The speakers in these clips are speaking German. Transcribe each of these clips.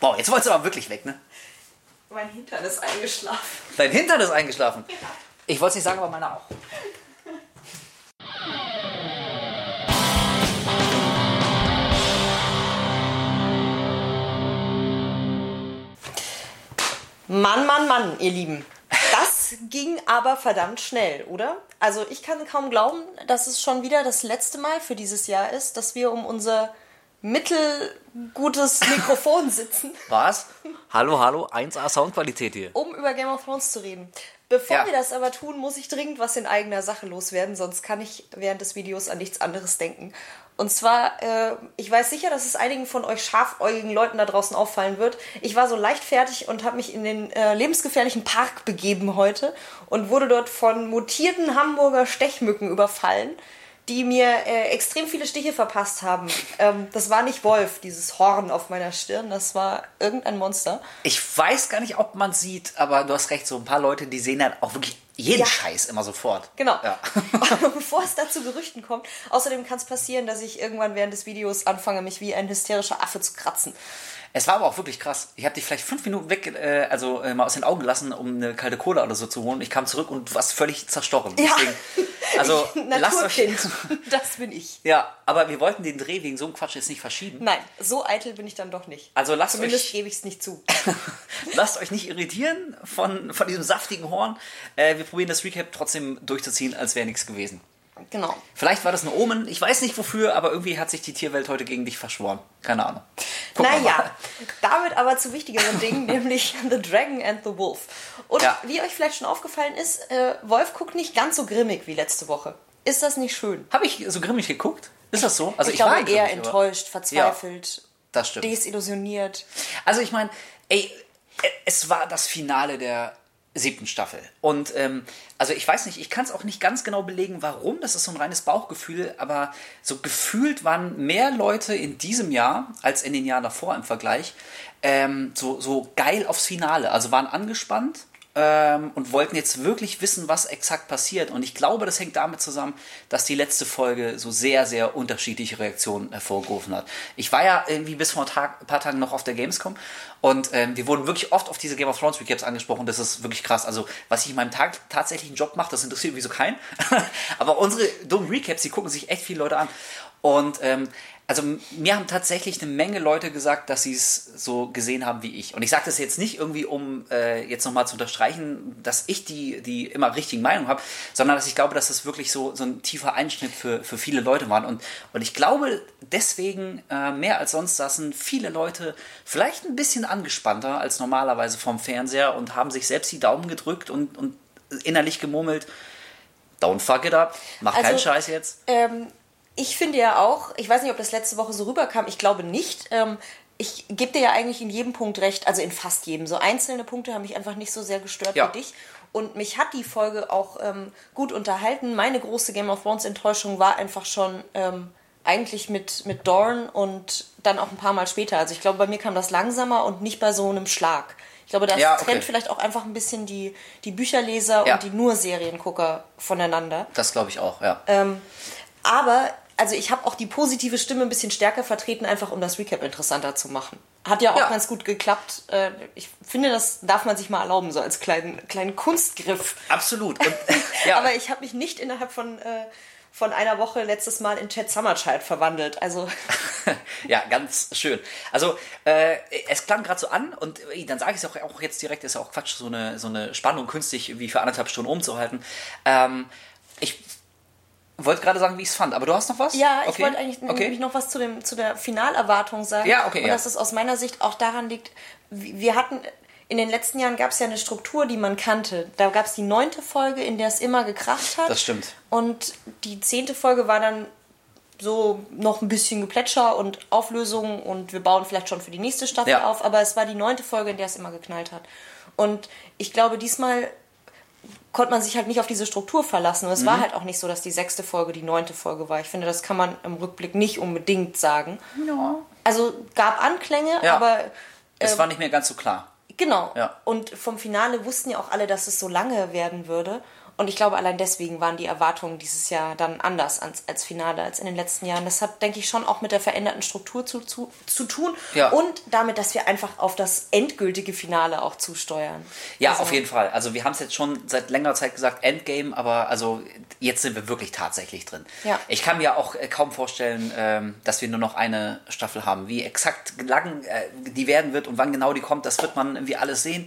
Boah, jetzt wolltest du aber wirklich weg, ne? Mein Hintern ist eingeschlafen. Dein Hintern ist eingeschlafen. Ich wollte es nicht sagen, aber meiner auch. Mann, Mann, Mann, ihr Lieben. Das ging aber verdammt schnell, oder? Also ich kann kaum glauben, dass es schon wieder das letzte Mal für dieses Jahr ist, dass wir um unser mittelgutes Mikrofon sitzen, Was? Hallo, hallo, 1A Soundqualität hier. um über Game of Thrones zu reden. Bevor Ja. wir das aber tun, muss ich dringend was in eigener Sache loswerden, sonst kann ich während des Videos an nichts anderes denken. Und zwar, äh, ich weiß sicher, dass es einigen von euch scharfäugigen Leuten da draußen auffallen wird. Ich war so leicht fertig und habe mich in den äh, lebensgefährlichen Park begeben heute und wurde dort von mutierten Hamburger Stechmücken überfallen, die mir äh, extrem viele Stiche verpasst haben. Ähm, das war nicht Wolf, dieses Horn auf meiner Stirn, das war irgendein Monster. Ich weiß gar nicht, ob man sieht, aber du hast recht, so ein paar Leute, die sehen dann auch wirklich jeden Ja. Scheiß immer sofort. Genau. Ja. Bevor es da zu Gerüchten kommt. Außerdem kann es passieren, dass ich irgendwann während des Videos anfange, mich wie ein hysterischer Affe zu kratzen. Es war aber auch wirklich krass. Ich habe dich vielleicht fünf Minuten weg, äh, also äh, mal aus den Augen gelassen, um eine kalte Cola oder so zu holen. Ich kam zurück und du warst völlig zerstochen. Ja. Deswegen, also lasst euch. Das bin ich. Ja, aber wir wollten den Dreh wegen so einem Quatsch jetzt nicht verschieben. Nein, so eitel bin ich dann doch nicht. Also lasst Zumindest euch- gebe ich es nicht zu. Lasst euch nicht irritieren von, von diesem saftigen Horn. Äh, wir probieren das Recap trotzdem durchzuziehen, als wäre nichts gewesen. Genau. Vielleicht war das ein Omen, ich weiß nicht wofür, aber irgendwie hat sich die Tierwelt heute gegen dich verschworen. Keine Ahnung. Gucken naja, damit aber zu wichtigeren Dingen, nämlich The Dragon and the Wolf. Und Ja. wie euch vielleicht schon aufgefallen ist, äh, Wolf guckt nicht ganz so grimmig wie letzte Woche. Ist das nicht schön? Habe ich so grimmig geguckt? Ist das so? Also ich, glaube, war eher grimmig, enttäuscht, verzweifelt, Das stimmt. desillusioniert. Also ich meine, ey, es war das Finale der siebten Staffel. Und ähm, also ich weiß nicht, ich kann es auch nicht ganz genau belegen, warum. Das ist so ein reines Bauchgefühl, aber so gefühlt waren mehr Leute in diesem Jahr als in den Jahren davor im Vergleich ähm, so, so geil aufs Finale. Also waren angespannt ähm, und wollten jetzt wirklich wissen, was exakt passiert. Und ich glaube, das hängt damit zusammen, dass die letzte Folge so sehr, sehr unterschiedliche Reaktionen hervorgerufen hat. Ich war ja irgendwie bis vor ein, paar Tagen noch auf der Gamescom und ähm, wir wurden wirklich oft auf diese Game of Thrones Recaps angesprochen. Das ist wirklich krass. Also, was ich in meinem Tag tatsächlichen Job mache, das interessiert irgendwie so keinen. Aber unsere dummen Recaps, die gucken sich echt viele Leute an. Und ähm, also mir haben tatsächlich eine Menge Leute gesagt, dass sie es so gesehen haben wie ich. Und ich sage das jetzt nicht irgendwie, um äh, jetzt nochmal zu unterstreichen, dass ich die, die immer richtigen Meinung habe, sondern dass ich glaube, dass das wirklich so, so ein tiefer Einschnitt für, für viele Leute war. Und, und ich glaube, deswegen äh, mehr als sonst saßen viele Leute vielleicht ein bisschen angespannter als normalerweise vom Fernseher und haben sich selbst die Daumen gedrückt und, und innerlich gemurmelt, don't fuck it up, mach Also, keinen Scheiß jetzt. Ähm, ich finde ja auch, ich weiß nicht, ob das letzte Woche so rüberkam, ich glaube nicht. Ähm, ich gebe dir ja eigentlich in jedem Punkt recht, also in fast jedem. So einzelne Punkte haben mich einfach nicht so sehr gestört Ja. wie dich. Und mich hat die Folge auch ähm, gut unterhalten. Meine große Game of Thrones Enttäuschung war einfach schon ähm, eigentlich mit, mit Dorn und dann auch ein paar Mal später. Also ich glaube, bei mir kam das langsamer und nicht bei so einem Schlag. Ich glaube, das Ja, okay. trennt vielleicht auch einfach ein bisschen die, die Bücherleser Ja. und die nur Seriengucker voneinander. Das glaube ich auch, ja. Ähm, aber, also ich habe auch die positive Stimme ein bisschen stärker vertreten, einfach um das Recap interessanter zu machen. Hat ja auch Ja. ganz gut geklappt. Äh, Ich finde, das darf man sich mal erlauben, so als kleinen, kleinen Kunstgriff. Absolut. Und, ja, Aber ich habe mich nicht innerhalb von, äh, von einer Woche letztes Mal in Chad Summerchild verwandelt. Also, ja, ganz schön. Also, äh, es klang gerade so an und äh, dann sage ich es auch, auch jetzt direkt, ist ja auch Quatsch, so eine, so eine Spannung künstlich wie für anderthalb Stunden umzuhalten. Ähm, wollte gerade sagen, wie ich es fand, aber du hast noch was? ja, ich Okay. wollte eigentlich okay. nämlich noch was zu, dem, zu der Finalerwartung sagen. Ja, okay, Und ja. dass es aus meiner Sicht auch daran liegt, wir hatten. In den letzten Jahren gab es ja eine Struktur, die man kannte. Da gab es die neunte Folge, in der es immer gekracht hat. Das stimmt. Und die zehnte Folge war dann so noch ein bisschen Geplätscher und Auflösung und wir bauen vielleicht schon für die nächste Staffel Ja. auf, aber es war die neunte Folge, in der es immer geknallt hat. Und ich glaube, diesmal konnte man sich halt nicht auf diese Struktur verlassen. Und es Mhm. war halt auch nicht so, dass die sechste Folge die neunte Folge war. Ich finde, das kann man im Rückblick nicht unbedingt sagen. Ja. Also gab Anklänge, Ja. aber Es war nicht mehr ganz so klar. Genau. Ja. Und vom Finale wussten ja auch alle, dass es so lange werden würde. Und ich glaube, allein deswegen waren die Erwartungen dieses Jahr dann anders als, als Finale als in den letzten Jahren. Das hat, denke ich, schon auch mit der veränderten Struktur zu, zu, zu tun Ja. und damit, dass wir einfach auf das endgültige Finale auch zusteuern. Ja, Also- auf jeden Fall. Also wir haben es jetzt schon seit längerer Zeit gesagt, Endgame, aber also jetzt sind wir wirklich tatsächlich drin. Ja. Ich kann mir auch äh, kaum vorstellen, ähm, dass wir nur noch eine Staffel haben. Wie exakt lang äh, die werden wird und wann genau die kommt, das wird man irgendwie alles sehen.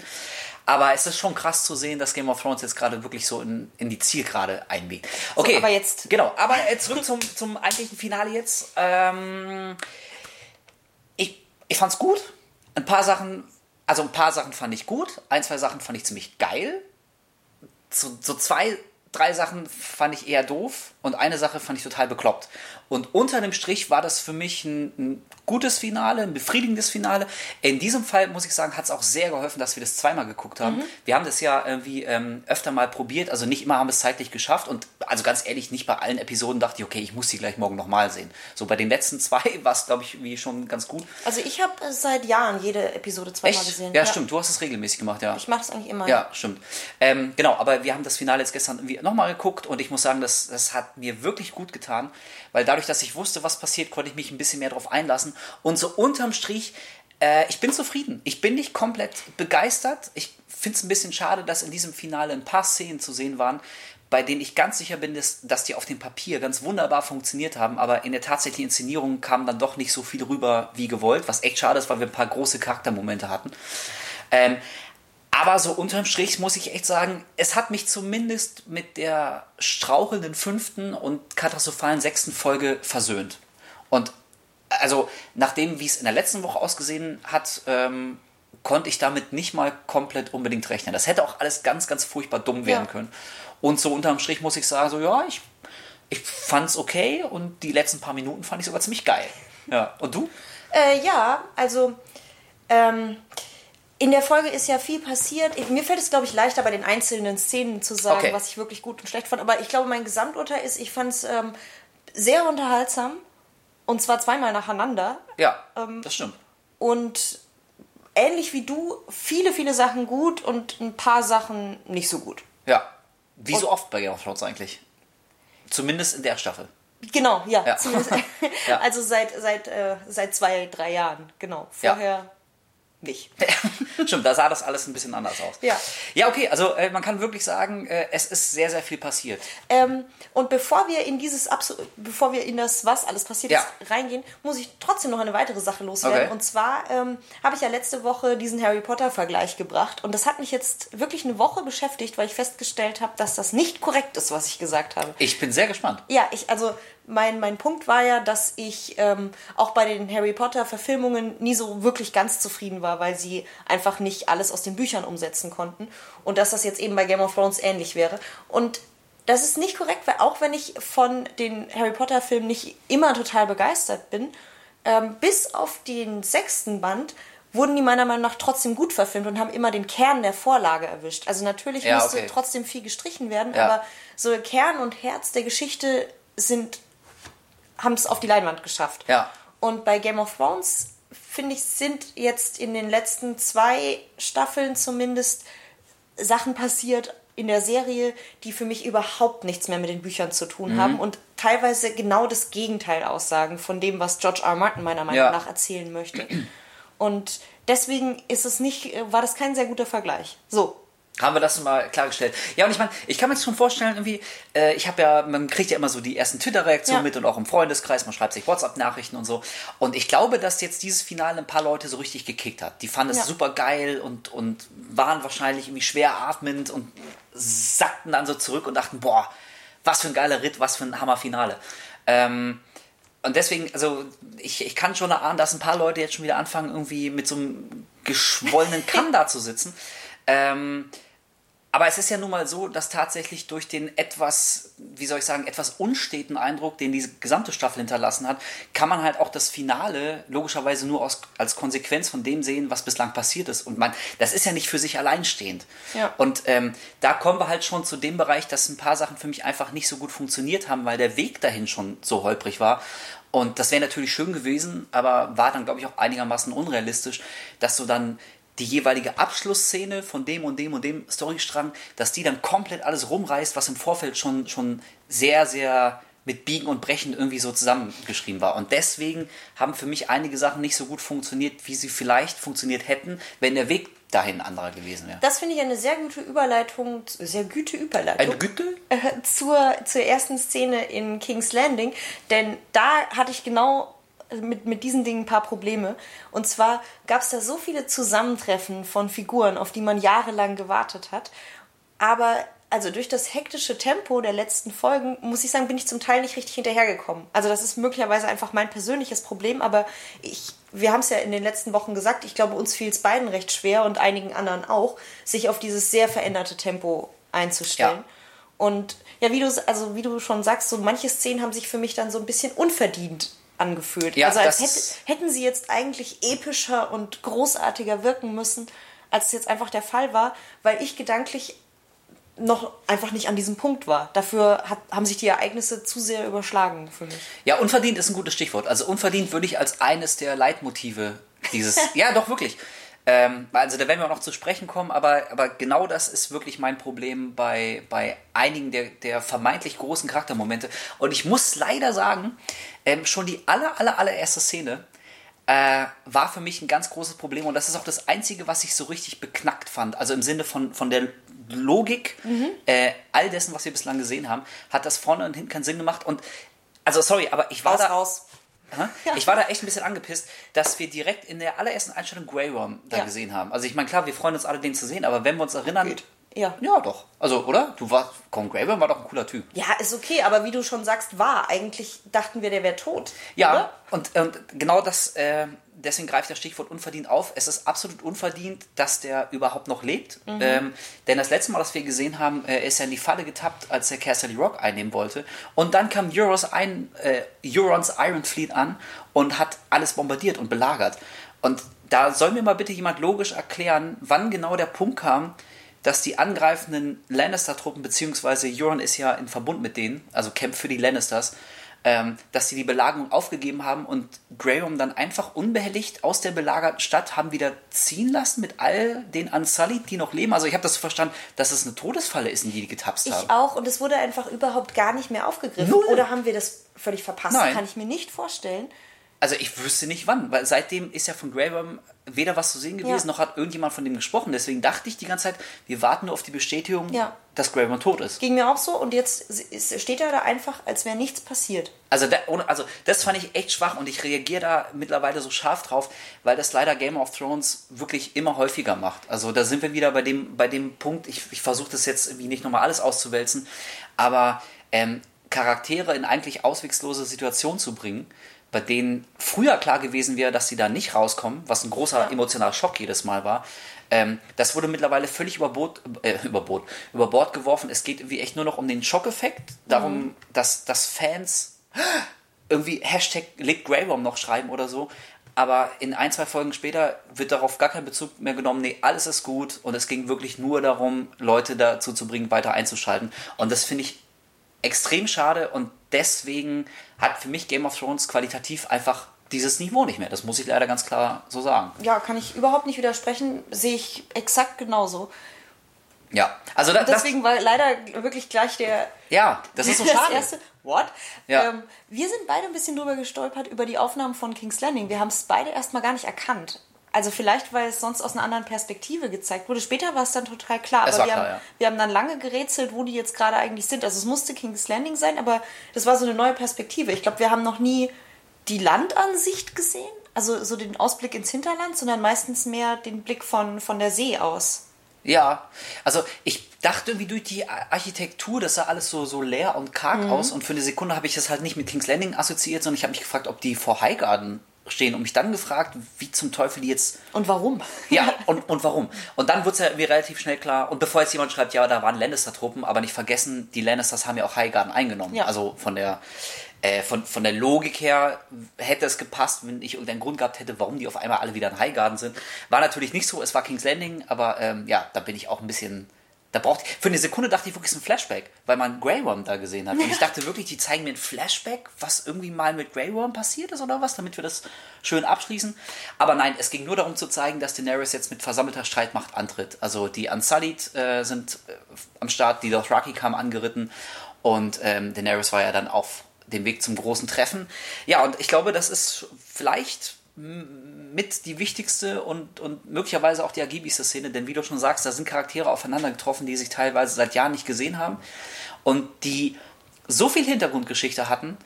Aber es ist schon krass zu sehen, dass Game of Thrones jetzt gerade wirklich so in, in die Zielgerade einbiegt. Okay, aber jetzt- Genau, aber äh, zurück zum, zum eigentlichen Finale jetzt. Ähm, ich, ich fand's gut. Ein paar Sachen, also ein paar Sachen fand ich gut. Ein, zwei Sachen fand ich ziemlich geil. So, so zwei, drei Sachen fand ich eher doof und eine Sache fand ich total bekloppt. Und unter dem Strich war das für mich ein, ein gutes Finale, ein befriedigendes Finale. In diesem Fall, muss ich sagen, hat es auch sehr geholfen, dass wir das zweimal geguckt haben. Wir haben das ja irgendwie ähm, öfter mal probiert, also nicht immer haben wir es zeitlich geschafft und also ganz ehrlich, nicht bei allen Episoden dachte ich, okay, ich muss sie gleich morgen nochmal sehen. So bei den letzten zwei war es, glaube ich, wie schon ganz gut. Also ich habe seit Jahren jede Episode zweimal Echt? gesehen. Ja, stimmt, du hast es regelmäßig gemacht, ja. Ich mache das eigentlich immer. Ja, stimmt. Ähm, genau, aber wir haben das Finale jetzt gestern nochmal geguckt und ich muss sagen, das, das hat mir wirklich gut getan, weil dadurch, dass ich wusste, was passiert, konnte ich mich ein bisschen mehr darauf einlassen. Und so unterm Strich, äh, ich bin zufrieden. Ich bin nicht komplett begeistert. Ich finde es ein bisschen schade, dass in diesem Finale ein paar Szenen zu sehen waren, bei denen ich ganz sicher bin, dass, dass die auf dem Papier ganz wunderbar funktioniert haben, aber in der tatsächlichen Inszenierung kam dann doch nicht so viel rüber wie gewollt, was echt schade ist, weil wir ein paar große Charaktermomente hatten. Ähm, aber so unterm Strich muss ich echt sagen, es hat mich zumindest mit der strauchelnden fünften und katastrophalen sechsten Folge versöhnt. Und also nachdem, wie es in der letzten Woche ausgesehen hat, ähm, konnte ich damit nicht mal komplett unbedingt rechnen. Das hätte auch alles ganz, ganz furchtbar dumm werden Ja. können. Und so unterm Strich muss ich sagen, so ja, ich, ich fand's okay und die letzten paar Minuten fand ich sogar ziemlich geil. Ja. Und du? Äh, ja, also ähm, in der Folge ist ja viel passiert. Mir fällt es, glaube ich, leichter bei den einzelnen Szenen zu sagen, Okay. was ich wirklich gut und schlecht fand. Aber ich glaube, mein Gesamturteil ist, ich fand es ähm, sehr unterhaltsam. Und zwar zweimal nacheinander. Ja, Ähm, das stimmt. Und ähnlich wie du, viele, viele Sachen gut und ein paar Sachen nicht so gut. Ja. Wie so oft bei Game of Thrones eigentlich. Zumindest in der Staffel. Genau, ja. Ja. Ja. Also seit, seit, äh, seit zwei, drei Jahren, genau. Ja. Nicht. Stimmt, da sah das alles ein bisschen anders aus. Ja. Ja, okay, also äh, man kann wirklich sagen, äh, es ist sehr, sehr viel passiert. Ähm, und bevor wir in dieses Absu bevor wir in das, was alles passiert Ja. ist, reingehen, muss ich trotzdem noch eine weitere Sache loswerden. Okay. Und zwar ähm, habe ich ja letzte Woche diesen Harry Potter-Vergleich gebracht. Und das hat mich jetzt wirklich eine Woche beschäftigt, weil ich festgestellt habe, dass das nicht korrekt ist, was ich gesagt habe. Ich bin sehr gespannt. Ja, ich, also mein, mein Punkt war ja, dass ich ähm, auch bei den Harry Potter-Verfilmungen nie so wirklich ganz zufrieden war, weil sie einfach nicht alles aus den Büchern umsetzen konnten. Und dass das jetzt eben bei Game of Thrones ähnlich wäre. Und das ist nicht korrekt, weil auch wenn ich von den Harry Potter-Filmen nicht immer total begeistert bin, ähm, bis auf den sechsten Band wurden die meiner Meinung nach trotzdem gut verfilmt und haben immer den Kern der Vorlage erwischt. Also natürlich Ja, musste okay. trotzdem viel gestrichen werden, Ja. aber so Kern und Herz der Geschichte sind haben es auf die Leinwand geschafft. Ja. Und bei Game of Thrones finde ich sind jetzt in den letzten zwei Staffeln zumindest Sachen passiert in der Serie, die für mich überhaupt nichts mehr mit den Büchern zu tun Mhm. haben und teilweise genau das Gegenteil aussagen von dem, was George R. R. Martin meiner Meinung Ja. nach erzählen möchte. Und deswegen ist es nicht, war das kein sehr guter Vergleich. So, Haben wir das mal klargestellt. Ja, und ich meine, ich kann mir jetzt schon vorstellen, irgendwie, äh, ich habe ja, man kriegt ja immer so die ersten Twitter-Reaktionen Ja. mit und auch im Freundeskreis, man schreibt sich WhatsApp-Nachrichten und so. Und ich glaube, dass jetzt dieses Finale ein paar Leute so richtig gekickt hat. Die fanden es Ja. super geil und, und waren wahrscheinlich irgendwie schwer atmend und sackten dann so zurück und dachten, boah, was für ein geiler Ritt, was für ein Hammerfinale. Ähm, und deswegen, also ich, ich kann schon erahnen, dass ein paar Leute jetzt schon wieder anfangen, irgendwie mit so einem geschwollenen Kamm da zu sitzen. Ähm, aber es ist ja nun mal so, dass tatsächlich durch den etwas, wie soll ich sagen, etwas unsteten Eindruck, den diese gesamte Staffel hinterlassen hat, kann man halt auch das Finale logischerweise nur aus, als Konsequenz von dem sehen, was bislang passiert ist. Und man, das ist ja nicht für sich alleinstehend. Ja. Und ähm, da kommen wir halt schon zu dem Bereich, dass ein paar Sachen für mich einfach nicht so gut funktioniert haben, weil der Weg dahin schon so holprig war. Und das wäre natürlich schön gewesen, aber war dann, glaube ich, auch einigermaßen unrealistisch, dass du dann die jeweilige Abschlussszene von dem und dem und dem Storystrang, dass die dann komplett alles rumreißt, was im Vorfeld schon, schon sehr, sehr mit Biegen und Brechen irgendwie so zusammengeschrieben war. Und deswegen haben für mich einige Sachen nicht so gut funktioniert, wie sie vielleicht funktioniert hätten, wenn der Weg dahin anderer gewesen wäre. Das finde ich eine sehr gute Überleitung, sehr gute Überleitung. Eine Güte? Äh, zur, zur ersten Szene in King's Landing, denn da hatte ich genau mit, mit diesen Dingen ein paar Probleme. Und zwar gab es da so viele Zusammentreffen von Figuren, auf die man jahrelang gewartet hat. Aber also durch das hektische Tempo der letzten Folgen, muss ich sagen, bin ich zum Teil nicht richtig hinterhergekommen. Also das ist möglicherweise einfach mein persönliches Problem, aber ich, wir haben es ja in den letzten Wochen gesagt, ich glaube, uns fiel es beiden recht schwer und einigen anderen auch, sich auf dieses sehr veränderte Tempo einzustellen. Ja. Und ja, wie du, also wie du schon sagst, so manche Szenen haben sich für mich dann so ein bisschen unverdient angefühlt. Ja, also als hätte, hätten sie jetzt eigentlich epischer und großartiger wirken müssen, als es jetzt einfach der Fall war, weil ich gedanklich noch einfach nicht an diesem Punkt war. Dafür hat, haben sich die Ereignisse zu sehr überschlagen für mich. Ja, unverdient ist ein gutes Stichwort. Also unverdient würde ich als eines der Leitmotive dieses. ja, doch wirklich. Ähm, also da werden wir auch noch zu sprechen kommen, aber, aber genau das ist wirklich mein Problem bei, bei einigen der, der vermeintlich großen Charaktermomente. Und ich muss leider sagen, ähm, schon die aller, aller, allererste Szene äh, war für mich ein ganz großes Problem und das ist auch das Einzige, was ich so richtig beknackt fand. Also im Sinne von, von der Logik mhm. äh, all dessen, was wir bislang gesehen haben, hat das vorne und hinten keinen Sinn gemacht. Und also sorry, aber ich war raus, da. Raus. Ja. Ich war da echt ein bisschen angepisst, dass wir direkt in der allerersten Einstellung Grey Worm da ja. gesehen haben. Also ich meine, klar, wir freuen uns alle, den zu sehen, aber wenn wir uns erinnern, Geht. Ja. Ja, doch. Also, oder? Du warst, Con Graven war doch ein cooler Typ. Ja, ist okay, aber wie du schon sagst, war. Eigentlich dachten wir, der wäre tot. Ja, und, und, genau das, äh, deswegen greift das Stichwort unverdient auf. Es ist absolut unverdient, dass der überhaupt noch lebt. Mhm. Ähm, denn das letzte Mal, das wir gesehen haben, äh, ist er in die Falle getappt, als er Casterly Rock einnehmen wollte. Und dann kam Euros ein, äh, Eurons Iron Fleet an und hat alles bombardiert und belagert. Und da soll mir mal bitte jemand logisch erklären, wann genau der Punkt kam, dass die angreifenden Lannister-Truppen, beziehungsweise Euron ist ja in Verbund mit denen, also kämpft für die Lannisters, ähm, dass sie die Belagerung aufgegeben haben und Graham dann einfach unbehelligt aus der belagerten Stadt haben wieder ziehen lassen mit all den Unsullied, die noch leben. Also ich habe das so verstanden, dass es eine Todesfalle ist, in die die getapst haben. Ich auch und es wurde einfach überhaupt gar nicht mehr aufgegriffen. Null. Oder haben wir das völlig verpasst? Nein. Kann ich mir nicht vorstellen. Also ich wüsste nicht wann, weil seitdem ist ja von Graham weder was zu sehen gewesen, ja. noch hat irgendjemand von dem gesprochen. Deswegen dachte ich die ganze Zeit, wir warten nur auf die Bestätigung, ja. dass Graham tot ist. Ging mir auch so und jetzt steht er da einfach, als wäre nichts passiert. Also, da, also das fand ich echt schwach und ich reagiere da mittlerweile so scharf drauf, weil das leider Game of Thrones wirklich immer häufiger macht. Also da sind wir wieder bei dem, bei dem Punkt, ich, ich versuche das jetzt irgendwie nicht nochmal alles auszuwälzen, aber ähm, Charaktere in eigentlich auswegslose Situationen zu bringen, bei denen früher klar gewesen wäre, dass sie da nicht rauskommen, was ein großer emotionaler Schock jedes Mal war. Ähm, das wurde mittlerweile völlig über Bord, äh, über, Bord, über Bord geworfen. Es geht irgendwie echt nur noch um den Schockeffekt, darum, mhm. dass, dass Fans irgendwie Hashtag Lick Grey Worm noch schreiben oder so. Aber in ein, zwei Folgen später wird darauf gar kein Bezug mehr genommen. Nee, alles ist gut. Und es ging wirklich nur darum, Leute dazu zu bringen, weiter einzuschalten. Und das finde ich extrem schade und deswegen hat für mich Game of Thrones qualitativ einfach dieses Niveau nicht mehr. Das muss ich leider ganz klar so sagen. Ja, kann ich überhaupt nicht widersprechen. Sehe ich exakt genauso. Ja, also da, deswegen war leider wirklich gleich der. Ja, das ist so schade. Das erste, what? Ja. Ähm, wir sind beide ein bisschen drüber gestolpert über die Aufnahmen von King's Landing. Wir haben es beide erstmal gar nicht erkannt. Also vielleicht, weil es sonst aus einer anderen Perspektive gezeigt wurde. Später war es dann total klar. aber wir, klar, haben, ja. wir haben dann lange gerätselt, wo die jetzt gerade eigentlich sind. Also es musste King's Landing sein, aber das war so eine neue Perspektive. Ich glaube, wir haben noch nie die Landansicht gesehen, also so den Ausblick ins Hinterland, sondern meistens mehr den Blick von, von der See aus. Ja, also ich dachte irgendwie durch die Architektur, das sah alles so, so leer und karg mhm. aus und für eine Sekunde habe ich das halt nicht mit King's Landing assoziiert, sondern ich habe mich gefragt, ob die vor Highgarden stehen und mich dann gefragt, wie zum Teufel die jetzt. Und warum? Ja, und, und warum? Und dann wurde es ja irgendwie relativ schnell klar. Und bevor jetzt jemand schreibt, ja, da waren Lannister-Truppen, aber nicht vergessen, die Lannisters haben ja auch Highgarden eingenommen. Ja. Also von der, äh, von, von der Logik her hätte es gepasst, wenn ich irgendeinen Grund gehabt hätte, warum die auf einmal alle wieder in Highgarden sind. War natürlich nicht so, es war King's Landing, aber ähm, ja, da bin ich auch ein bisschen Da braucht für eine Sekunde dachte ich wirklich, es ist ein Flashback, weil man Grey Worm da gesehen hat. Und ich dachte wirklich, die zeigen mir ein Flashback, was irgendwie mal mit Grey Worm passiert ist oder was, damit wir das schön abschließen. Aber nein, es ging nur darum zu zeigen, dass Daenerys jetzt mit versammelter Streitmacht antritt. Also die Unsullied äh, sind äh, am Start, die Dothraki kamen angeritten und ähm, Daenerys war ja dann auf dem Weg zum großen Treffen. Ja, und ich glaube, das ist vielleicht mit die wichtigste und, und möglicherweise auch die ergiebigste Szene, denn wie du schon sagst, da sind Charaktere aufeinander getroffen, die sich teilweise seit Jahren nicht gesehen haben und die so viel Hintergrundgeschichte hatten,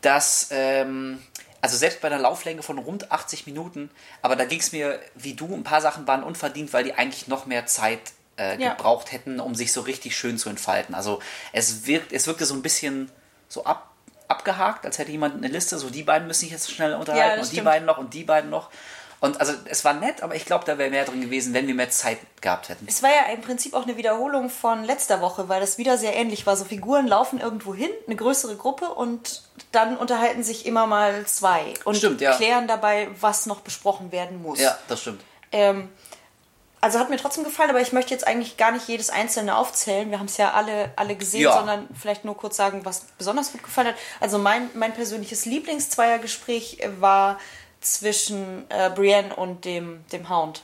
dass, ähm, also selbst bei einer Lauflänge von rund 80 Minuten, aber da ging es mir wie du, ein paar Sachen waren unverdient, weil die eigentlich noch mehr Zeit äh, Ja. gebraucht hätten, um sich so richtig schön zu entfalten. Also es, wirkt, es wirkte so ein bisschen so ab, abgehakt, als hätte jemand eine Liste, so die beiden müssen sich jetzt schnell unterhalten das und die stimmt. beiden noch und die beiden noch. Und also es war nett, aber ich glaube, da wäre mehr drin gewesen, wenn wir mehr Zeit gehabt hätten. Es war ja im Prinzip auch eine Wiederholung von letzter Woche, weil das wieder sehr ähnlich war. So Figuren laufen irgendwo hin, eine größere Gruppe und dann unterhalten sich immer mal zwei und Stimmt, ja. klären dabei, was noch besprochen werden muss. Ja, das stimmt. Ähm, also hat mir trotzdem gefallen, aber ich möchte jetzt eigentlich gar nicht jedes einzelne aufzählen. Wir haben es ja alle, alle gesehen, Ja. sondern vielleicht nur kurz sagen, was besonders gut gefallen hat. Also mein, mein persönliches Lieblingszweiergespräch war zwischen äh, Brienne und dem, dem Hound.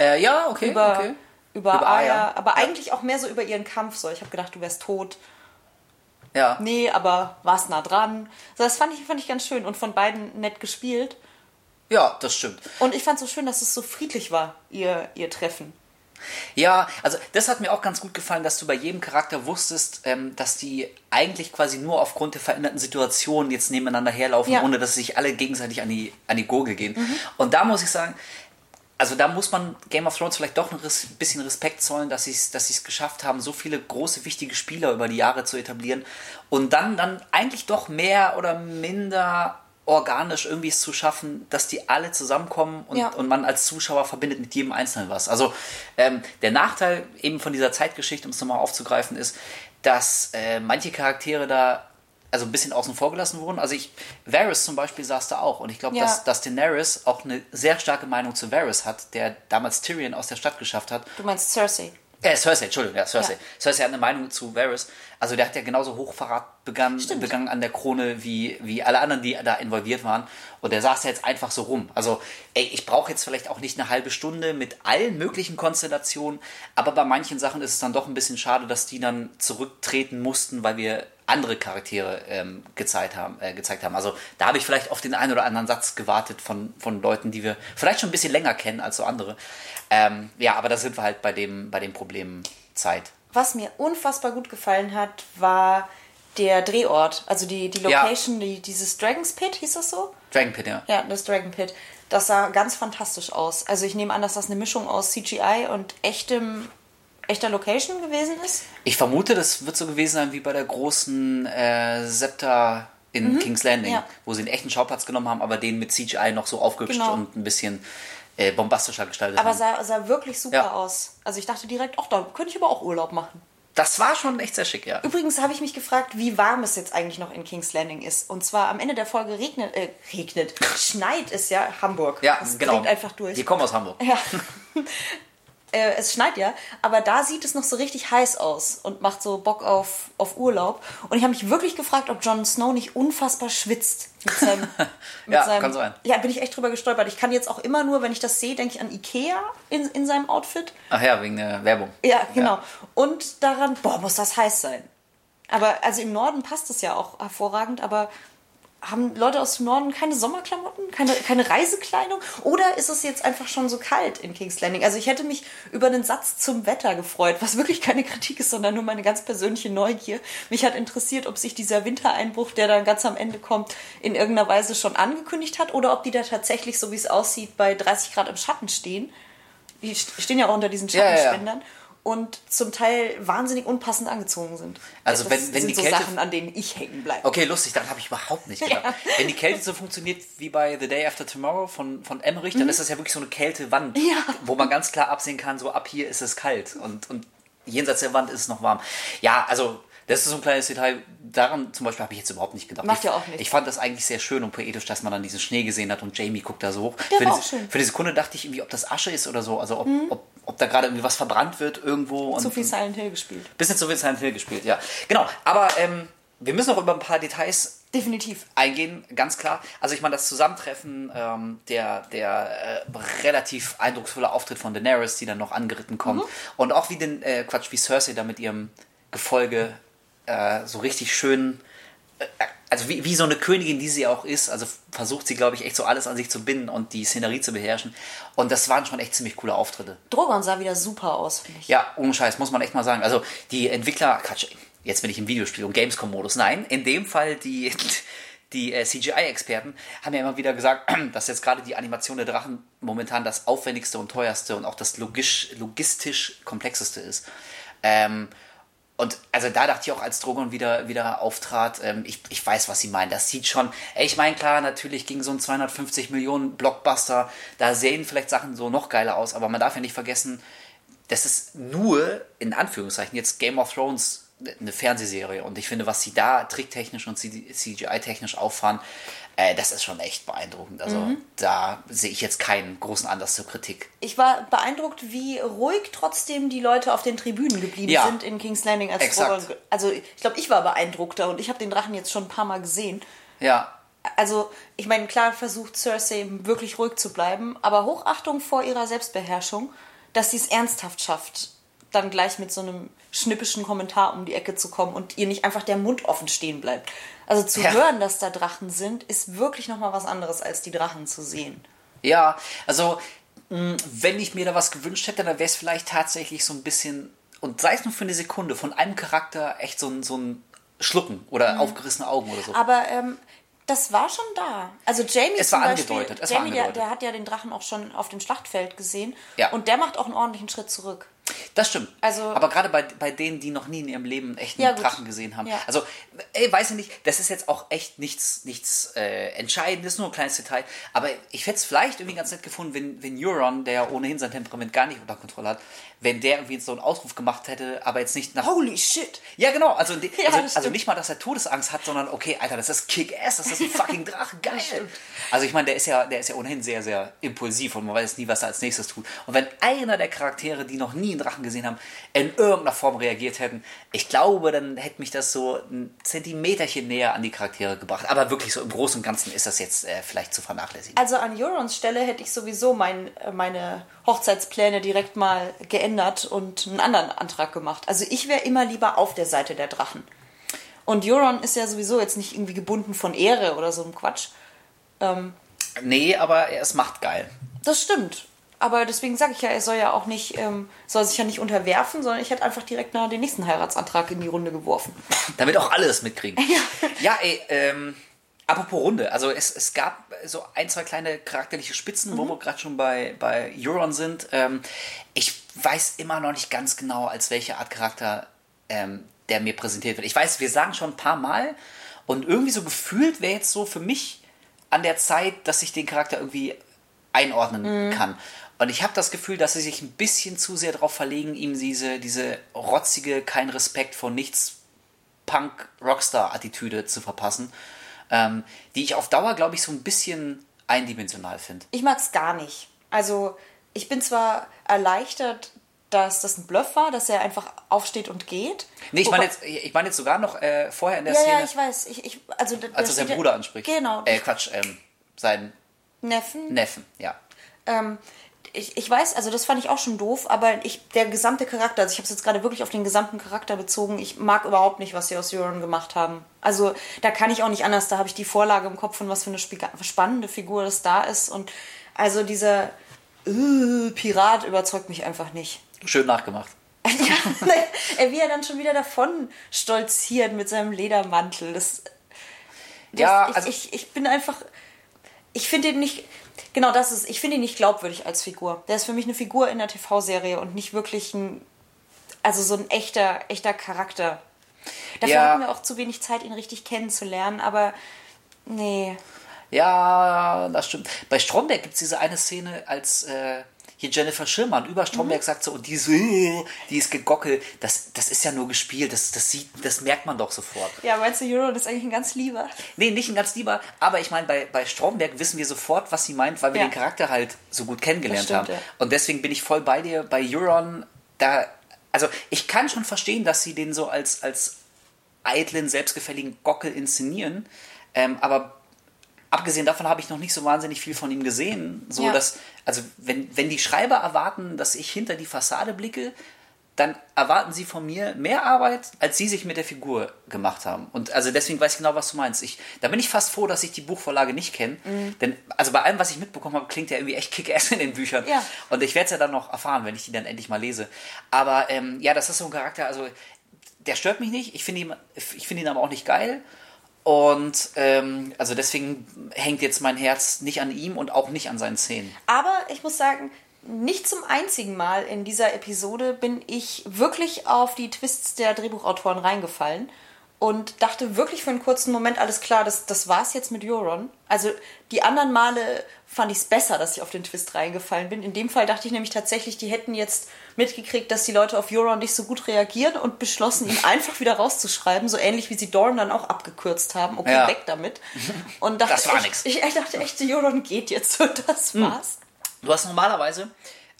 Äh, ja, okay. Über, okay. über, Über Aya, aber Ja. eigentlich auch mehr so über ihren Kampf. So, ich habe gedacht, du wärst tot. Ja. Nee, aber warst nah dran. So, das fand ich, fand ich ganz schön und von beiden nett gespielt. Ja, das stimmt. Und ich fand es so schön, dass es so friedlich war, ihr, ihr Treffen. Ja, also das hat mir auch ganz gut gefallen, dass du bei jedem Charakter wusstest, ähm, dass die eigentlich quasi nur aufgrund der veränderten Situation jetzt nebeneinander herlaufen, Ja. Mhm. ohne dass sie sich alle gegenseitig an die, an die Gurgel gehen. Und da muss ich sagen, also da muss man Game of Thrones vielleicht doch ein bisschen Respekt zollen, dass sie es dass sie's geschafft haben, so viele große, wichtige Spieler über die Jahre zu etablieren und dann, dann eigentlich doch mehr oder minder organisch irgendwie es zu schaffen, dass die alle zusammenkommen und, Ja. und man als Zuschauer verbindet mit jedem Einzelnen was. Also ähm, der Nachteil eben von dieser Zeitgeschichte, um es nochmal aufzugreifen, ist, dass äh, manche Charaktere da also ein bisschen außen vor gelassen wurden. Also ich, Varys zum Beispiel saß da auch und ich glaube, Ja. dass, dass Daenerys auch eine sehr starke Meinung zu Varys hat, der damals Tyrion aus der Stadt geschafft hat. Du meinst Cersei. Äh, Cersei, Entschuldigung, ja, Cersei. Ja. Cersei hat eine Meinung zu Varys. Also der hat ja genauso Hochverrat begangen, Stimmt. begangen an der Krone wie, wie alle anderen, die da involviert waren. Und der saß ja jetzt einfach so rum. Also, ey, ich brauche jetzt vielleicht auch nicht eine halbe Stunde mit allen möglichen Konstellationen, aber bei manchen Sachen ist es dann doch ein bisschen schade, dass die dann zurücktreten mussten, weil wir andere Charaktere ähm, gezeigt, haben, äh, gezeigt haben. Also da habe ich vielleicht auf den einen oder anderen Satz gewartet von, von Leuten, die wir vielleicht schon ein bisschen länger kennen als so andere. Ähm, ja, aber da sind wir halt bei dem, bei dem Problem Zeit. Was mir unfassbar gut gefallen hat, war der Drehort. Also die, die Ja. Location, die, dieses Dragon's Pit, hieß das so? Dragon Pit, ja. Ja, das Dragon Pit. Das sah ganz fantastisch aus. Also ich nehme an, dass das eine Mischung aus CGI und echtem, echter Location gewesen ist. Ich vermute, das wird so gewesen sein wie bei der großen äh, Scepter in King's Landing, Mhm. ja. wo sie einen echten Schauplatz genommen haben, aber den mit CGI noch so aufgehübscht Genau. und ein bisschen äh, bombastischer gestaltet Aber haben. sah, sah wirklich super Ja. aus. Also ich dachte direkt, ach, da könnte ich aber auch Urlaub machen. Das war schon echt sehr schick, ja. Übrigens habe ich mich gefragt, wie warm es jetzt eigentlich noch in King's Landing ist. Und zwar am Ende der Folge regnet, äh, regnet, schneit es ja Hamburg. Ja, das genau. einfach durch. Die kommen aus Hamburg. Ja. äh, es schneit ja, aber da sieht es noch so richtig heiß aus und macht so Bock auf, auf Urlaub. Und ich habe mich wirklich gefragt, ob Jon Snow nicht unfassbar schwitzt mit seinem. mit Ja, seinem, kann sein. Ja, bin ich echt drüber gestolpert. Ich kann jetzt auch immer nur, wenn ich das sehe, denke ich an Ikea in, in seinem Outfit. Ach ja, wegen der Werbung. Ja, genau. Und daran, boah, muss das heiß sein. Aber also im Norden passt es ja auch hervorragend, aber haben Leute aus dem Norden keine Sommerklamotten, keine, keine Reisekleidung? Oder ist es jetzt einfach schon so kalt in King's Landing? Also ich hätte mich über einen Satz zum Wetter gefreut, was wirklich keine Kritik ist, sondern nur meine ganz persönliche Neugier. Mich hat interessiert, ob sich dieser Wintereinbruch, der dann ganz am Ende kommt, in irgendeiner Weise schon angekündigt hat oder ob die da tatsächlich, so wie es aussieht, bei 30 Grad im Schatten stehen. Die st- stehen ja auch unter diesen Ja, ja, ja. Und zum Teil wahnsinnig unpassend angezogen sind. Also das wenn- wenn sind die so Kälte- Sachen, an denen ich hängen bleibe. Okay, lustig, daran habe ich überhaupt nicht gedacht. Wenn die Kälte so funktioniert wie bei The Day After Tomorrow von, von Emmerich, dann ist das ja wirklich so eine Kältewand, Mhm. Ja. wo man ganz klar absehen kann, so ab hier ist es kalt und, und jenseits der Wand ist es noch warm. Ja, also Das ist so ein kleines Detail. Daran zum Beispiel habe ich jetzt überhaupt nicht gedacht. Macht ja auch nichts. Ich fand das eigentlich sehr schön und poetisch, dass man dann diesen Schnee gesehen hat und Jamie guckt da so hoch. Der für, war die, auch schön. für die Sekunde dachte ich irgendwie, ob das Asche ist oder so. Also ob, ob, ob da gerade irgendwie was verbrannt wird irgendwo. Zu viel Silent Hill gespielt. Bisschen zu viel Silent Hill gespielt, ja. Genau, aber ähm, wir müssen noch über ein paar Details Definitiv. eingehen, ganz klar. Also ich meine, das Zusammentreffen, ähm, der, der äh, relativ eindrucksvolle Auftritt von Daenerys, die dann noch angeritten kommt. Und auch wie den, äh, Quatsch, wie Cersei da mit ihrem Gefolge äh, so richtig schön, äh, also wie, wie so eine Königin, die sie auch ist, also versucht sie, glaube ich, echt so alles an sich zu binden und die Szenerie zu beherrschen. Und das waren schon echt ziemlich coole Auftritte. Drogon sah wieder super aus, finde ich. Ja, ohne Scheiß, muss man echt mal sagen. Also die Entwickler, Quatsch, jetzt bin ich im Videospiel und Gamescom-Modus. Nein, in dem Fall die, die äh, CGI-Experten haben ja immer wieder gesagt, dass jetzt gerade die Animation der Drachen momentan das aufwendigste und teuerste und auch das logisch, logistisch komplexeste ist. Ähm, und also da dachte ich auch, als Drogon wieder, wieder auftrat, ähm, ich, ich weiß, was sie meinen. Das sieht schon, ey, ich meine, klar, natürlich ging so ein 250 Millionen Blockbuster, da sehen vielleicht Sachen so noch geiler aus, aber man darf ja nicht vergessen, das ist nur, in Anführungszeichen, jetzt Game of Thrones eine Fernsehserie. Und ich finde, was sie da tricktechnisch und CGI-technisch auffahren, äh, das ist schon echt beeindruckend. Also da sehe ich jetzt keinen großen Anlass zur Kritik. Ich war beeindruckt, wie ruhig trotzdem die Leute auf den Tribünen geblieben Ja. sind in King's Landing. Als Exakt. Also ich glaube, ich war beeindruckter und ich habe den Drachen jetzt schon ein paar Mal gesehen. Ja, Also, ich meine, klar versucht Cersei wirklich ruhig zu bleiben, aber Hochachtung vor ihrer Selbstbeherrschung, dass sie es ernsthaft schafft, dann gleich mit so einem schnippischen Kommentar um die Ecke zu kommen und ihr nicht einfach der Mund offen stehen bleibt. Also zu Ja. hören, dass da Drachen sind, ist wirklich nochmal was anderes, als die Drachen zu sehen. Ja, also mh, wenn ich mir da was gewünscht hätte, dann wäre es vielleicht tatsächlich so ein bisschen, und sei es nur für eine Sekunde, von einem Charakter echt so ein, so ein Schlucken oder aufgerissene Augen oder so. Aber ähm, das war schon da. Also Jamie Es zum war Beispiel, angedeutet, es war Jamie, der, angedeutet. der hat ja den Drachen auch schon auf dem Schlachtfeld gesehen. Ja. Und der macht auch einen ordentlichen Schritt zurück. Das stimmt. Also- aber gerade bei, bei denen, die noch nie in ihrem Leben einen echten Ja. Drachen gesehen haben. Ja. Also, ey, weiß ich nicht, das ist jetzt auch echt nichts, nichts äh, Entscheidendes, nur ein kleines Detail. Aber ich hätte es vielleicht irgendwie ganz nett gefunden, wenn, wenn Euron, der ja ohnehin sein Temperament gar nicht unter Kontrolle hat, wenn der irgendwie so einen Ausruf gemacht hätte, aber jetzt nicht nach. Holy shit! Ja, genau. Also, die- Ja, also, also nicht mal, dass er Todesangst hat, sondern okay, Alter, das ist Kick-Ass, das ist ein fucking Drache, geil. Also ich meine, der ist ja, der ist ja ohnehin sehr, sehr impulsiv und man weiß nie, was er als nächstes tut. Und wenn einer der Charaktere, die noch nie einen Drachen gesehen haben, in irgendeiner Form reagiert hätten, ich glaube, dann hätte mich das so ein Zentimeterchen näher an die Charaktere gebracht. Aber wirklich so im Großen und Ganzen ist das jetzt äh, vielleicht zu vernachlässigen. Also an Eurons Stelle hätte ich sowieso mein, äh, meine Hochzeitspläne direkt mal geändert und einen anderen Antrag gemacht. Also ich wäre immer lieber auf der Seite der Drachen. Und Euron ist ja sowieso jetzt nicht irgendwie gebunden von Ehre oder so einem Quatsch. Ähm, Nee, aber er ist machtgeil. das stimmt. Aber deswegen sage ich ja, er soll ja auch nicht, ähm, soll sich ja nicht unterwerfen, sondern ich hätte einfach direkt mal den nächsten Heiratsantrag in die Runde geworfen. Damit auch alle es mitkriegen. Ja, ey, ähm, apropos Runde, also es, es gab so ein, zwei kleine charakterliche Spitzen, wo wir gerade schon bei, bei Euron sind. Ähm, ich weiß immer noch nicht ganz genau, als welche Art Charakter ähm, der mir präsentiert wird. Ich weiß, wir sagen schon ein paar Mal und irgendwie so gefühlt wäre jetzt so für mich an der Zeit, dass ich den Charakter irgendwie einordnen kann. Und ich habe das Gefühl, dass sie sich ein bisschen zu sehr darauf verlegen, ihm diese, diese rotzige, kein Respekt vor nichts Punk-Rockstar-Attitüde zu verpassen, ähm, die ich auf Dauer, glaube ich, so ein bisschen eindimensional finde. Ich mag es gar nicht. Also, ich bin zwar erleichtert, dass das ein Bluff war, dass er einfach aufsteht und geht. Nee, ich meine jetzt, ich meine jetzt sogar noch äh, vorher in der Ja, Szene, ja, ich weiß. Ich, ich, also, als er seinen Bruder anspricht. Genau. Äh, Quatsch, ähm, seinen Neffen. Neffen, ja. Ähm, ich, ich weiß, also das fand ich auch schon doof, aber ich, der gesamte Charakter, also ich habe es jetzt gerade wirklich auf den gesamten Charakter bezogen, ich mag überhaupt nicht, was sie aus Euron gemacht haben. Also da kann ich auch nicht anders, da habe ich die Vorlage im Kopf von was für eine spannende Figur das da ist und also dieser äh, Pirat überzeugt mich einfach nicht. Schön nachgemacht. ja, wie er dann schon wieder davon stolziert mit seinem Ledermantel. Das, das, Ja, ich, also- ich, ich bin einfach. Ich finde ihn nicht. Genau das ist. Ich finde ihn nicht glaubwürdig als Figur. Der ist für mich eine Figur in der TV-Serie und nicht wirklich ein. Also so ein echter, echter Charakter. Dafür Ja. hatten wir auch zu wenig Zeit, ihn richtig kennenzulernen, aber. Nee. Ja, das stimmt. Bei Stromberg gibt es diese eine Szene, als äh, hier Jennifer Schirmann über Stromberg sagt so, und die ist, äh, die ist gegockelt. Das, das ist ja nur gespielt, das, das, sieht, das merkt man doch sofort. Ja, meinst du, Euron ist eigentlich ein ganz lieber? Nee, nicht ein ganz lieber, aber ich meine, bei, bei Stromberg wissen wir sofort, was sie meint, weil wir Ja. den Charakter halt so gut kennengelernt stimmt, haben. ja. Und deswegen bin ich voll bei dir. Bei Euron, da, also ich kann schon verstehen, dass sie den so als, als eitlen, selbstgefälligen Gockel inszenieren, ähm, aber abgesehen davon habe ich noch nicht so wahnsinnig viel von ihm gesehen, so Ja. dass, also wenn, wenn die Schreiber erwarten, dass ich hinter die Fassade blicke, dann erwarten sie von mir mehr Arbeit, als sie sich mit der Figur gemacht haben. Und also deswegen weiß ich genau, was du meinst. Ich, da bin ich fast froh, dass ich die Buchvorlage nicht kenne. Mhm. Denn also bei allem, was ich mitbekommen habe, klingt ja irgendwie echt kick-ass in den Büchern. Ja. Und ich werde es ja dann noch erfahren, wenn ich die dann endlich mal lese. Aber ähm, ja, das ist so ein Charakter, also der stört mich nicht. Ich finde ihn, ich finde ihn aber auch nicht geil. Und ähm, also deswegen hängt jetzt mein Herz nicht an ihm und auch nicht an seinen Szenen. Aber ich muss sagen, nicht zum einzigen Mal in dieser Episode bin ich wirklich auf die Twists der Drehbuchautoren reingefallen und dachte wirklich für einen kurzen Moment, alles klar, das, das war's jetzt mit Euron. Also die anderen Male fand ich es besser, dass ich auf den Twist reingefallen bin. In dem Fall dachte ich nämlich tatsächlich, die hätten jetzt mitgekriegt, dass die Leute auf Euron nicht so gut reagieren und beschlossen, ihn einfach wieder rauszuschreiben, so ähnlich wie sie Dorn dann auch abgekürzt haben. Okay, Ja. weg damit. Und dachte Das war nix. Ich, ich dachte echt, Euron geht jetzt und das war's. Du hast normalerweise,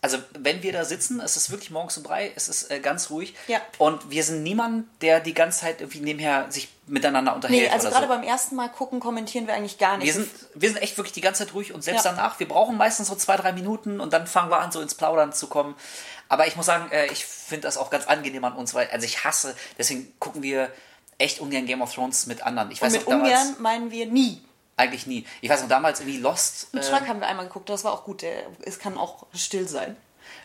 also wenn wir da sitzen, es ist wirklich morgens um drei, es ist äh, ganz ruhig. Ja. Und wir sind niemand, der die ganze Zeit irgendwie nebenher sich miteinander unterhält. Nee, also gerade so. beim ersten Mal gucken, kommentieren wir eigentlich gar nicht. wir sind, wir sind echt wirklich die ganze Zeit ruhig und selbst Ja. danach, wir brauchen meistens so zwei, drei Minuten und dann fangen wir an, so ins Plaudern zu kommen. Aber ich muss sagen, äh, ich finde das auch ganz angenehm an uns, weil, also ich hasse, deswegen gucken wir echt ungern Game of Thrones mit anderen. Ich und weiß mit noch damals, ungern meinen wir nie. Eigentlich nie. Ich weiß noch damals irgendwie Lost. Mit Äh, haben wir einmal geguckt, das war auch gut. Der, es kann auch still sein.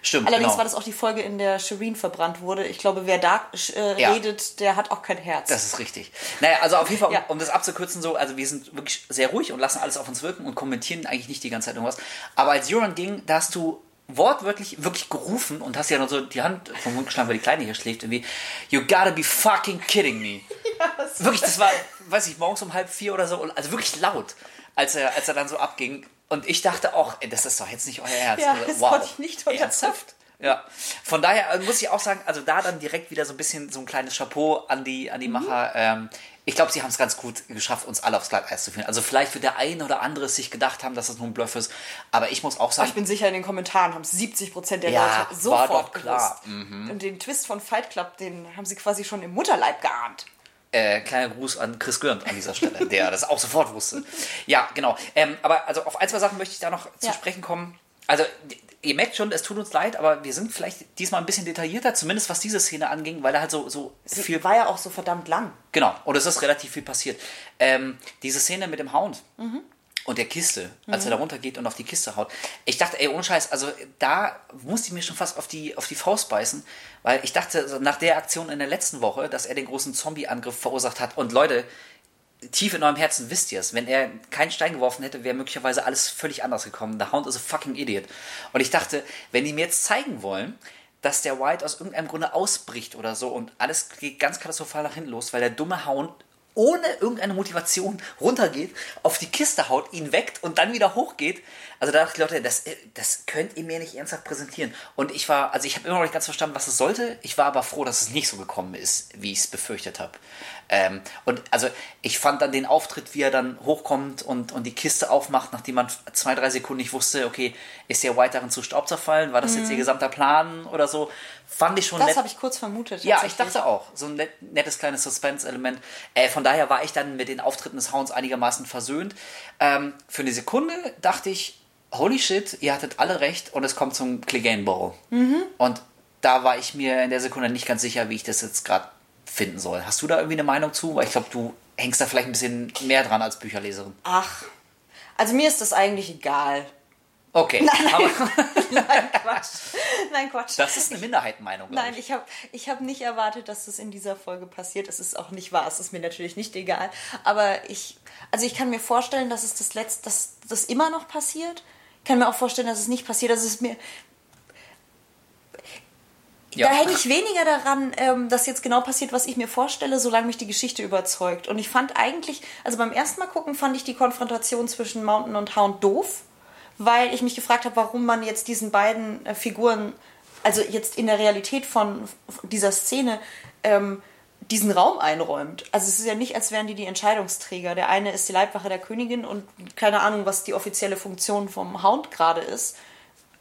stimmt, Allerdings genau. war das auch die Folge, in der Shireen verbrannt wurde. Ich glaube, wer da äh, Ja. redet, der hat auch kein Herz. Das ist richtig. Naja, also auf jeden Fall, um, Ja. um das abzukürzen, so, also wir sind wirklich sehr ruhig und lassen alles auf uns wirken und kommentieren eigentlich nicht die ganze Zeit irgendwas. Aber als Euron ging, da hast du wortwörtlich wirklich gerufen und hast ja noch so die Hand vom Mund geschlagen, weil die Kleine hier schläft, irgendwie, you gotta be fucking kidding me. wirklich, das war, weiß ich, morgens um halb vier oder so, also wirklich laut, als er, als er dann so abging. Und ich dachte auch, ey, das ist doch jetzt nicht euer Ernst. Ja, Also, das konnte ich nicht. Ernsthaft? Ja, von daher äh, muss ich auch sagen, also da dann direkt wieder so ein bisschen so ein kleines Chapeau an die, an die Mhm. Macher. Ähm, ich glaube, sie haben es ganz gut geschafft, uns alle aufs Glatteis zu führen. Also vielleicht wird der eine oder andere sich gedacht haben, dass das nur ein Bluff ist, aber ich muss auch Aber sagen, ich bin sicher, in den Kommentaren haben 70 Prozent der Ja, Leute war sofort doch klar. Mhm. Und den Twist von Fight Club, den haben sie quasi schon im Mutterleib geahnt. äh, kleiner Gruß an Chris Görnd an dieser Stelle, der das auch sofort wusste. Ja, genau. Ähm, aber also auf ein, zwei Sachen möchte ich da noch zu Ja. sprechen kommen. Also ihr merkt schon, es tut uns leid, aber wir sind vielleicht diesmal ein bisschen detaillierter, zumindest was diese Szene anging, weil da halt so, so Sie viel war ja auch so verdammt lang. Genau, und es ist relativ viel passiert. Ähm, diese Szene mit dem Hound und der Kiste, als er da runtergeht und auf die Kiste haut. Ich dachte, ey, ohne Scheiß, also da musste ich mir schon fast auf die, auf die Faust beißen, weil ich dachte, so nach der Aktion in der letzten Woche, dass er den großen Zombie-Angriff verursacht hat. Und Leute, tief in eurem Herzen wisst ihr es. Wenn er keinen Stein geworfen hätte, wäre möglicherweise alles völlig anders gekommen. Der Hound is a fucking idiot. Und ich dachte, wenn die mir jetzt zeigen wollen, dass der White aus irgendeinem Grunde ausbricht oder so und alles geht ganz katastrophal nach hinten los, weil der dumme Hound ohne irgendeine Motivation runtergeht, auf die Kiste haut, ihn weckt und dann wieder hochgeht. Also da dachte ich, Leute, das, das könnt ihr mir nicht ernsthaft präsentieren. Und ich war, also ich habe immer noch nicht ganz verstanden, was es sollte. Ich war aber froh, dass es nicht so gekommen ist, wie ich es befürchtet habe. Ähm, und also ich fand dann den Auftritt, wie er dann hochkommt und, und die Kiste aufmacht, nachdem man zwei, drei Sekunden nicht wusste, okay, ist der White darin zu Staub zerfallen? War das jetzt ihr gesamter Plan oder so? Fand ich schon Das habe ich kurz vermutet. Ja, ich dachte auch. So ein net, nettes kleines Suspense-Element. Äh, von daher war ich dann mit den Auftritten des Hounds einigermaßen versöhnt. Ähm, für eine Sekunde dachte ich, holy shit, ihr hattet alle recht und es kommt zum Clegane Bowl. Und da war ich mir in der Sekunde nicht ganz sicher, wie ich das jetzt gerade finden soll. Hast du da irgendwie eine Meinung zu? Weil ich glaube, du hängst da vielleicht ein bisschen mehr dran als Bücherleserin. Ach, also mir ist das eigentlich egal. Okay, aber Nein, Quatsch. Nein, Quatsch. das ist eine Minderheitenmeinung, Nein, ich. ich habe ich hab nicht erwartet, dass das in dieser Folge passiert. Es ist auch nicht wahr. Es ist mir natürlich nicht egal. Aber ich, also ich kann mir vorstellen, dass es das letzte, dass das immer noch passiert. Ich kann mir auch vorstellen, dass es nicht passiert. Das ist mir. Ja. Da hänge ich weniger daran, ähm, dass jetzt genau passiert, was ich mir vorstelle, solange mich die Geschichte überzeugt. Und ich fand eigentlich, also beim ersten Mal gucken, fand ich die Konfrontation zwischen Mountain und Hound doof, weil ich mich gefragt habe, warum man jetzt diesen beiden äh, Figuren, also jetzt in der Realität von dieser Szene, ähm, diesen Raum einräumt. Also es ist ja nicht, als wären die die Entscheidungsträger. Der eine ist die Leibwache der Königin und keine Ahnung, was die offizielle Funktion vom Hound gerade ist.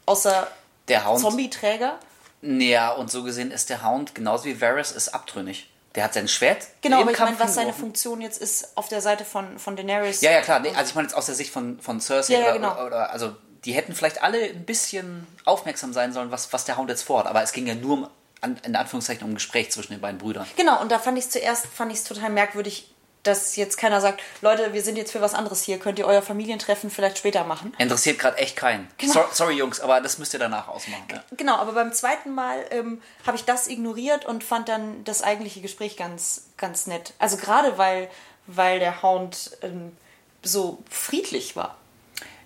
Außer Der Hound. Zombie-Träger. Ja, und so gesehen ist der Hound genauso wie Varys ist abtrünnig. Der hat sein Schwert. Genau, aber ich meine, was seine. Funktion jetzt ist auf der Seite von, von Daenerys. Ja, ja, klar. Nee, also ich meine jetzt aus der Sicht von, von Cersei. Ja, ja, oder, genau. oder, oder, also die hätten vielleicht alle ein bisschen aufmerksam sein sollen, was, was der Hound jetzt vorhat. Aber es ging ja nur um, an, in Anführungszeichen um ein Gespräch zwischen den beiden Brüdern. Genau, und da fand ich es zuerst fand ich's total merkwürdig, dass jetzt keiner sagt, Leute, wir sind jetzt für was anderes hier, könnt ihr euer Familientreffen vielleicht später machen. Interessiert gerade echt keinen. Genau. So, sorry, Jungs, aber das müsst ihr danach ausmachen. Ja. Genau, aber beim zweiten Mal ähm, habe ich das ignoriert und fand dann das eigentliche Gespräch ganz, ganz nett. Also gerade weil, weil der Hound ähm, so friedlich war.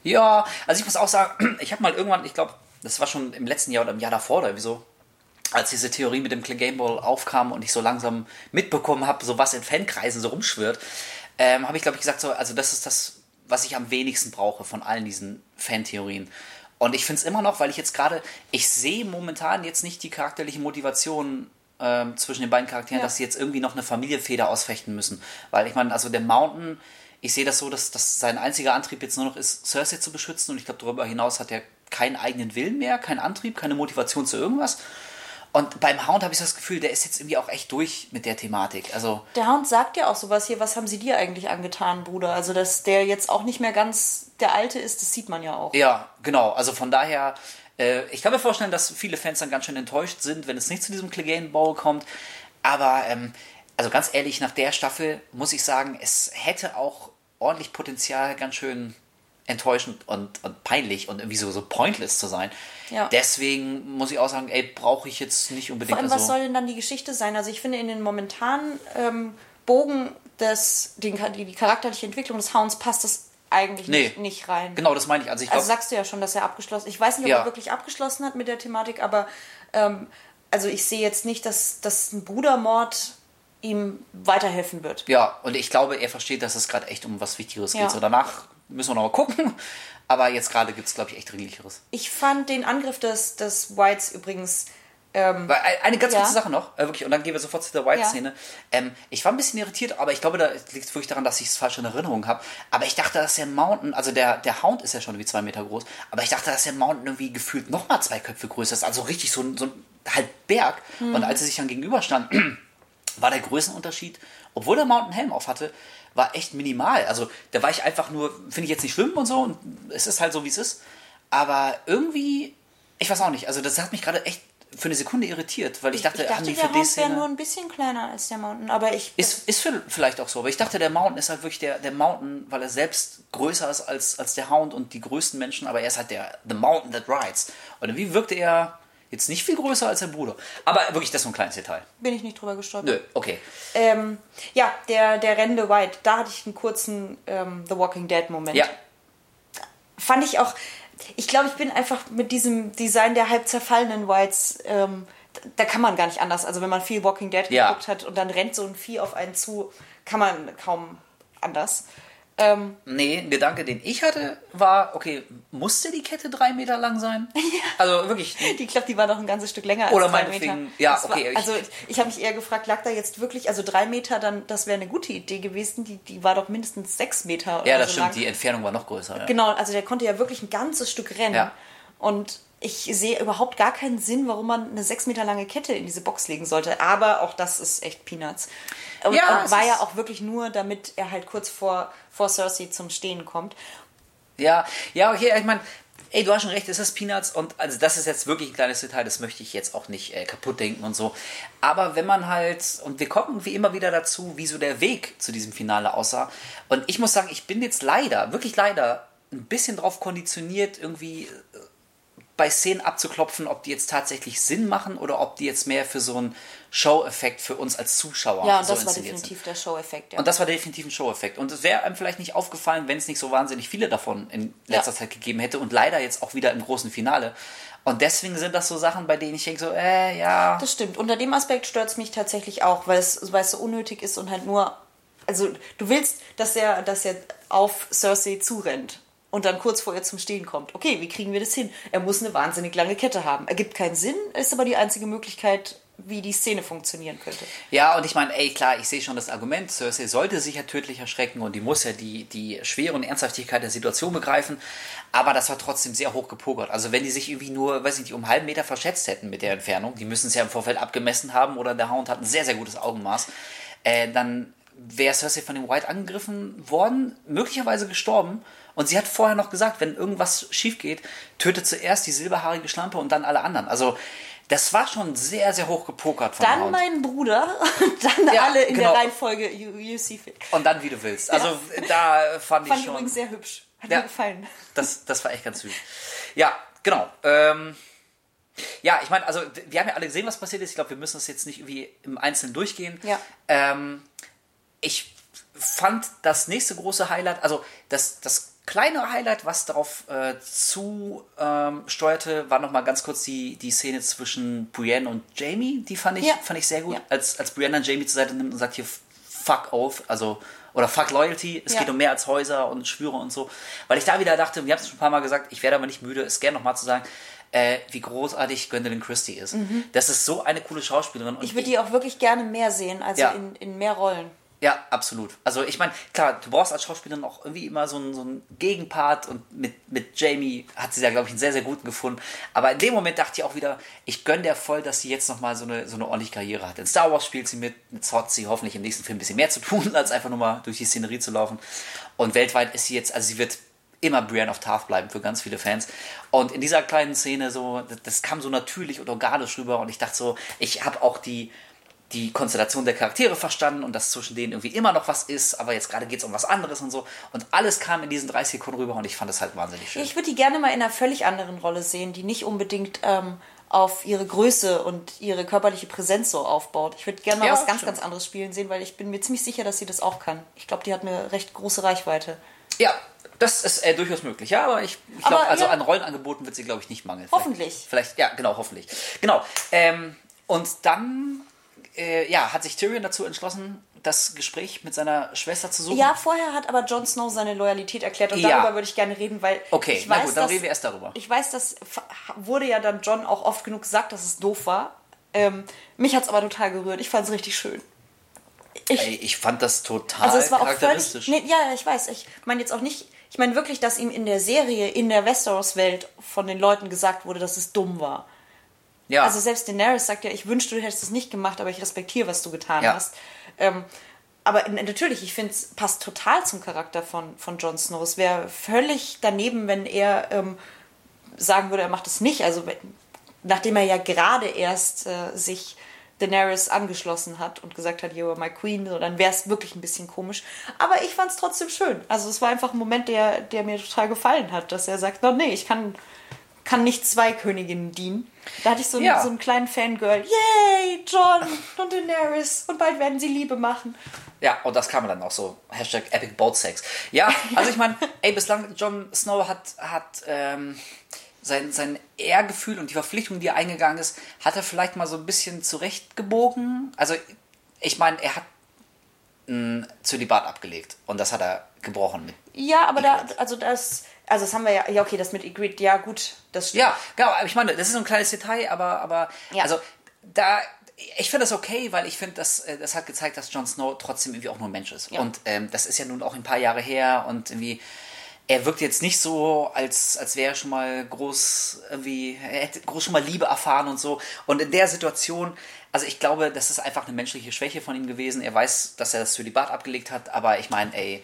Ja, also ich muss auch sagen, ich habe mal irgendwann, ich glaube, das war schon im letzten Jahr oder im Jahr davor oder wieso, als diese Theorie mit dem Game Ball aufkam und ich so langsam mitbekommen habe, so was in Fankreisen so rumschwirrt, ähm, habe ich glaube ich gesagt, so, also das ist das, was ich am wenigsten brauche von allen diesen Fantheorien. Und ich finde es immer noch, weil ich jetzt gerade, ich sehe momentan jetzt nicht die charakterliche Motivation ähm, zwischen den beiden Charakteren, Ja. dass sie jetzt irgendwie noch eine Familienfeder ausfechten müssen. Weil ich meine, also der Mountain, ich sehe das so, dass, dass sein einziger Antrieb jetzt nur noch ist, Cersei zu beschützen. Und ich glaube, darüber hinaus hat er keinen eigenen Willen mehr, keinen Antrieb, keine Motivation zu irgendwas. Und beim Hound habe ich das Gefühl, der ist jetzt irgendwie auch echt durch mit der Thematik. Also, Der Hound sagt ja auch sowas hier, was haben sie dir eigentlich angetan, Bruder? Also, dass der jetzt auch nicht mehr ganz der Alte ist, das sieht man ja auch. ja, genau. Also von daher, äh, ich kann mir vorstellen, dass viele Fans dann ganz schön enttäuscht sind, wenn es nicht zu diesem Clegane Bowl kommt. Aber, ähm, also ganz ehrlich, nach der Staffel muss ich sagen, es hätte auch ordentlich Potenzial, ganz schön enttäuschend und, und peinlich und irgendwie so, so pointless zu sein. Ja. Deswegen muss ich auch sagen, ey, brauche ich jetzt nicht unbedingt. Vor allem, was also, soll denn dann die Geschichte sein? Also ich finde, in den momentanen ähm, Bogen des, den, die, die charakterliche Entwicklung des Hounds passt das eigentlich Nee. nicht, nicht rein. genau, das meine ich. Also ich Also glaube, sagst du ja schon, dass er abgeschlossen Ich weiß nicht, ob Ja. er wirklich abgeschlossen hat mit der Thematik, aber ähm, also ich sehe jetzt nicht, dass, dass ein Brudermord ihm weiterhelfen wird. Ja, und ich glaube, er versteht, dass es gerade echt um was Wichtigeres Ja. geht. So danach müssen wir noch mal gucken. Aber jetzt gerade gibt es, glaube ich, echt Dringlicheres. Ich fand den Angriff des, des Whites übrigens. Ähm, ein- eine ganz Ja. kurze Sache noch, äh, wirklich, und dann gehen wir sofort zu der White-Szene. Ähm, ich war ein bisschen irritiert, aber ich glaube, da liegt es wirklich daran, dass ich es falsch in Erinnerung habe. Aber ich dachte, dass der Mountain, also der, der Hound ist ja schon wie zwei Meter groß, aber ich dachte, dass der Mountain irgendwie gefühlt noch mal zwei Köpfe größer ist. Also richtig so ein, so ein halt Berg. Mhm. Und als sie sich dann gegenüberstanden, war der Größenunterschied, obwohl der Mountain Helm auf hatte, war echt minimal. Also da war ich einfach nur, finde ich jetzt nicht schlimm und so, und es ist halt so, wie es ist. Aber irgendwie, ich weiß auch nicht, also das hat mich gerade echt für eine Sekunde irritiert, weil ich dachte, ich haben dachte die der wäre nur ein bisschen kleiner als der Mountain, aber ich. Ist, ist vielleicht auch so, aber ich dachte, der Mountain ist halt wirklich der, der Mountain, weil er selbst größer ist als, als der Hound und die größten Menschen, aber er ist halt der The Mountain that rides. Und irgendwie wirkte er jetzt nicht viel größer als sein Bruder. Aber wirklich, das ist so ein kleines Detail. bin ich nicht drüber gestolpert. Nö, okay. Ähm, ja, der, der rennende White, da hatte ich einen kurzen ähm, The Walking Dead Moment. Ja, Fand ich auch, ich glaube, ich bin einfach mit diesem Design der halb zerfallenen Whites, ähm, da kann man gar nicht anders. Also wenn man viel Walking Dead Ja. geguckt hat und dann rennt so ein Vieh auf einen zu, kann man kaum anders. Ähm, Nee, ein Gedanke, den ich hatte, war, okay, musste die Kette drei Meter lang sein? Also wirklich, die, ich glaube, die war noch ein ganzes Stück länger als Oder drei Meter. ja, Das war, okay, ich- also ich habe mich eher gefragt, lag da jetzt wirklich, also drei Meter, dann das wäre eine gute Idee gewesen. Die, die war doch mindestens sechs Meter oder ja, das so stimmt, lang. die Entfernung war noch größer. Ja. Genau, also der konnte ja wirklich ein ganzes Stück rennen. Ja. Und ich sehe überhaupt gar keinen Sinn, warum man eine sechs Meter lange Kette in diese Box legen sollte. Aber auch das ist echt Peanuts. Und, Ja, und war ja auch wirklich nur, damit er halt kurz vor, vor Cersei zum Stehen kommt. Ja, ja, okay, ich meine, ey, du hast schon recht, es ist Peanuts und also das ist jetzt wirklich ein kleines Detail, das möchte ich jetzt auch nicht äh, kaputt denken und so. Aber wenn man halt, und wir kommen wie immer wieder dazu, wie so der Weg zu diesem Finale aussah. Und ich muss sagen, ich bin jetzt leider, wirklich leider, ein bisschen drauf konditioniert, irgendwie äh, bei Szenen abzuklopfen, ob die jetzt tatsächlich Sinn machen oder ob die jetzt mehr für so einen Show-Effekt für uns als Zuschauer Ja, und so das war inszeniert sind. definitiv der Show-Effekt. Ja. Und das war definitiv ein Show-Effekt. Und es wäre einem vielleicht nicht aufgefallen, wenn es nicht so wahnsinnig viele davon in letzter Ja. Zeit gegeben hätte und leider jetzt auch wieder im großen Finale. Und deswegen sind das so Sachen, bei denen ich denke so, äh, ja. Das stimmt. Unter dem Aspekt stört es mich tatsächlich auch, weil es, weil es so unnötig ist und halt nur. Also, du willst, dass er, dass er auf Cersei zurennt. Und dann kurz vor ihr zum Stehen kommt. Okay, wie kriegen wir das hin? Er muss eine wahnsinnig lange Kette haben. Ergibt keinen Sinn, ist aber die einzige Möglichkeit, wie die Szene funktionieren könnte. Ja, und ich meine, ey, klar, ich sehe schon das Argument, Cersei sollte sich ja tödlich erschrecken und die muss ja die, die Schwere und Ernsthaftigkeit der Situation begreifen, aber das war trotzdem sehr hoch gepokert. Also wenn die sich irgendwie nur, weiß ich nicht, um einen halben Meter verschätzt hätten mit der Entfernung, die müssen es ja im Vorfeld abgemessen haben oder der Hound hat ein sehr, sehr gutes Augenmaß, äh, dann wäre Cersei von dem White angegriffen worden, möglicherweise gestorben. Und sie hat vorher noch gesagt, wenn irgendwas schief geht, tötet zuerst die silberhaarige Schlampe und dann alle anderen. Also das war schon sehr, sehr hoch gepokert von Dann mein Bruder, dann ja, alle in genau. der Reihenfolge you, you see fit. Und dann wie du willst. Also ja. da fand, fand ich schon... übrigens sehr hübsch. Hat ja, mir gefallen. Das, das war echt ganz süß. Ja, genau. Ähm, ja, ich meine, also wir haben ja alle gesehen, was passiert ist. Ich glaube, wir müssen das jetzt nicht irgendwie im Einzelnen durchgehen. Ja. Ähm, ich fand das nächste große Highlight, also das, das kleine Highlight, was darauf äh, zu ähm, steuerte, war nochmal ganz kurz die, die Szene zwischen Brienne und Jamie. Die fand ich, ja. fand ich sehr gut. Ja. Als, als Brienne dann Jamie zur Seite nimmt und sagt hier Fuck off, also oder Fuck Loyalty, es ja. geht um mehr als Häuser und Schwüre und so. Weil ich da wieder dachte, wir haben es schon ein paar Mal gesagt, ich werde aber nicht müde, es gerne nochmal zu sagen, äh, wie großartig Gwendolyn Christie ist. Mhm. Das ist so eine coole Schauspielerin. ich würde die auch wirklich gerne mehr sehen, also in, in mehr Rollen. Ja, absolut. Also ich meine, klar, du brauchst als Schauspielerin auch irgendwie immer so einen, so einen Gegenpart und mit, mit Jamie hat sie ja, glaube ich, einen sehr, sehr guten gefunden. Aber in dem Moment dachte ich auch wieder, ich gönne der voll, dass sie jetzt nochmal so eine, so eine ordentliche Karriere hat. In Star Wars spielt sie mit, mit hat sie hoffentlich im nächsten Film ein bisschen mehr zu tun, als einfach nur mal durch die Szenerie zu laufen. Und weltweit ist sie jetzt, also sie wird immer Brienne of Tarth bleiben für ganz viele Fans. Und in dieser kleinen Szene so, das, das kam so natürlich und organisch rüber und ich dachte so, ich habe auch die die Konstellation der Charaktere verstanden und dass zwischen denen irgendwie immer noch was ist, aber jetzt gerade geht es um was anderes und so. Und alles kam in diesen 30 Sekunden rüber und ich fand es halt wahnsinnig schön. Ich würde die gerne mal in einer völlig anderen Rolle sehen, die nicht unbedingt ähm, auf ihre Größe und ihre körperliche Präsenz so aufbaut. Ich würde gerne mal ja, was ganz, stimmt. ganz anderes spielen sehen, weil ich bin mir ziemlich sicher, dass sie das auch kann. Ich glaube, die hat eine recht große Reichweite. Ja, das ist äh, durchaus möglich, ja, aber ich, ich glaube, also ja. an Rollenangeboten wird sie, glaube ich, nicht mangeln. Hoffentlich. Vielleicht, ja, genau, hoffentlich. Genau. Ähm, und dann äh, ja, hat sich Tyrion dazu entschlossen, das Gespräch mit seiner Schwester zu suchen. Ja, vorher hat aber Jon Snow seine Loyalität erklärt und ja. darüber würde ich gerne reden, weil okay, ich weiß, na gut, dann dass, reden wir erst darüber. Ich weiß, das wurde ja dann John auch oft genug gesagt, dass es doof war. Ähm, mich hat es aber total gerührt. Ich fand es richtig schön. Ich, Ey, ich fand das total also es war charakteristisch. Auch völlig, nee, ja, ich weiß. Ich meine jetzt auch nicht. Ich meine wirklich, dass ihm in der Serie, in der Westeros-Welt von den Leuten gesagt wurde, dass es dumm war. Ja. Also selbst Daenerys sagt ja, ich wünschte, du hättest es nicht gemacht, aber ich respektiere, was du getan ja. hast. Ähm, aber natürlich, ich finde, es passt total zum Charakter von, von Jon Snow. Es wäre völlig daneben, wenn er ähm, sagen würde, er macht es nicht. Also nachdem er ja gerade erst äh, sich Daenerys angeschlossen hat und gesagt hat, you are my queen, so, dann wäre es wirklich ein bisschen komisch. Aber ich fand es trotzdem schön. Also es war einfach ein Moment, der, der mir total gefallen hat, dass er sagt, no, nee, ich kann, kann nicht zwei Königinnen dienen. Da hatte ich so, einen, ja. so einen kleinen Fangirl. Yay, John und Daenerys. Und bald werden sie Liebe machen. Ja, und das kam dann auch so. Hashtag Epic Boat Sex. Ja, also ich meine, ey, bislang Jon Snow hat, hat ähm, sein, sein Ehrgefühl und die Verpflichtung, die er eingegangen ist, hat er vielleicht mal so ein bisschen zurechtgebogen. Also ich meine, er hat ein Zölibat abgelegt und das hat er gebrochen mit. Ja, aber da, also das also das haben wir ja, ja okay, das mit Ygritte, ja gut, das stimmt. Ja, genau, ich meine, das ist so ein kleines Detail, aber, aber ja. also da, ich finde das okay, weil ich finde, das, äh, das hat gezeigt, dass Jon Snow trotzdem irgendwie auch nur ein Mensch ist. Ja. Und ähm, das ist ja nun auch ein paar Jahre her und irgendwie, er wirkt jetzt nicht so, als, als wäre er schon mal groß, irgendwie, er hätte groß schon mal Liebe erfahren und so. Und in der Situation, also ich glaube, das ist einfach eine menschliche Schwäche von ihm gewesen. Er weiß, dass er das für die Bart abgelegt hat, aber ich meine, ey,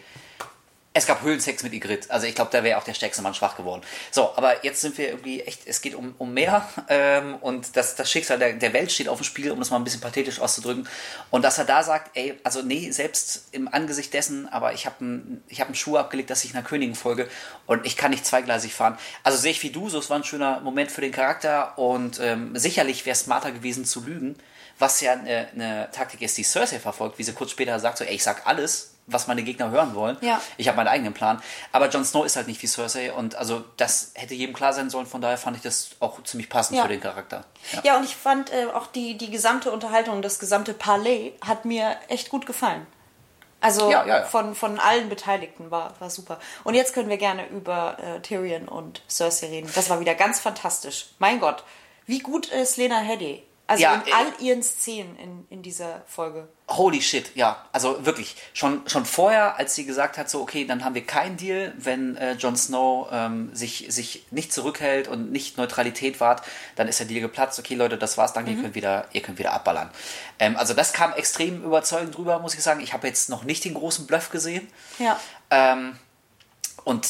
es gab Höhlensex mit Igrit. Also ich glaube, da wäre auch der stärkste Mann schwach geworden. So, aber jetzt sind wir irgendwie echt, es geht um, um mehr ähm, und das, das Schicksal der, der Welt steht auf dem Spiel, um das mal ein bisschen pathetisch auszudrücken. Und dass er da sagt, ey, also nee, selbst im Angesicht dessen, aber ich habe einen hab Schuh abgelegt, dass ich einer Königin folge und ich kann nicht zweigleisig fahren. Also sehe ich wie du, so es war ein schöner Moment für den Charakter und ähm, sicherlich wäre es smarter gewesen zu lügen, was ja eine, eine Taktik ist, die Cersei verfolgt, wie sie kurz später sagt, so, ey, ich sag alles, was meine Gegner hören wollen. Ja. Ich habe meinen eigenen Plan. Aber Jon Snow ist halt nicht wie Cersei und also das hätte jedem klar sein sollen. Von daher fand ich das auch ziemlich passend ja. für den Charakter. Ja, ja und ich fand äh, auch die, die gesamte Unterhaltung, das gesamte Palais hat mir echt gut gefallen. Also Ja, ja, ja. Von, von allen Beteiligten war, war super. Und jetzt können wir gerne über äh, Tyrion und Cersei reden. Das war wieder ganz fantastisch. Mein Gott, wie gut ist Lena Headey? Also Ja, in äh, all ihren Szenen in, in dieser Folge. Holy shit, ja. Also wirklich, schon, schon vorher, als sie gesagt hat, so, okay, dann haben wir keinen Deal, wenn äh, Jon Snow ähm, sich, sich nicht zurückhält und nicht Neutralität wahrt, dann ist der Deal geplatzt. Okay, Leute, das war's, danke, ihr, könnt wieder, ihr könnt wieder abballern. Ähm, also das kam extrem überzeugend drüber, muss ich sagen. Ich habe jetzt noch nicht den großen Bluff gesehen. Ja. Ähm, und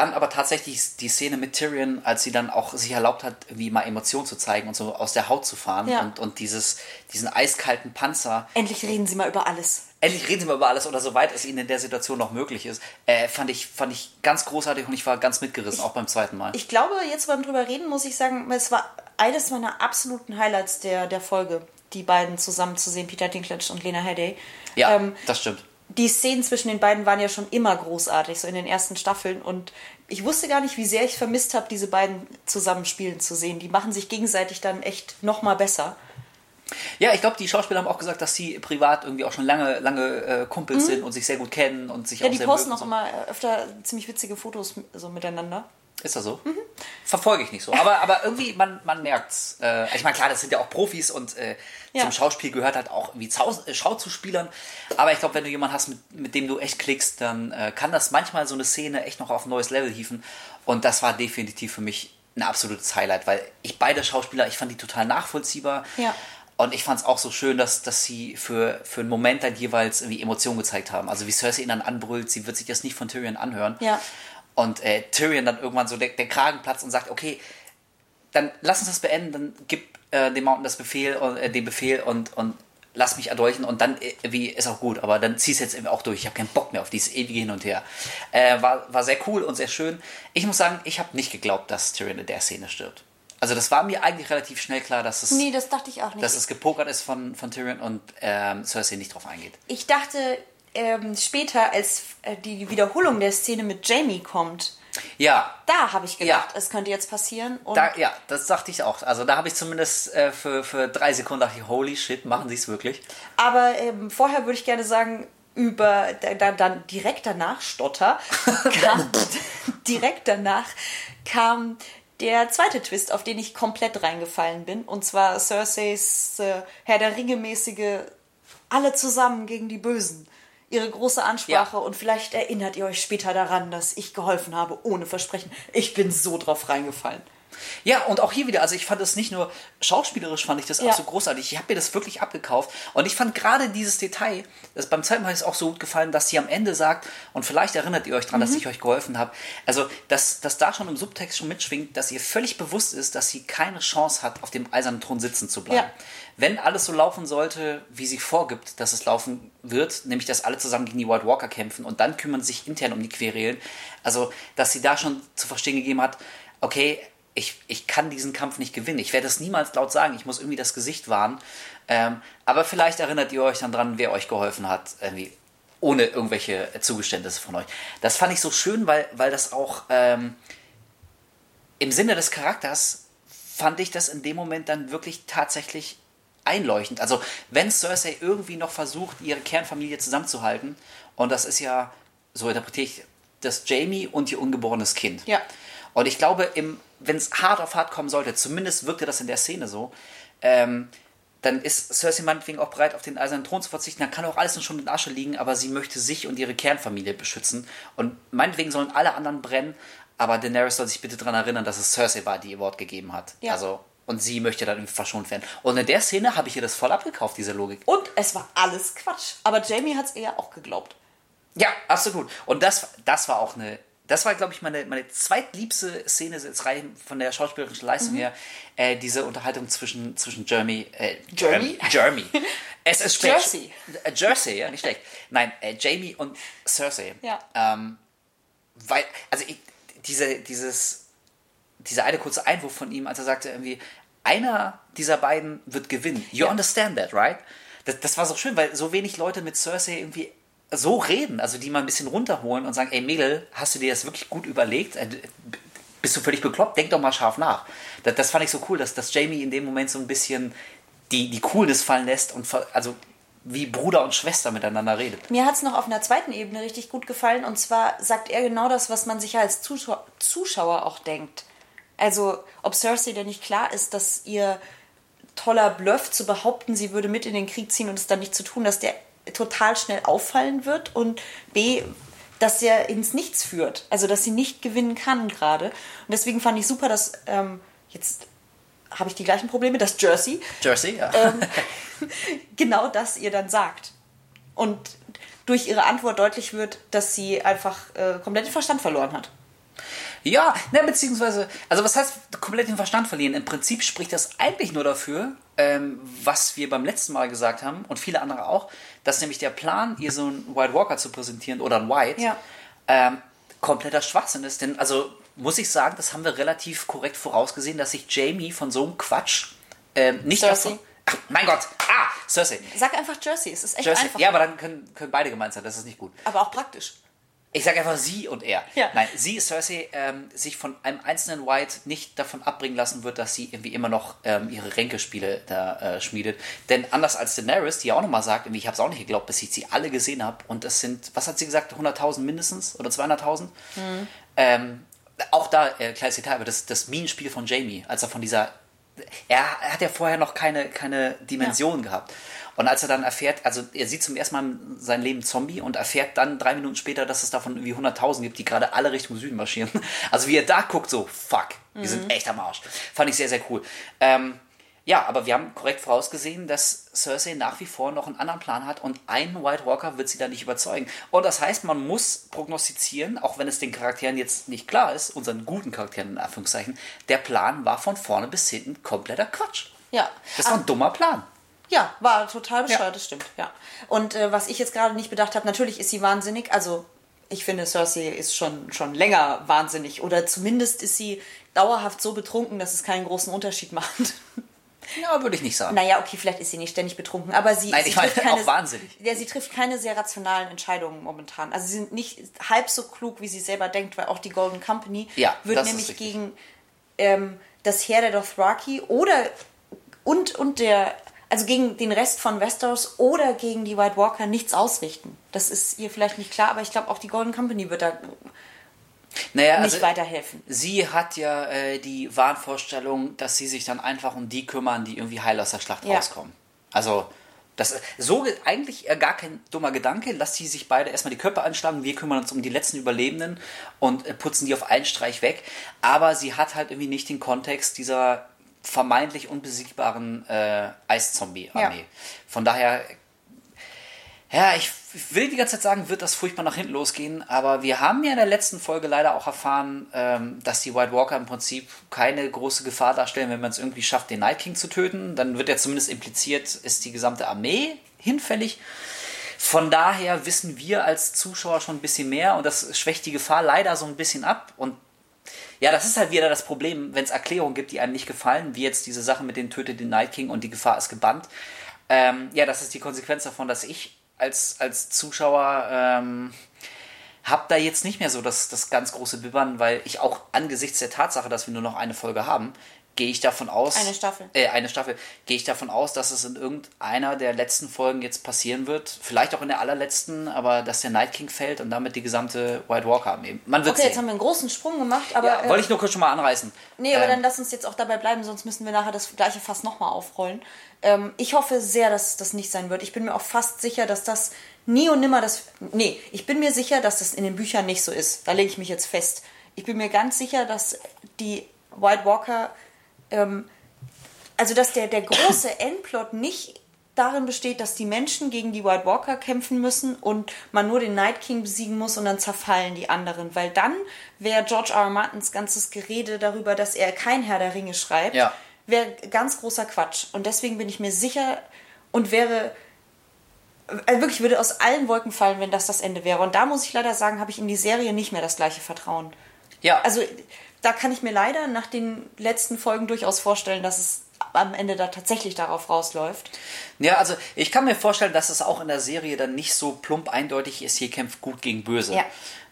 dann aber tatsächlich die Szene mit Tyrion, als sie dann auch sich erlaubt hat, irgendwie mal Emotionen zu zeigen und so aus der Haut zu fahren Ja. und, und dieses, diesen eiskalten Panzer. Endlich reden sie mal über alles. Endlich reden sie mal über alles oder soweit es ihnen in der Situation noch möglich ist. Äh, fand, ich, fand ich ganz großartig und ich war ganz mitgerissen, auch beim zweiten Mal. Ich glaube, jetzt beim drüber reden, muss ich sagen, es war eines meiner absoluten Highlights der, der Folge, die beiden zusammen zu sehen, Peter Dinklage und Lena Headey. ja, Ähm, das stimmt. Die Szenen zwischen den beiden waren ja schon immer großartig, so in den ersten Staffeln. Und ich wusste gar nicht, wie sehr ich vermisst habe, diese beiden zusammen spielen zu sehen. Die machen sich gegenseitig dann echt noch mal besser. Ja, ich glaube, die Schauspieler haben auch gesagt, dass sie privat irgendwie auch schon lange, lange äh, Kumpels sind und sich sehr gut kennen und sich Mhm. Ja, auch die sehr posten mögen auch und immer öfter ziemlich witzige Fotos so miteinander. Ist das so? Mhm. Verfolge ich nicht so. Aber, aber irgendwie, man, man merkt's. Äh, ich meine, klar, das sind ja auch Profis und äh, Ja. zum Schauspiel gehört halt auch irgendwie Zau äh, Schauzuspielern. Aber ich glaube, wenn du jemanden hast, mit, mit dem du echt klickst, dann äh, kann das manchmal so eine Szene echt noch auf ein neues Level hieven. Und das war definitiv für mich ein absolutes Highlight, weil ich beide Schauspieler, ich fand die total nachvollziehbar. Ja. Und ich fand es auch so schön, dass, dass sie für, für einen Moment dann jeweils irgendwie Emotionen gezeigt haben. Also wie Cersei ihn dann anbrüllt, sie wird sich das nicht von Tyrion anhören. Ja. Und äh, Tyrion dann irgendwann so der, der Kragen platzt und sagt, okay, dann lass uns das beenden, dann gib äh, dem Mountain das Befehl, und, äh, den Befehl und, und lass mich erdolchen und dann äh, wie ist auch gut, aber dann zieh es jetzt eben auch durch. Ich habe keinen Bock mehr auf dieses ewige Hin und Her. Äh, war, war sehr cool und sehr schön. Ich muss sagen, ich habe nicht geglaubt, dass Tyrion in der Szene stirbt. Also das war mir eigentlich relativ schnell klar, dass es, Nee, das dachte ich auch nicht. dass es gepokert ist von, von Tyrion und ähm, Cersei nicht drauf eingeht. ich dachte ähm, später, als äh, die Wiederholung der Szene mit Jamie kommt, Ja, da habe ich gedacht, Ja. es könnte jetzt passieren. Da, ja, das dachte ich auch. Also da habe ich zumindest äh, für, für drei Sekunden dachte ich, holy shit, machen sie es wirklich? Aber ähm, vorher würde ich gerne sagen, über da, da, dann direkt danach Stotter kam, direkt danach kam der zweite Twist, auf den ich komplett reingefallen bin, und zwar Cerseis äh, Herr der Ringe mäßige alle zusammen gegen die Bösen. Ihre große Ansprache Ja. und vielleicht erinnert ihr euch später daran, dass ich geholfen habe, ohne Versprechen. Ich bin so drauf reingefallen. Ja, und auch hier wieder, also ich fand das nicht nur schauspielerisch, fand ich das Ja. absolut großartig. Ich habe mir das wirklich abgekauft. Und ich fand gerade dieses Detail, das beim zweiten Mal ist auch so gut gefallen, dass sie am Ende sagt, und vielleicht erinnert ihr euch dran, Mhm. dass ich euch geholfen habe. Also, dass, dass da schon im Subtext schon mitschwingt, dass ihr völlig bewusst ist, dass sie keine Chance hat, auf dem eisernen Thron sitzen zu bleiben. Ja. Wenn alles so laufen sollte, wie sie vorgibt, dass es laufen wird, nämlich dass alle zusammen gegen die White Walker kämpfen und dann kümmern sich intern um die Querelen, also dass sie da schon zu verstehen gegeben hat, okay, ich, ich kann diesen Kampf nicht gewinnen. Ich werde es niemals laut sagen, ich muss irgendwie das Gesicht wahren. Ähm, aber vielleicht erinnert ihr euch dann dran, wer euch geholfen hat, irgendwie ohne irgendwelche Zugeständnisse von euch. Das fand ich so schön, weil, weil das auch ähm, im Sinne des Charakters fand ich das in dem Moment dann wirklich tatsächlich einleuchtend. Also wenn Cersei irgendwie noch versucht, ihre Kernfamilie zusammenzuhalten, und das ist ja, so interpretiere ich das Jamie und ihr ungeborenes Kind. Ja. Und ich glaube, wenn es hart auf hart kommen sollte, zumindest wirkte das in der Szene so, ähm, dann ist Cersei meinetwegen auch bereit, auf den eisernen Thron zu verzichten. Dann kann auch alles schon in Asche liegen, aber sie möchte sich und ihre Kernfamilie beschützen. Und meinetwegen sollen alle anderen brennen, aber Daenerys soll sich bitte daran erinnern, dass es Cersei war, die ihr Wort gegeben hat. Ja. Also, und sie möchte dann irgendwie verschont werden. Und in der Szene habe ich ihr das voll abgekauft, diese Logik. Und es war alles Quatsch. Aber Jamie hat es eher auch geglaubt. Ja, absolut. Und das, das war auch eine, das war, glaube ich, meine, meine zweitliebste Szene jetzt rein von der schauspielerischen Leistung her. Äh, diese Unterhaltung zwischen, zwischen Jeremy, äh, Jeremy? Jeremy. Es ist spät. Jersey. Äh, Jersey, ja, nicht schlecht. Nein, äh, Jamie und Cersei. Ja. Ähm, weil, also ich, diese, dieses, dieser eine kurze Einwurf von ihm, als er sagte irgendwie, einer dieser beiden wird gewinnen. You Ja. understand that, right? Das, das war so schön, weil so wenig Leute mit Cersei irgendwie so reden, also die mal ein bisschen runterholen und sagen, ey Mädel, hast du dir das wirklich gut überlegt? Äh, Bist du völlig bekloppt? Denk doch mal scharf nach. Das, das fand ich so cool, dass, dass Jamie in dem Moment so ein bisschen die, die Coolness fallen lässt und also wie Bruder und Schwester miteinander redet. Mir hat es noch auf einer zweiten Ebene richtig gut gefallen. Und zwar sagt er genau das, was man sich als Zuschauer, Zuschauer auch denkt. Also, ob Cersei denn nicht klar ist, dass ihr toller Bluff zu behaupten, sie würde mit in den Krieg ziehen und es dann nicht zu tun, dass der total schnell auffallen wird und B, dass er ins Nichts führt. Also, dass sie nicht gewinnen kann gerade. Und deswegen fand ich super, dass ähm, jetzt habe ich die gleichen Probleme, dass Jersey, Jersey, ja. ähm, genau das ihr dann sagt. Und durch ihre Antwort deutlich wird, dass sie einfach äh, komplett den Verstand verloren hat. Ja, ne, beziehungsweise, also was heißt komplett den Verstand verlieren? Im Prinzip spricht das eigentlich nur dafür, ähm, was wir beim letzten Mal gesagt haben und viele andere auch, dass nämlich der Plan, ihr so einen White Walker zu präsentieren oder einen White, Ja. ähm, kompletter Schwachsinn ist. Denn, also muss ich sagen, das haben wir relativ korrekt vorausgesehen, dass sich Jamie von so einem Quatsch ähm, nicht davon. Ach, mein Gott! Ah, Cersei. Sag einfach Jersey, es ist echt Jersey. einfach. Ja, aber dann können, können beide gemeint sein, das ist nicht gut. Aber auch praktisch. Ich sage einfach sie und er. Ja. Nein, sie, Cersei, ähm, sich von einem einzelnen White nicht davon abbringen lassen wird, dass sie irgendwie immer noch ähm, ihre Ränkespiele da äh, schmiedet. Denn anders als Daenerys, die ja auch nochmal sagt, irgendwie, ich habe es auch nicht geglaubt, bis ich sie alle gesehen habe. Und es sind, was hat sie gesagt, 100.000 mindestens oder 200.000? Ähm, auch da, äh, kleines Detail, aber das, das Minenspiel von Jamie, als er von dieser. Er hat ja vorher noch keine, keine Dimension gehabt. Und als er dann erfährt, also er sieht zum ersten Mal in seinem Leben Zombie und erfährt dann drei Minuten später, dass es davon irgendwie 100.000 gibt, die gerade alle Richtung Süden marschieren. Also wie er da guckt, so, fuck, wir sind echt am Arsch. Fand ich sehr, sehr cool. Ähm, ja, aber wir haben korrekt vorausgesehen, dass Cersei nach wie vor noch einen anderen Plan hat und ein White Walker wird sie da nicht überzeugen. Und das heißt, man muss prognostizieren, auch wenn es den Charakteren jetzt nicht klar ist, unseren guten Charakteren in Anführungszeichen, der Plan war von vorne bis hinten kompletter Quatsch. Ja. Das war ein dummer Plan. Ja, war total bescheuert, Ja. das stimmt, ja. Und äh, was ich jetzt gerade nicht bedacht habe, natürlich ist sie wahnsinnig, also ich finde, Cersei ist schon, schon länger wahnsinnig oder zumindest ist sie dauerhaft so betrunken, dass es keinen großen Unterschied macht. Ja, würde ich nicht sagen. Naja, okay, vielleicht ist sie nicht ständig betrunken, aber sie, Nein, sie ich meine trifft keine, auch wahnsinnig. Ja, sie trifft keine sehr rationalen Entscheidungen momentan. Also sie sind nicht halb so klug, wie sie selber denkt, weil auch die Golden Company Ja, wird nämlich gegen ähm, das Heer der Dothraki oder und, und der also gegen den Rest von Westeros oder gegen die White Walker nichts ausrichten. Das ist ihr vielleicht nicht klar, aber ich glaube auch die Golden Company wird da Naja, nicht also, weiterhelfen. sie hat ja äh, die Wahnvorstellung, dass sie sich dann einfach um die kümmern, die irgendwie heil aus der Schlacht Ja. rauskommen. Also, das ist so ge- eigentlich äh, gar kein dummer Gedanke. Lass sie sich beide erstmal die Köpfe anschlagen. Wir kümmern uns um die letzten Überlebenden und äh, putzen die auf einen Streich weg. Aber sie hat halt irgendwie nicht den Kontext dieser vermeintlich unbesiegbaren äh, Eiszombie-Armee. Ja. Von daher ja, ich will die ganze Zeit sagen, wird das furchtbar nach hinten losgehen, aber wir haben ja in der letzten Folge leider auch erfahren, ähm, dass die White Walker im Prinzip keine große Gefahr darstellen, wenn man es irgendwie schafft, den Night King zu töten. Dann wird ja zumindest impliziert, ist die gesamte Armee hinfällig. Von daher wissen wir als Zuschauer schon ein bisschen mehr und das schwächt die Gefahr leider so ein bisschen ab. Und ja, das ist halt wieder das Problem, wenn es Erklärungen gibt, die einem nicht gefallen, wie jetzt diese Sache mit den Tötet den Night King und die Gefahr ist gebannt. Ähm, ja, das ist die Konsequenz davon, dass ich als, als Zuschauer ähm, habe da jetzt nicht mehr so das, das ganz große Bibbern, weil ich auch angesichts der Tatsache, dass wir nur noch eine Folge haben, gehe ich davon aus. Eine Staffel. Äh, eine Staffel. Gehe ich davon aus, dass es in irgendeiner der letzten Folgen jetzt passieren wird. Vielleicht auch in der allerletzten, aber dass der Night King fällt und damit die gesamte White Walker Armee. Man wird Okay, jetzt sehen. haben wir einen großen Sprung gemacht, aber Ja, äh, wollte ich nur kurz schon mal anreißen. Nee, aber Ähm, dann lass uns jetzt auch dabei bleiben, sonst müssen wir nachher das gleiche Fass nochmal aufrollen. Ähm, ich hoffe sehr, dass das nicht sein wird. Ich bin mir auch fast sicher, dass das nie und nimmer das. Nee, ich bin mir sicher, dass das in den Büchern nicht so ist. Da lege ich mich jetzt fest. Ich bin mir ganz sicher, dass die White Walker. Ähm, also, dass der, der große Endplot nicht darin besteht, dass die Menschen gegen die White Walker kämpfen müssen und man nur den Night King besiegen muss und dann zerfallen die anderen. Weil dann wäre George R. R. Martins ganzes Gerede darüber, dass er kein Herr der Ringe schreibt, Ja. wäre ganz großer Quatsch. Und deswegen bin ich mir sicher und wäre also wirklich würde aus allen Wolken fallen, wenn das das Ende wäre. Und da muss ich leider sagen, habe ich in die Serie nicht mehr das gleiche Vertrauen. ja, Also da kann ich mir leider nach den letzten Folgen durchaus vorstellen, dass es am Ende da tatsächlich darauf rausläuft. Ja, also ich kann mir vorstellen, dass es auch in der Serie dann nicht so plump eindeutig ist, hier kämpft gut gegen böse. Ja.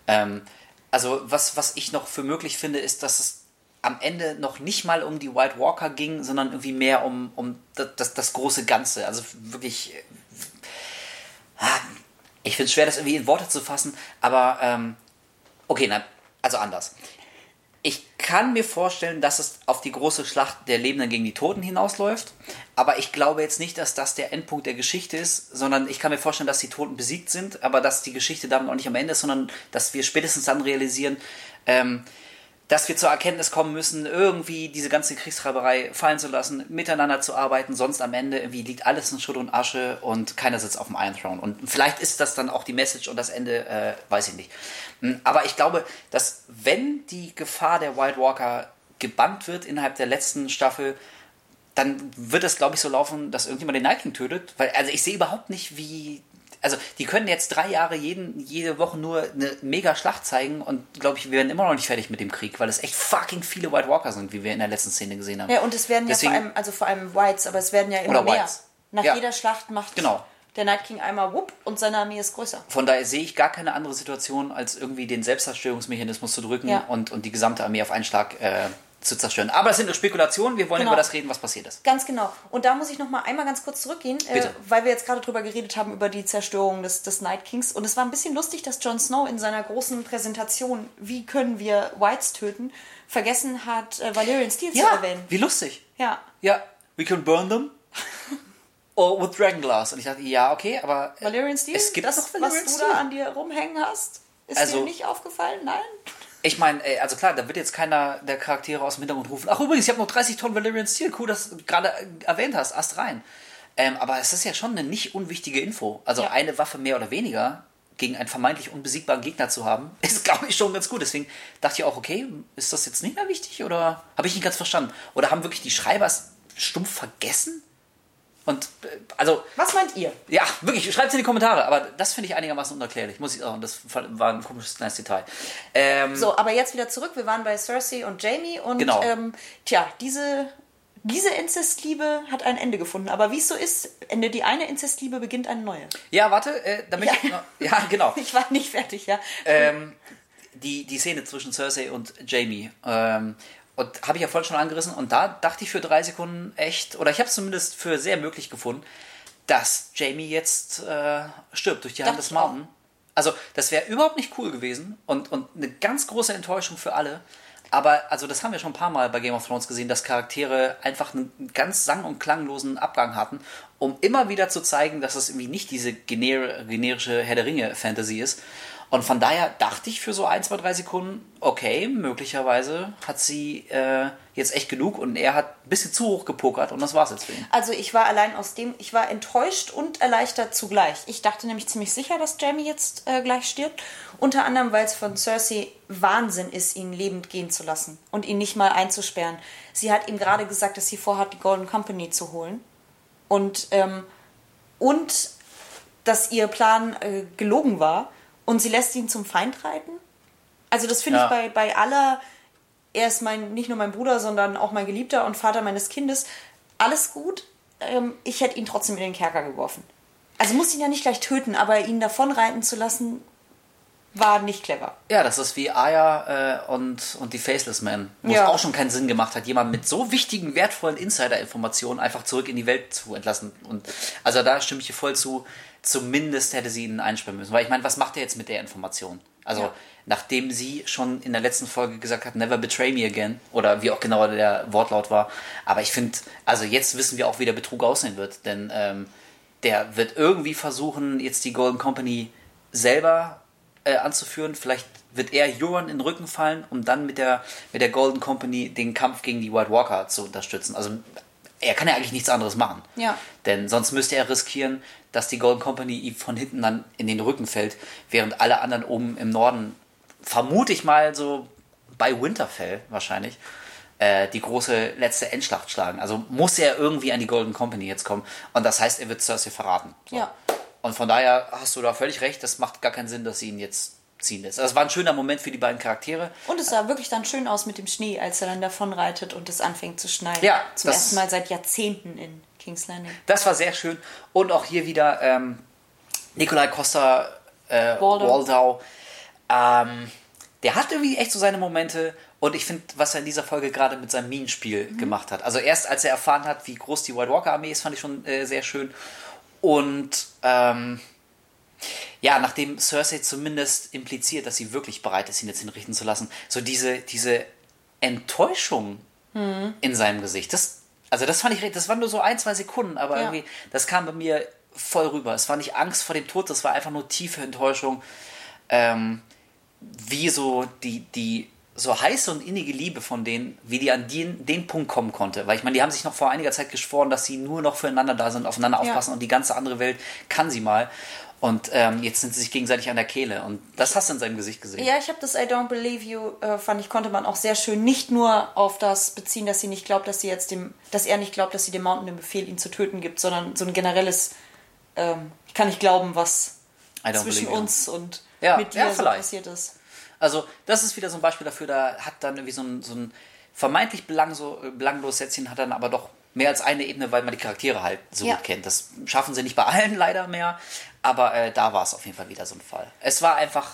Ähm, also was, was ich noch für möglich finde, ist, dass es am Ende noch nicht mal um die White Walker ging, sondern irgendwie mehr um, um das, das, das große Ganze. Also wirklich, Ich finde es schwer, das irgendwie in Worte zu fassen, aber ähm, okay, nein, also anders. Ich kann mir vorstellen, dass es auf die große Schlacht der Lebenden gegen die Toten hinausläuft, aber ich glaube jetzt nicht, dass das der Endpunkt der Geschichte ist, sondern ich kann mir vorstellen, dass die Toten besiegt sind, aber dass die Geschichte damit auch nicht am Ende ist, sondern dass wir spätestens dann realisieren, ähm, dass wir zur Erkenntnis kommen müssen, irgendwie diese ganze Kriegstreiberei fallen zu lassen, miteinander zu arbeiten, sonst am Ende irgendwie liegt alles in Schutt und Asche und keiner sitzt auf dem Iron Throne. Und vielleicht ist das dann auch die Message und das Ende, äh, weiß ich nicht. Hm, aber ich glaube, dass wenn die Gefahr der White Walker gebannt wird innerhalb der letzten Staffel, dann wird es, glaube ich, so laufen, dass irgendjemand den Night King tötet. Weil, also ich sehe überhaupt nicht, wie also die können jetzt drei Jahre jeden, jede Woche nur eine mega Schlacht zeigen und glaube ich, wir werden immer noch nicht fertig mit dem Krieg, weil es echt fucking viele White Walker sind, wie wir in der letzten Szene gesehen haben. Ja, und es werden Deswegen, ja vor allem, also vor allem Whites, aber es werden ja immer mehr. Whites. Nach ja. jeder Schlacht macht genau. der Night King einmal wupp und seine Armee ist größer. Von daher sehe ich gar keine andere Situation, als irgendwie den Selbstzerstörungsmechanismus zu drücken ja. und, und die gesamte Armee auf einen Schlag äh, zu zerstören. Aber es sind nur Spekulationen, wir wollen genau. über das reden, was passiert ist. Ganz genau. Und da muss ich noch mal einmal ganz kurz zurückgehen, äh, weil wir jetzt gerade drüber geredet haben, über die Zerstörung des, des Night Kings. Und es war ein bisschen lustig, dass Jon Snow in seiner großen Präsentation, wie können wir Whites töten, vergessen hat, äh, Valerian Steel ja, zu erwähnen. wie lustig. Ja. Ja, we can burn them. Or with Dragonglass. Und ich dachte, ja, okay, aber... Äh, Valerian Steel? Es gibt das, noch Valerian was du da an dir rumhängen hast? Ist also, dir nicht aufgefallen? Nein? Ich meine, also klar, da wird jetzt keiner der Charaktere aus dem Hintergrund rufen. Ach übrigens, ich habe noch 30 Tonnen Valerian Steel. Cool, dass du gerade erwähnt hast. Ast rein. Ähm, aber es ist ja schon eine nicht unwichtige Info. Also ja. eine Waffe mehr oder weniger gegen einen vermeintlich unbesiegbaren Gegner zu haben, ist, glaube ich, schon ganz gut. Deswegen dachte ich auch, okay, ist das jetzt nicht mehr wichtig oder habe ich nicht ganz verstanden? Oder haben wirklich die Schreiber es stumpf vergessen? Und also. Was meint ihr? Ja, wirklich, schreibt es in die Kommentare. Aber das finde ich einigermaßen unerklärlich, muss ich sagen. Das war ein komisches kleines Detail. Ähm, so, aber jetzt wieder zurück. Wir waren bei Cersei und Jamie und genau. ähm, tja, diese. Diese Inzestliebe hat ein Ende gefunden, aber wie es so ist, Ende die eine Inzestliebe beginnt eine neue. Ja, warte, äh, damit ja. ich noch, ja, genau. ich war nicht fertig, ja. Ähm, die, die Szene zwischen Cersei und Jamie. Ähm, und habe ich ja vorhin schon angerissen. Und da dachte ich für drei Sekunden echt, oder ich habe es zumindest für sehr möglich gefunden, dass Jamie jetzt äh, stirbt durch die Hand des Mountain. Also, das wäre überhaupt nicht cool gewesen und, und eine ganz große Enttäuschung für alle. Aber, also, das haben wir schon ein paar Mal bei Game of Thrones gesehen, dass Charaktere einfach einen ganz sang- und klanglosen Abgang hatten, um immer wieder zu zeigen, dass es irgendwie nicht diese gener generische Herr der Ringe-Fantasy ist. Und von daher dachte ich für so ein, zwei, drei Sekunden, okay, möglicherweise hat sie äh, jetzt echt genug und er hat ein bisschen zu hoch gepokert und das war's jetzt für ihn. Also ich war allein aus dem, ich war enttäuscht und erleichtert zugleich. Ich dachte nämlich ziemlich sicher, dass Jamie jetzt äh, gleich stirbt. Unter anderem, weil es von Cersei Wahnsinn ist, ihn lebend gehen zu lassen und ihn nicht mal einzusperren. Sie hat ihm gerade gesagt, dass sie vorhat, die Golden Company zu holen. Und, ähm, und dass ihr Plan äh, gelogen war und sie lässt ihn zum Feind reiten. Also das finde ja. ich bei, bei aller, er ist mein, nicht nur mein Bruder, sondern auch mein Geliebter und Vater meines Kindes, alles gut. Ähm, ich hätte ihn trotzdem in den Kerker geworfen. Also muss ihn ja nicht gleich töten, aber ihn davon reiten zu lassen, war nicht clever. Ja, das ist wie Aya äh, und, und die Faceless Man, wo ja. es auch schon keinen Sinn gemacht hat, jemanden mit so wichtigen, wertvollen Insider-Informationen einfach zurück in die Welt zu entlassen. Und also da stimme ich dir voll zu zumindest hätte sie ihn einsperren müssen. Weil ich meine, was macht er jetzt mit der Information? Also, ja. nachdem sie schon in der letzten Folge gesagt hat, never betray me again, oder wie auch genau der Wortlaut war. Aber ich finde, also jetzt wissen wir auch, wie der Betrug aussehen wird, denn ähm, der wird irgendwie versuchen, jetzt die Golden Company selber äh, anzuführen. Vielleicht wird er Euron in den Rücken fallen, um dann mit der, mit der Golden Company den Kampf gegen die White Walker zu unterstützen. Also er kann ja eigentlich nichts anderes machen. Ja. Denn sonst müsste er riskieren, dass die Golden Company ihm von hinten dann in den Rücken fällt, während alle anderen oben im Norden, vermute ich mal so bei Winterfell wahrscheinlich, äh, die große letzte Endschlacht schlagen. Also muss er irgendwie an die Golden Company jetzt kommen. Und das heißt, er wird Cersei verraten. So. Ja. Und von daher hast du da völlig recht, das macht gar keinen Sinn, dass sie ihn jetzt ziehen lässt. Also es war ein schöner Moment für die beiden Charaktere. Und es sah wirklich dann schön aus mit dem Schnee, als er dann davon reitet und es anfängt zu schneien. Ja. Zum ersten Mal seit Jahrzehnten in King's Landing. Das war sehr schön. Und auch hier wieder ähm, Nikolai Costa äh, Waldau. Ähm, der hat irgendwie echt so seine Momente. Und ich finde, was er in dieser Folge gerade mit seinem Minenspiel mhm. gemacht hat. Also erst als er erfahren hat, wie groß die White Walker Armee ist, fand ich schon äh, sehr schön. Und ähm, Ja, nachdem Cersei zumindest impliziert, dass sie wirklich bereit ist, ihn jetzt hinrichten zu lassen, so diese, diese Enttäuschung Mhm. in seinem Gesicht, das, also das fand ich, das waren nur so ein, zwei Sekunden, aber Ja. irgendwie, das kam bei mir voll rüber. Es war nicht Angst vor dem Tod, das war einfach nur tiefe Enttäuschung, ähm, wie so die, die so heiße und innige Liebe von denen, wie die an den, den Punkt kommen konnte. Weil ich meine, die haben sich noch vor einiger Zeit geschworen, dass sie nur noch füreinander da sind, aufeinander Ja. aufpassen und die ganze andere Welt kann sie mal. Und ähm, jetzt sind sie sich gegenseitig an der Kehle. Und das hast du in seinem Gesicht gesehen. Ja, ich habe das I Don't Believe You, äh, fand ich, konnte man auch sehr schön nicht nur auf das beziehen, dass sie nicht glaubt, dass sie jetzt dem, dass er nicht glaubt, dass sie dem Mountain den Befehl, ihn zu töten gibt, sondern so ein generelles, ähm, ich kann nicht glauben, was zwischen uns und Ja, mit dir ja, so passiert ist. Also, das ist wieder so ein Beispiel dafür, da hat dann irgendwie so ein, so ein vermeintlich belangso, belanglos Sätzchen, hat dann aber doch mehr als eine Ebene, weil man die Charaktere halt so Ja. gut kennt. Das schaffen sie nicht bei allen leider mehr, aber äh, da war es auf jeden Fall wieder so ein Fall. Es war einfach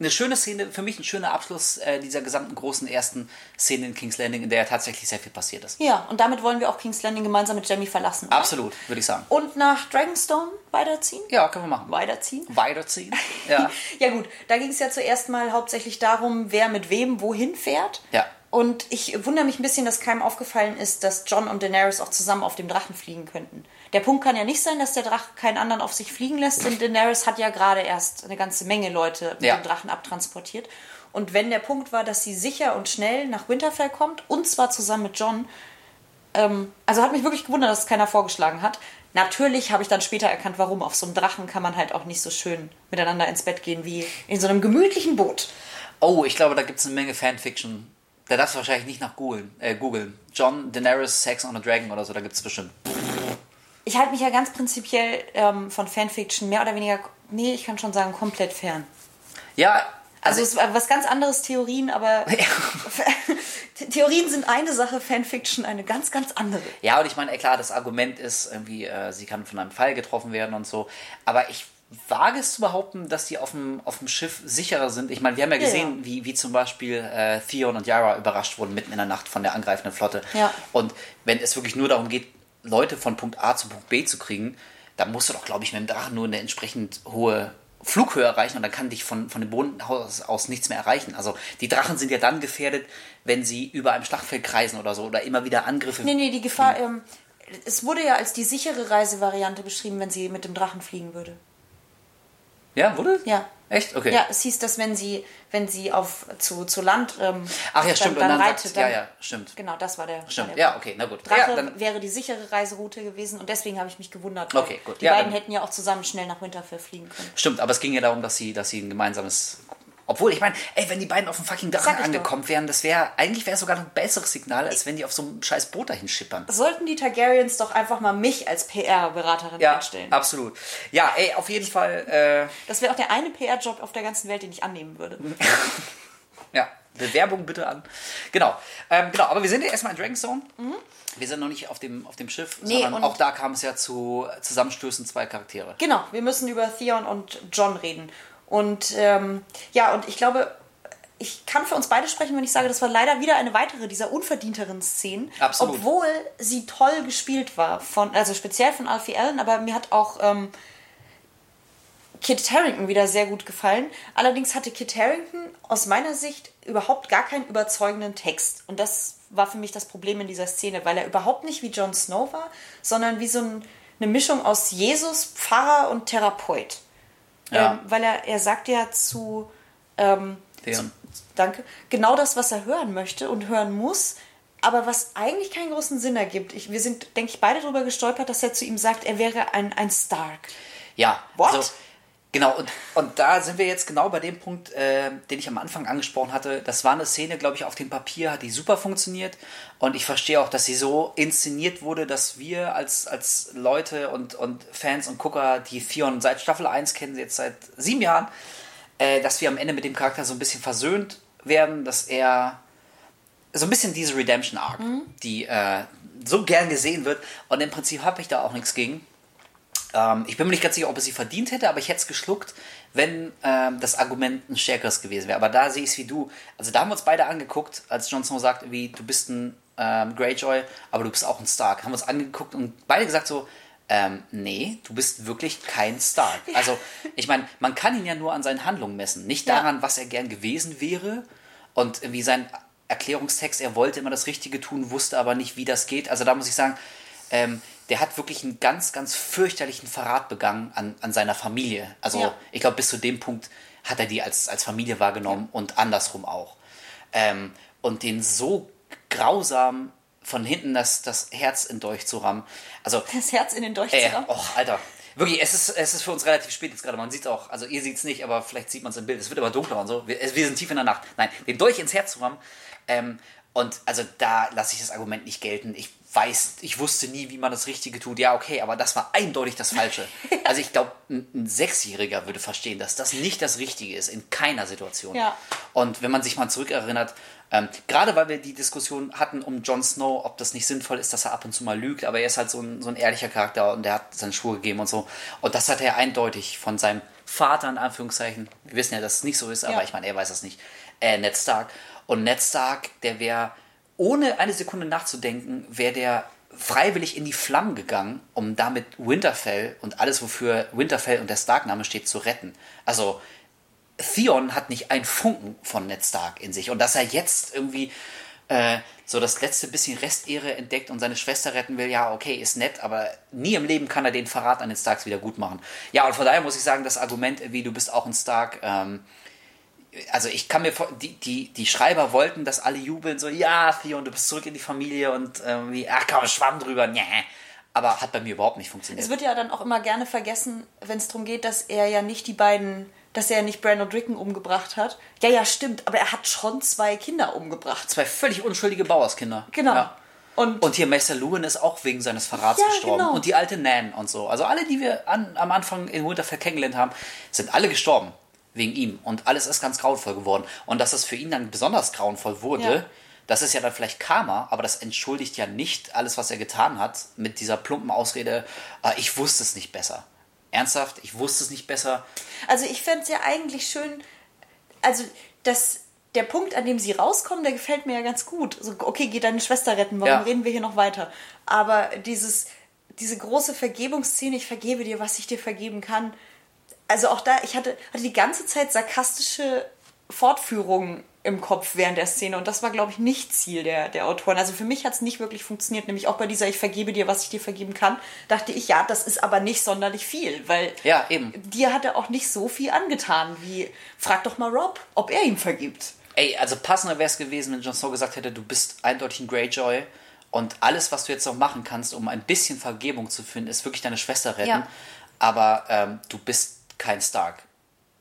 eine schöne Szene, für mich ein schöner Abschluss äh, dieser gesamten großen ersten Szene in King's Landing, in der tatsächlich sehr viel passiert ist. Ja, und damit wollen wir auch King's Landing gemeinsam mit Jamie verlassen. oder? Absolut, würde ich sagen. Und nach Dragonstone weiterziehen? Ja, können wir machen. Weiterziehen? Weiterziehen. Ja. Ja gut, da ging es ja zuerst mal hauptsächlich darum, wer mit wem wohin fährt. Ja. Und ich wundere mich ein bisschen, dass keinem aufgefallen ist, dass John und Daenerys auch zusammen auf dem Drachen fliegen könnten. Der Punkt kann ja nicht sein, dass der Drache keinen anderen auf sich fliegen lässt, denn Daenerys hat ja gerade erst eine ganze Menge Leute mit Ja. dem Drachen abtransportiert. Und wenn der Punkt war, dass sie sicher und schnell nach Winterfell kommt, und zwar zusammen mit John, ähm, also hat mich wirklich gewundert, dass es keiner vorgeschlagen hat. Natürlich habe ich dann später erkannt, warum. Auf so einem Drachen kann man halt auch nicht so schön miteinander ins Bett gehen wie in so einem gemütlichen Boot. Oh, ich glaube, da gibt es eine Menge Fanfiction. Da darfst du wahrscheinlich nicht nach googeln. Äh, googeln. John Daenerys Sex on a Dragon oder so, da gibt es bestimmt. Ich halte mich ja ganz prinzipiell ähm, von Fanfiction mehr oder weniger, nee, ich kann schon sagen, komplett fern. Ja, Also also, es war was ganz anderes Theorien, aber Theorien sind eine Sache, Fanfiction eine ganz, ganz andere. ja, und ich meine, klar, das Argument ist irgendwie, äh, sie kann von einem Fall getroffen werden und so. Aber ich wage es zu behaupten, dass die auf dem, auf dem Schiff sicherer sind. Ich meine, wir haben ja gesehen, ja. Wie, wie zum Beispiel äh, Theon und Yara überrascht wurden mitten in der Nacht von der angreifenden Flotte. Ja. Und wenn es wirklich nur darum geht, Leute von Punkt A zu Punkt B zu kriegen, dann musst du doch, glaube ich, mit dem Drachen nur eine entsprechend hohe Flughöhe erreichen und dann kann dich von, von dem Boden aus, aus nichts mehr erreichen. Also die Drachen sind ja dann gefährdet, wenn sie über einem Schlachtfeld kreisen oder so oder immer wieder Angriffe. Nee, nee, die Gefahr, ähm, es wurde ja als die sichere Reisevariante beschrieben, wenn sie mit dem Drachen fliegen würde. Ja, wurde? Ja. Echt? Okay. Ja, es hieß, dass wenn sie, wenn sie auf zu, zu Land ähm, Ach ja, stimmt. dann, dann dann reitet, dann, ja, ja, stimmt. Genau, das war der. Stimmt. der Ja, okay, na gut. Drache Ja, dann, wäre die sichere Reiseroute gewesen und deswegen habe ich mich gewundert. Okay, gut. Die Ja, beiden hätten ja auch zusammen schnell nach Winterfell fliegen können. stimmt, aber es ging ja darum, dass sie, dass sie ein gemeinsames. Obwohl, ich meine, ey, wenn die beiden auf dem fucking Drachen ich angekommen wären, das wäre, eigentlich wäre es sogar noch ein besseres Signal, als wenn die auf so einem scheiß Boot dahin schippern. Sollten die Targaryens doch einfach mal mich als PR-Beraterin Ja, einstellen. absolut. Ja, ey, auf jeden Fall, äh, Das wäre auch der eine PR-Job auf der ganzen Welt, den ich annehmen würde. Ja, Bewerbung bitte an. Genau. Ähm, genau, aber wir sind ja erstmal in Dragonstone. Wir sind noch nicht auf dem, auf dem Schiff, Nee, sondern auch da kam es ja zu Zusammenstößen zwei Charaktere. Genau, wir müssen über Theon und John reden. Und ähm, ja, und ich glaube, ich kann für uns beide sprechen, wenn ich sage, das war leider wieder eine weitere dieser unverdienteren Szenen. Absolut. Obwohl sie toll gespielt war, von, also speziell von Alfie Allen, aber mir hat auch ähm, Kit Harrington wieder sehr gut gefallen. Allerdings hatte Kit Harrington aus meiner Sicht überhaupt gar keinen überzeugenden Text. Und das war für mich das Problem in dieser Szene, weil er überhaupt nicht wie Jon Snow war, sondern wie so ein, eine Mischung aus Jesus, Pfarrer und Therapeut. Ja. Ähm, weil er, er sagt ja zu, ähm, Theon. danke, genau das, was er hören möchte und hören muss, aber was eigentlich keinen großen Sinn ergibt. Ich, wir sind, denke ich, beide darüber gestolpert, dass er zu ihm sagt, er wäre ein, ein Stark. Ja, What? also genau, und, und da sind wir jetzt genau bei dem Punkt, äh, den ich am Anfang angesprochen hatte. Das war eine Szene, glaube ich, auf dem Papier hat die super funktioniert. Und ich verstehe auch, dass sie so inszeniert wurde, dass wir als, als Leute und, und Fans und Gucker, die Theon seit Staffel 1 kennen, jetzt seit sieben Jahren, äh, dass wir am Ende mit dem Charakter so ein bisschen versöhnt werden, dass er so ein bisschen diese Redemption Arc, die äh, so gern gesehen wird. Und im Prinzip habe ich da auch nichts gegen. Ähm, ich bin mir nicht ganz sicher, ob es sie verdient hätte, aber ich hätte es geschluckt, wenn ähm, das Argument ein stärkeres gewesen wäre. Aber da sehe ich es wie du. Also da haben wir uns beide angeguckt, als Jon Snow sagt, wie du bist ein ähm, Greyjoy, aber du bist auch ein Stark. Haben wir uns angeguckt und beide gesagt so, ähm, nee, du bist wirklich kein Stark. Also, ich meine, man kann ihn ja nur an seinen Handlungen messen, nicht Ja. daran, was er gern gewesen wäre und wie sein Erklärungstext, er wollte immer das Richtige tun, wusste aber nicht, wie das geht. Also da muss ich sagen, ähm, der hat wirklich einen ganz, ganz fürchterlichen Verrat begangen an, an seiner Familie. Also Ja. ich glaube, bis zu dem Punkt hat er die als, als Familie wahrgenommen und andersrum auch. Ähm, und den so grausam von hinten das, das Herz in Dolch zu rammen. Also Das Herz in den Dolch Ey, zu rammen. och, Alter. Wirklich, es ist, es ist für uns relativ spät jetzt gerade. Man sieht es auch, also ihr seht es nicht, aber vielleicht sieht man es im Bild. Es wird aber dunkler und so. Wir, wir sind tief in der Nacht. Nein, den Dolch ins Herz zu rammen. Ähm, und also da lasse ich das Argument nicht gelten. Ich weiß, ich wusste nie, wie man das Richtige tut. Ja, okay, aber das war eindeutig das Falsche. Also ich glaube, ein, ein Sechsjähriger würde verstehen, dass das nicht das Richtige ist, in keiner Situation. Ja. Und wenn man sich mal zurückerinnert, ähm, gerade weil wir die Diskussion hatten um Jon Snow, ob das nicht sinnvoll ist, dass er ab und zu mal lügt, aber er ist halt so ein, so ein ehrlicher Charakter und der hat seine Schuhe gegeben und so. Und das hat er eindeutig von seinem Vater, in Anführungszeichen, wir wissen ja, dass es nicht so ist, aber Ja. ich meine, er weiß das nicht, äh, Ned Stark. Und Ned Stark, der wäre, ohne eine Sekunde nachzudenken, wäre der freiwillig in die Flammen gegangen, um damit Winterfell und alles, wofür Winterfell und der Stark-Name steht, zu retten. Also Theon hat nicht einen Funken von Ned Stark in sich. Und dass er jetzt irgendwie äh, so das letzte bisschen Restehre entdeckt und seine Schwester retten will, ja, okay, ist nett, aber nie im Leben kann er den Verrat an den Starks wieder gut machen. Ja, und von daher muss ich sagen, das Argument, wie du bist auch ein Stark, ähm, also ich kann mir vor, die, die, die Schreiber wollten, dass alle jubeln, so, ja, Theon, du bist zurück in die Familie und irgendwie, ach komm, schwamm drüber, nee. Aber hat bei mir überhaupt nicht funktioniert. Es wird ja dann auch immer gerne vergessen, wenn es darum geht, dass er ja nicht die beiden, dass er ja nicht Brandon Dricken umgebracht hat. Ja, ja, stimmt, aber er hat schon zwei Kinder umgebracht. Zwei völlig unschuldige Bauerskinder. Genau. Ja. Und, Und hier Meister Lewin ist auch wegen seines Verrats Ja, gestorben. genau. Und die alte Nan und so. Also alle, die wir an, am Anfang in Winterfell kennengelernt haben, sind alle gestorben. Wegen ihm. Und alles ist ganz grauenvoll geworden. Und dass es für ihn dann besonders grauenvoll wurde, Ja. das ist ja dann vielleicht Karma, aber das entschuldigt ja nicht alles, was er getan hat, mit dieser plumpen Ausrede, "Ah, ich wusste es nicht besser. Ernsthaft, ich wusste es nicht besser. also ich fände es ja eigentlich schön, also das, der Punkt, an dem sie rauskommen, der gefällt mir ja ganz gut. So, okay, geh deine Schwester retten, warum Ja. reden wir hier noch weiter? Aber dieses, diese große Vergebungsszene, ich vergebe dir, was ich dir vergeben kann. Also auch da, ich hatte, hatte die ganze Zeit sarkastische Fortführungen im Kopf während der Szene und das war, glaube ich, nicht Ziel der, der Autoren. Also für mich hat es nicht wirklich funktioniert, nämlich auch bei dieser Ich vergebe dir, was ich dir vergeben kann, dachte ich, ja, das ist aber nicht sonderlich viel, weil Ja, eben. dir hat er auch nicht so viel angetan wie, frag doch mal Rob, ob er ihm vergibt. Ey, also passender wäre es gewesen, wenn Jon Snow gesagt hätte, du bist eindeutig ein Greyjoy und alles, was du jetzt noch machen kannst, um ein bisschen Vergebung zu finden, ist wirklich deine Schwester retten. Ja. Aber ähm, du bist kein Stark.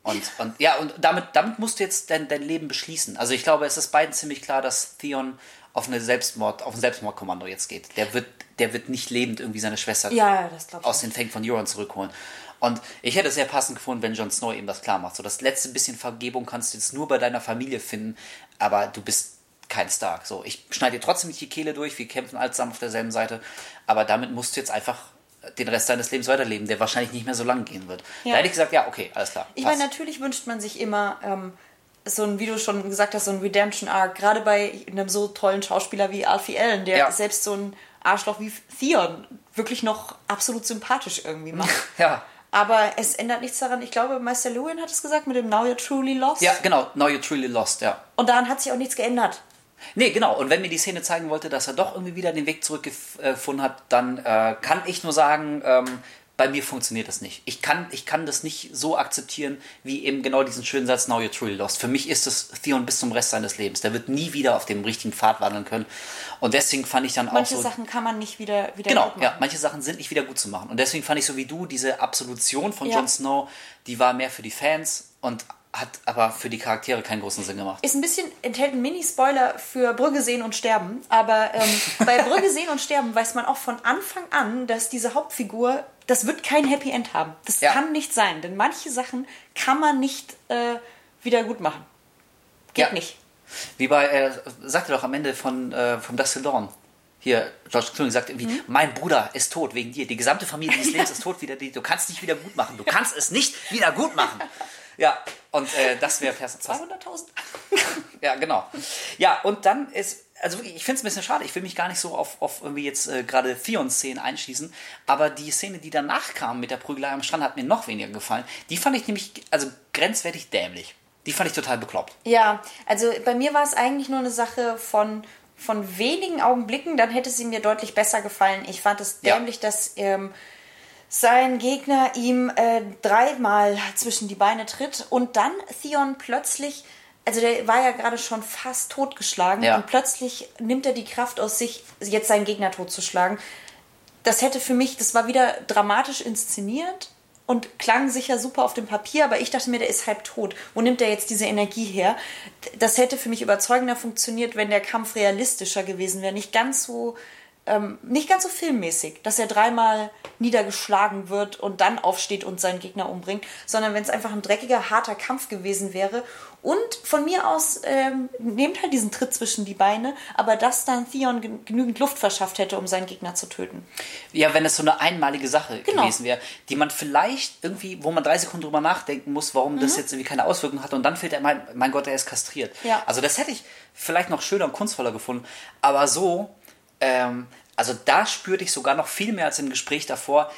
Und, und ja, und damit, damit musst du jetzt dein, dein Leben beschließen. Also ich glaube, es ist beiden ziemlich klar, dass Theon auf eine Selbstmord, auf ein Selbstmordkommando jetzt geht. Der wird, der wird nicht lebend irgendwie seine Schwester Ja, aus den Fängen von Euron zurückholen. Und ich hätte es sehr passend gefunden, wenn Jon Snow eben das klar macht. So das letzte bisschen Vergebung kannst du jetzt nur bei deiner Familie finden, aber du bist kein Stark. So, ich schneide dir trotzdem nicht die Kehle durch, wir kämpfen alle zusammen auf derselben Seite, aber damit musst du jetzt einfach den Rest deines Lebens weiterleben, der wahrscheinlich nicht mehr so lang gehen wird. Ja. Da hätte ich gesagt, ja, okay, alles klar. Ich passt. meine, natürlich wünscht man sich immer ähm, so ein, wie du schon gesagt hast, so ein Redemption-Arc, gerade bei einem so tollen Schauspieler wie Alfie Allen, der Ja. selbst so ein Arschloch wie Theon wirklich noch absolut sympathisch irgendwie macht. Ja. Aber es ändert nichts daran. Ich glaube, Meister Lewin hat es gesagt mit dem Now You're Truly Lost. Ja, genau, now you're truly lost, ja. Und daran hat sich auch nichts geändert. Nee, genau. Und wenn mir die Szene zeigen wollte, dass er doch irgendwie wieder den Weg zurückgefunden hat, dann äh, kann ich nur sagen, ähm, bei mir funktioniert das nicht. Ich kann, ich kann das nicht so akzeptieren, wie eben genau diesen schönen Satz, now you're truly lost. Für mich ist es Theon bis zum Rest seines Lebens. Der wird nie wieder auf dem richtigen Pfad wandeln können. Und deswegen fand ich dann Manche auch so... Sachen kann man nicht wieder, wieder Genau, gut machen. ja, manche Sachen sind nicht wieder gut zu machen. Und deswegen fand ich so wie du, diese Absolution von Ja. Jon Snow, die war mehr für die Fans und hat aber für die Charaktere keinen großen Sinn gemacht. Ist ein bisschen, enthält einen Mini-Spoiler für Brügge sehen und sterben. Aber ähm, bei Brügge sehen und sterben weiß man auch von Anfang an, dass diese Hauptfigur, das wird kein Happy End haben. Das Ja. kann nicht sein, denn manche Sachen kann man nicht äh, wieder gut machen. Geht Ja. nicht. Wie bei, er sagte doch am Ende von, äh, von Dust Till Dawn. Hier, George Clooney sagt irgendwie, Mhm. mein Bruder ist tot wegen dir. Die gesamte Familie des Lebens ist tot wieder. Du kannst nicht wieder gut machen. Du kannst es nicht wieder gut machen. Ja, und äh, das wäre fast. 200.000? Ja, genau. Ja, und dann ist, also wirklich, ich finde es ein bisschen schade. Ich will mich gar nicht so auf, auf irgendwie jetzt äh, gerade Theon-Szenen einschließen, aber die Szene, die danach kam mit der Prügelei am Strand, hat mir noch weniger gefallen. Die fand ich nämlich, also grenzwertig dämlich. Die fand ich total bekloppt. Ja, also bei mir war es eigentlich nur eine Sache von, von wenigen Augenblicken, dann hätte sie mir deutlich besser gefallen. Ich fand es Ja. dämlich, dass ähm, sein Gegner ihm äh, dreimal zwischen die Beine tritt und dann Theon plötzlich, also der war ja gerade schon fast totgeschlagen Ja. und plötzlich nimmt er die Kraft aus sich, jetzt seinen Gegner totzuschlagen. Das hätte für mich, das war wieder dramatisch inszeniert und klang sicher super auf dem Papier, aber ich dachte mir, der ist halb tot. Wo nimmt er jetzt diese Energie her? Das hätte für mich überzeugender funktioniert, wenn der Kampf realistischer gewesen wäre. Nicht ganz so, ähm, nicht ganz so filmmäßig, dass er dreimal niedergeschlagen wird und dann aufsteht und seinen Gegner umbringt, sondern wenn es einfach ein dreckiger, harter Kampf gewesen wäre. Und von mir aus ähm, nehmt halt diesen Tritt zwischen die Beine, aber dass dann Theon gen- genügend Luft verschafft hätte, um seinen Gegner zu töten. Ja, wenn es so eine einmalige Sache Genau. gewesen wäre, die man vielleicht irgendwie, wo man drei Sekunden drüber nachdenken muss, warum Mhm. das jetzt irgendwie keine Auswirkungen hat und dann fällt er, mein, mein Gott, er ist kastriert. Ja. Also das hätte ich vielleicht noch schöner und kunstvoller gefunden, aber so, ähm, also da spürte ich sogar noch viel mehr als im Gespräch davor,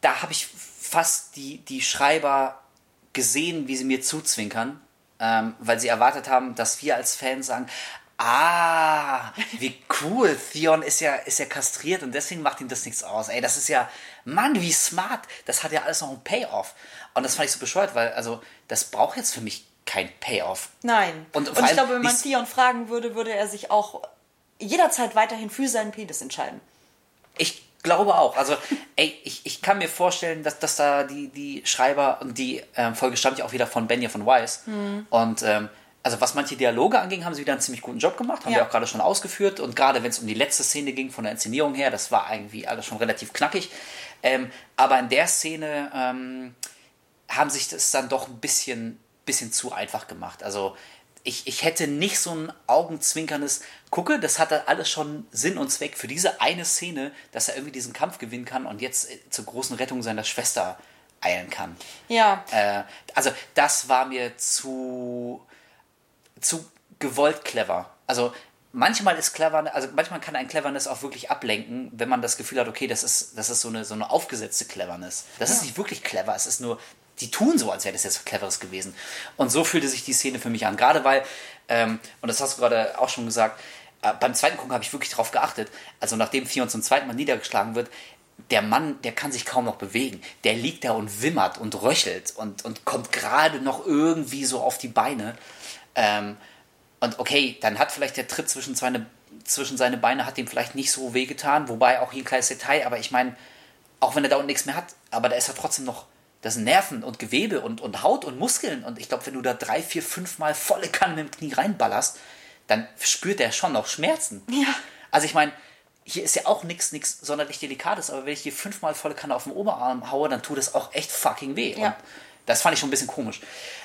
da habe ich fast die, die Schreiber gesehen, wie sie mir zuzwinkern, ähm, weil sie erwartet haben, dass wir als Fans sagen, ah, wie cool, Theon ist ja, ist ja kastriert und deswegen macht ihm das nichts aus. Ey, das ist ja, Mann, wie smart, das hat ja alles noch einen Payoff. Und das fand ich so bescheuert, weil, also, das braucht jetzt für mich kein Payoff. Nein. Und Und, ich glaube, wenn man Theon fragen würde, würde er sich auch jederzeit weiterhin für seinen Penis entscheiden. Ich glaube auch. Also, ey, ich, ich kann mir vorstellen, dass, dass da die, die Schreiber und die ähm, Folge stammt ja auch wieder von Benja von Weiss. Hm. Und ähm, also was manche Dialoge anging, haben sie wieder einen ziemlich guten Job gemacht, haben Ja. wir auch gerade schon ausgeführt. Und gerade wenn es um die letzte Szene ging von der Inszenierung her, das war irgendwie alles schon relativ knackig. Ähm, aber in der Szene ähm, haben sich das dann doch ein bisschen, bisschen zu einfach gemacht. Also ich, ich hätte nicht so ein augenzwinkernes, gucke, das hatte alles schon Sinn und Zweck für diese eine Szene, dass er irgendwie diesen Kampf gewinnen kann und jetzt äh, zur großen Rettung seiner Schwester eilen kann. Ja. Äh, also das war mir zu, zu gewollt clever. Also manchmal ist clever, also manchmal kann ein Cleverness auch wirklich ablenken, wenn man das Gefühl hat, okay, das ist, das ist so eine, so eine aufgesetzte Cleverness. Das ist nicht wirklich clever, es ist nur, die tun so, als wäre das jetzt was Cleveres gewesen. Und so fühlte sich die Szene für mich an. Gerade weil, ähm, und das hast du gerade auch schon gesagt, äh, beim zweiten Gucken habe ich wirklich darauf geachtet, also nachdem Theon zum zweiten Mal niedergeschlagen wird, der Mann, der kann sich kaum noch bewegen. Der liegt da und wimmert und röchelt und, und kommt gerade noch irgendwie so auf die Beine. Ähm, und okay, dann hat vielleicht der Tritt zwischen seine, zwischen seine Beine hat ihm vielleicht nicht so wehgetan, wobei auch hier ein kleines Detail, aber ich meine, auch wenn er da unten nichts mehr hat, aber da ist ja trotzdem noch das sind Nerven und Gewebe und, und Haut und Muskeln. Und ich glaube, wenn du da drei, vier, fünf Mal volle Kanne mit dem Knie reinballerst, dann spürt er schon noch Schmerzen. Ja. Also ich meine, hier ist ja auch nichts nichts sonderlich Delikates, aber wenn ich hier fünfmal volle Kanne auf den Oberarm haue, dann tut es auch echt fucking weh. Ja. Und das fand ich schon ein bisschen komisch.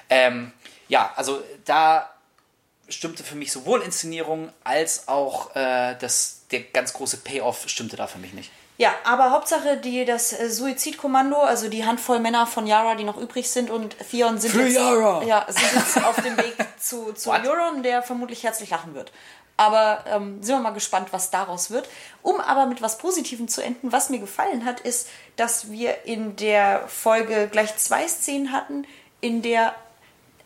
Ähm, ja, also da stimmte für mich sowohl Inszenierung als auch äh, das, der ganz große Payoff stimmte da für mich nicht. Ja, aber Hauptsache die, das äh, Suizidkommando, also die Handvoll Männer von Yara, die noch übrig sind und Theon sind Für jetzt, Yara! Ja, sind jetzt auf dem Weg zu, zu What? Euron, der vermutlich herzlich lachen wird. Aber ähm, sind wir mal gespannt, was daraus wird. Um aber mit was Positivem zu enden, was mir gefallen hat, ist, dass wir in der Folge gleich zwei Szenen hatten, in der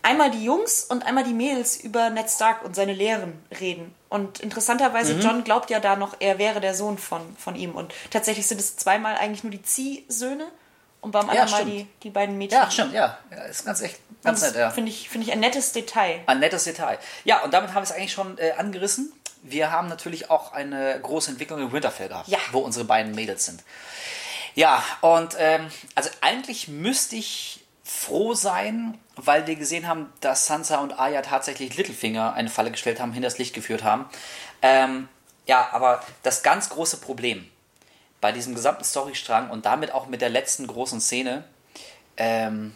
einmal die Jungs und einmal die Mädels über Ned Stark und seine Lehren reden. Und interessanterweise, Mhm. John glaubt ja da noch, er wäre der Sohn von, von ihm. Und tatsächlich sind es zweimal eigentlich nur die Ziehsöhne und beim anderen Mal stimmt. die, die beiden Mädchen. Ja, stimmt, ja. ja ist ganz echt ganz nett, ja. Finde ich, finde ich ein nettes Detail. Ein nettes Detail. Ja, und damit haben wir es eigentlich schon äh, angerissen. Wir haben natürlich auch eine große Entwicklung in Winterfell gehabt, Ja. wo unsere beiden Mädels sind. Ja, und ähm, also eigentlich müsste ich froh sein, weil wir gesehen haben, dass Sansa und Arya tatsächlich Littlefinger eine Falle gestellt haben, hinters Licht geführt haben. Ähm, ja, aber das ganz große Problem bei diesem gesamten Storystrang und damit auch mit der letzten großen Szene, ähm,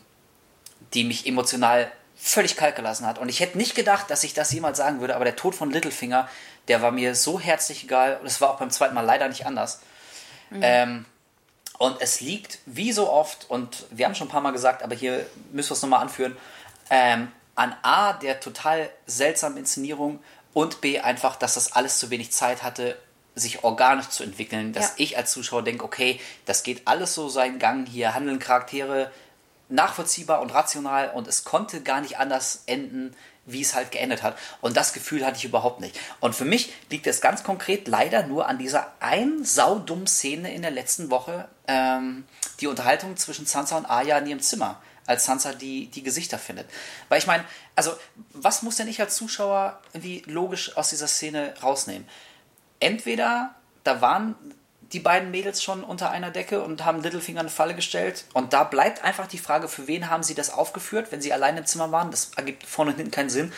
die mich emotional völlig kalt gelassen hat. Und ich hätte nicht gedacht, dass ich das jemals sagen würde, aber der Tod von Littlefinger, der war mir so herzlich egal und es war auch beim zweiten Mal leider nicht anders. Ähm, und es liegt, wie so oft, und wir haben schon ein paar Mal gesagt, aber hier müssen wir es nochmal anführen, ähm, an A, der total seltsamen Inszenierung und B einfach, dass das alles zu wenig Zeit hatte, sich organisch zu entwickeln, dass Ja. ich als Zuschauer denke, okay, das geht alles so seinen Gang, hier handeln Charaktere nachvollziehbar und rational und es konnte gar nicht anders enden, wie es halt geendet hat. Und das Gefühl hatte ich überhaupt nicht. Und für mich liegt es ganz konkret leider nur an dieser ein saudummen Szene in der letzten Woche, ähm, die Unterhaltung zwischen Sansa und Arya in ihrem Zimmer, als Sansa die, die Gesichter findet. Weil ich meine, also was muss denn ich als Zuschauer irgendwie logisch aus dieser Szene rausnehmen? entweder da waren die beiden Mädels schon unter einer Decke und haben Littlefinger eine Falle gestellt. Und da bleibt einfach die Frage, für wen haben sie das aufgeführt, wenn sie allein im Zimmer waren? Das ergibt vorne und hinten keinen Sinn.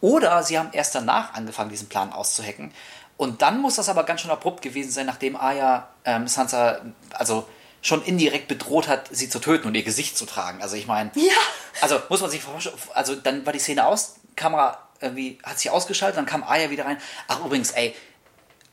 Oder sie haben erst danach angefangen, diesen Plan auszuhacken. Und dann muss das aber ganz schön abrupt gewesen sein, nachdem Arya ähm, Sansa also schon indirekt bedroht hat, sie zu töten und ihr Gesicht zu tragen. Also ich meine, Ja. also muss man sich vorstellen, also dann war die Szene aus, Kamera irgendwie hat sich ausgeschaltet, dann kam Arya wieder rein. Ach übrigens, ey,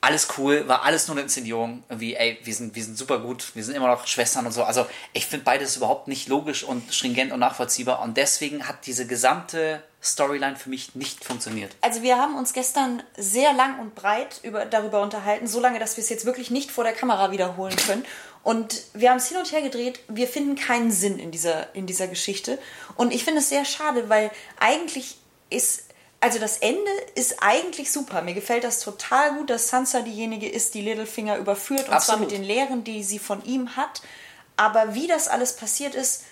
alles cool, war alles nur eine Inszenierung. Irgendwie, ey, wir sind, wir sind super gut, wir sind immer noch Schwestern und so. Also ich finde beides überhaupt nicht logisch und stringent und nachvollziehbar. Und deswegen hat diese gesamte Storyline für mich nicht funktioniert. Also wir haben uns gestern sehr lang und breit über, darüber unterhalten, so lange, dass wir es jetzt wirklich nicht vor der Kamera wiederholen können. Und wir haben es hin und her gedreht. Wir finden keinen Sinn in dieser, in dieser Geschichte. Und ich finde es sehr schade, weil eigentlich ist, also das Ende ist eigentlich super. Mir gefällt das total gut, dass Sansa diejenige ist, die Littlefinger überführt. Und zwar Absolut. mit den Lehren, die sie von ihm hat. Aber wie das alles passiert ist,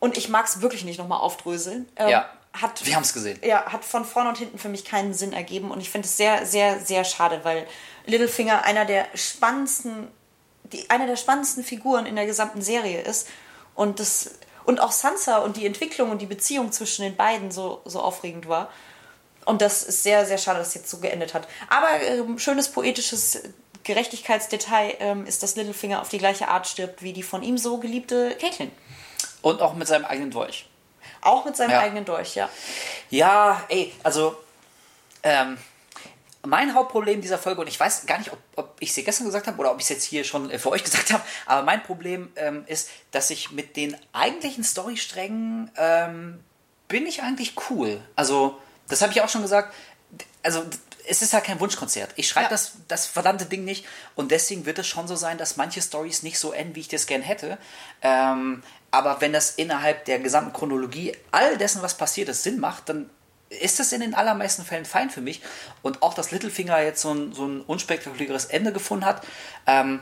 und ich mag es wirklich nicht nochmal aufdröseln, ähm, Ja, hat wir haben's gesehen. ja, hat von vorne und hinten für mich keinen Sinn ergeben und ich finde es sehr, sehr, sehr schade, weil Littlefinger einer der spannendsten, die, einer der spannendsten Figuren in der gesamten Serie ist und das und auch Sansa und die Entwicklung und die Beziehung zwischen den beiden so, so aufregend war. Und das ist sehr, sehr schade, dass es jetzt so geendet hat. Aber ähm, schönes poetisches Gerechtigkeitsdetail ähm, ist, dass Littlefinger auf die gleiche Art stirbt wie die von ihm so geliebte Caitlin. Und auch mit seinem eigenen Dolch. Auch mit seinem Ja. eigenen Dolch, ja. Ja, ey, also ähm, mein Hauptproblem dieser Folge, und ich weiß gar nicht, ob, ob ich es dir gestern gesagt habe oder ob ich es jetzt hier schon äh, für euch gesagt habe, aber mein Problem ähm, ist, dass ich mit den eigentlichen Storysträngen ähm, bin ich eigentlich cool. Also, das habe ich auch schon gesagt. Also, es ist halt kein Wunschkonzert. Ich schreibe Ja. das, das verdammte Ding nicht und deswegen wird es schon so sein, dass manche Stories nicht so enden, wie ich das gern hätte. Ähm, aber wenn das innerhalb der gesamten Chronologie all dessen, was passiert ist, Sinn macht, dann ist das in den allermeisten Fällen fein für mich. Und auch, dass Littlefinger jetzt so ein, so ein unspektakuläres Ende gefunden hat, ähm,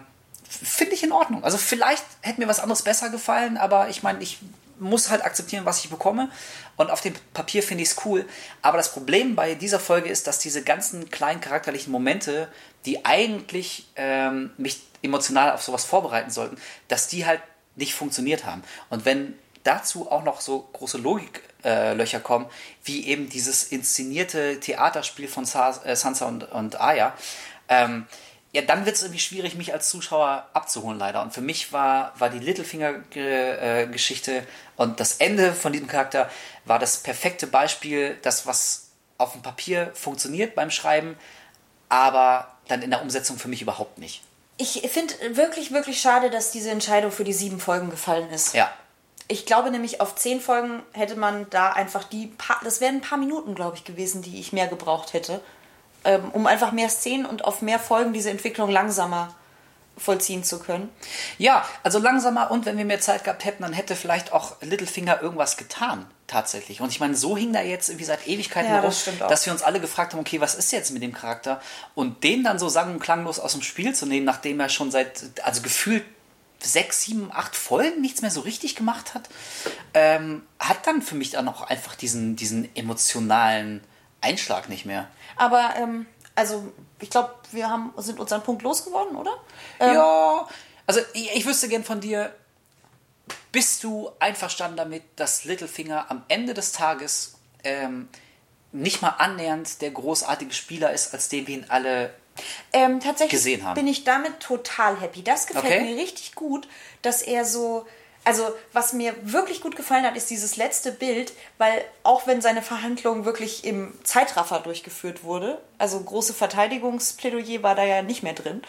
finde ich in Ordnung. Also vielleicht hätte mir was anderes besser gefallen, aber ich meine, ich muss halt akzeptieren, was ich bekomme. Und auf dem Papier finde ich es cool. Aber das Problem bei dieser Folge ist, dass diese ganzen kleinen charakterlichen Momente, die eigentlich ähm, mich emotional auf sowas vorbereiten sollten, dass die halt nicht funktioniert haben. Und wenn dazu auch noch so große Logiklöcher äh, kommen, wie eben dieses inszenierte Theaterspiel von äh, Sansa und, und Arya, ähm, ja, dann wird es irgendwie schwierig, mich als Zuschauer abzuholen, leider. Und für mich war, war die Littlefinger-Geschichte und das Ende von diesem Charakter war das perfekte Beispiel, das, was auf dem Papier funktioniert beim Schreiben, aber dann in der Umsetzung für mich überhaupt nicht. Ich finde wirklich, wirklich schade, dass diese Entscheidung für die sieben Folgen gefallen ist. Ja. Ich glaube nämlich, auf zehn Folgen hätte man da einfach die paar, das wären ein paar Minuten, glaube ich, gewesen, die ich mehr gebraucht hätte, ähm, um einfach mehr Szenen und auf mehr Folgen diese Entwicklung langsamer vollziehen zu können. Ja, also langsamer und wenn wir mehr Zeit gehabt hätten, dann hätte vielleicht auch Littlefinger irgendwas getan, tatsächlich. Und ich meine, so hing da jetzt irgendwie seit Ewigkeiten Ja, das rum, auch. dass wir uns alle gefragt haben, okay, was ist jetzt mit dem Charakter? Und den dann so sang- und klanglos aus dem Spiel zu nehmen, nachdem er schon seit, also gefühlt sechs, sieben, acht Folgen nichts mehr so richtig gemacht hat, ähm, hat dann für mich dann auch einfach diesen, diesen emotionalen Einschlag nicht mehr. Aber, ähm, also, ich glaube, wir haben, sind unseren Punkt losgeworden, oder? Ähm, Ja, also ich, ich wüsste gern von dir, bist du einverstanden damit, dass Littlefinger am Ende des Tages ähm, nicht mal annähernd der großartige Spieler ist, als den wir ihn alle. Ähm, tatsächlich gesehen haben. bin ich damit total happy. Das gefällt Okay. mir richtig gut, dass er so. Also, was mir wirklich gut gefallen hat, ist dieses letzte Bild, weil auch wenn seine Verhandlung wirklich im Zeitraffer durchgeführt wurde, also große Verteidigungsplädoyer war da ja nicht mehr drin,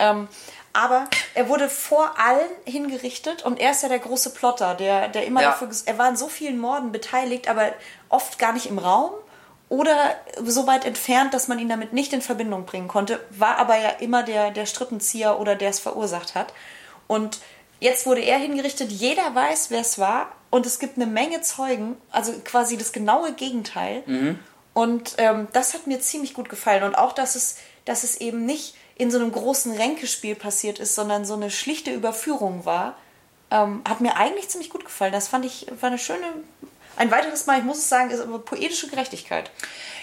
ähm, aber er wurde vor allen hingerichtet und er ist ja der große Plotter, der, der immer Ja. dafür, er war an so vielen Morden beteiligt, aber oft gar nicht im Raum oder so weit entfernt, dass man ihn damit nicht in Verbindung bringen konnte, war aber ja immer der, der Strippenzieher oder der es verursacht hat. Und jetzt wurde er hingerichtet, jeder weiß, wer es war und es gibt eine Menge Zeugen, also quasi das genaue Gegenteil. Mhm. Und ähm, das hat mir ziemlich gut gefallen. Und auch, dass es, dass es eben nicht in so einem großen Ränkespiel passiert ist, sondern so eine schlichte Überführung war, ähm, hat mir eigentlich ziemlich gut gefallen. Das fand ich, war eine schöne, ein weiteres Mal, ich muss es sagen, ist aber poetische Gerechtigkeit.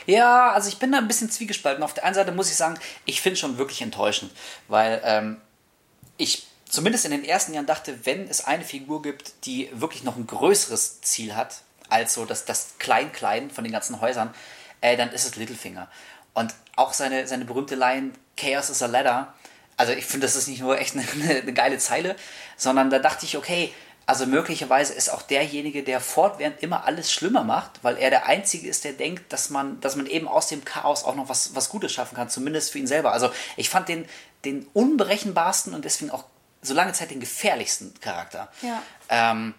Ja, also ich bin da ein bisschen zwiegespalten. Auf der einen Seite muss ich sagen, ich finde es schon wirklich enttäuschend, weil ähm, ich zumindest in den ersten Jahren dachte, wenn es eine Figur gibt, die wirklich noch ein größeres Ziel hat, als so das, das Klein-Klein von den ganzen Häusern, äh, dann ist es Littlefinger. Und auch seine, seine berühmte Line, Chaos is a Ladder, also ich finde, das ist nicht nur echt eine, eine geile Zeile, sondern da dachte ich, okay, also möglicherweise ist auch derjenige, der fortwährend immer alles schlimmer macht, weil er der Einzige ist, der denkt, dass man, dass man eben aus dem Chaos auch noch was, was Gutes schaffen kann, zumindest für ihn selber. Also ich fand den, den unberechenbarsten und deswegen auch so lange Zeit den gefährlichsten Charakter. Ja. Ähm,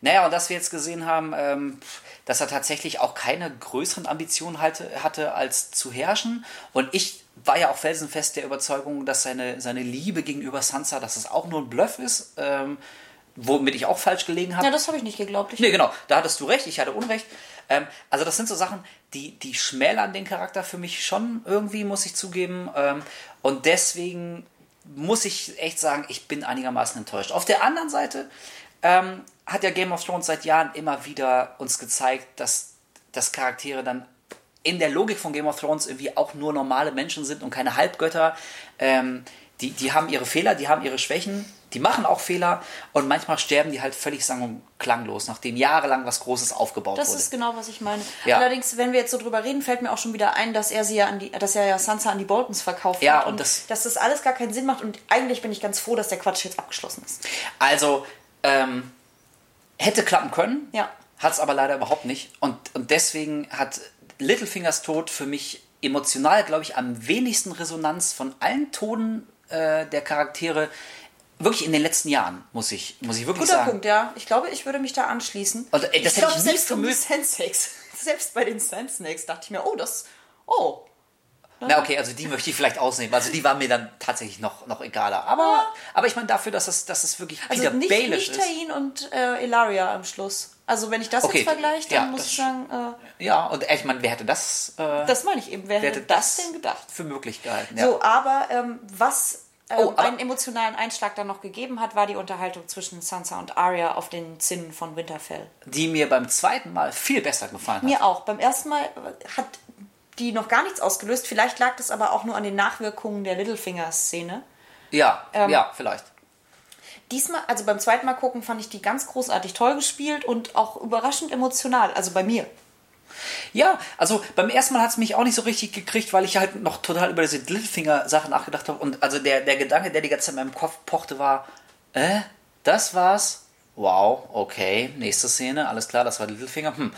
naja, und dass wir jetzt gesehen haben, ähm, dass er tatsächlich auch keine größeren Ambitionen hatte, hatte, als zu herrschen. Und ich war ja auch felsenfest der Überzeugung, dass seine, seine Liebe gegenüber Sansa, dass es auch nur ein Bluff ist. Ähm, womit ich auch falsch gelegen habe. Ja, das habe ich nicht geglaubt. Ich nee, genau, da hattest du recht, ich hatte Unrecht. Ähm, also das sind so Sachen, die, die schmälern den Charakter für mich schon irgendwie, muss ich zugeben. Ähm, und deswegen muss ich echt sagen, ich bin einigermaßen enttäuscht. Auf der anderen Seite ähm, hat ja Game of Thrones seit Jahren immer wieder uns gezeigt, dass, dass Charaktere dann in der Logik von Game of Thrones irgendwie auch nur normale Menschen sind und keine Halbgötter. Ähm, die, die haben ihre Fehler, die haben ihre Schwächen, die machen auch Fehler und manchmal sterben die halt völlig sang- und klanglos, nachdem jahrelang was Großes aufgebaut Das wurde. ist genau, was ich meine. Ja. Allerdings, wenn wir jetzt so drüber reden, fällt mir auch schon wieder ein, dass er sie ja an die, dass er ja Sansa an die Boltons verkauft Ja, hat und das- dass das alles gar keinen Sinn macht und eigentlich bin ich ganz froh, dass der Quatsch jetzt abgeschlossen ist. Also, ähm, hätte klappen können, Ja. hat es aber leider überhaupt nicht. Und, und deswegen hat Littlefingers Tod für mich emotional, glaube ich, am wenigsten Resonanz von allen Toten äh, der Charaktere wirklich in den letzten Jahren, muss ich, muss ich wirklich Guter sagen. Punkt, ja. Ich glaube, ich würde mich da anschließen. Also, ey, das ich glaube, selbst um selbst bei den Sandsnakes dachte ich mir, oh, das, oh, Na okay, also die möchte ich vielleicht ausnehmen. Also die war mir dann tatsächlich noch, noch egaler. Aber, aber ich meine dafür, dass es, dass es wirklich also Peter nicht, Baelish nicht ist. Tayin und äh, Elaria am Schluss. Also wenn ich das Okay, jetzt vergleiche, dann ja, muss das- ich sagen, äh, Ja, und ich meine, wer hätte das, äh, das meine ich eben. Wer, wer hätte das denn gedacht? für möglich gehalten? Ja. So, aber ähm, was Oh, aber- einen emotionalen Einschlag dann noch gegeben hat, war die Unterhaltung zwischen Sansa und Arya auf den Zinnen von Winterfell. Die mir beim zweiten Mal viel besser gefallen hat. Mir auch. Beim ersten Mal hat die noch gar nichts ausgelöst. Vielleicht lag das aber auch nur an den Nachwirkungen der Littlefinger-Szene. Ja, Ähm, ja, vielleicht. Diesmal, also beim zweiten Mal gucken, fand ich die ganz großartig toll gespielt und auch überraschend emotional. Also bei mir. Ja, also beim ersten Mal hat es mich auch nicht so richtig gekriegt, weil ich halt noch total über diese Littlefinger-Sache nachgedacht habe. Und also der, der Gedanke, der die ganze Zeit in meinem Kopf pochte, war, äh, das war's? Wow, okay, nächste Szene, alles klar, das war Littlefinger. Hm.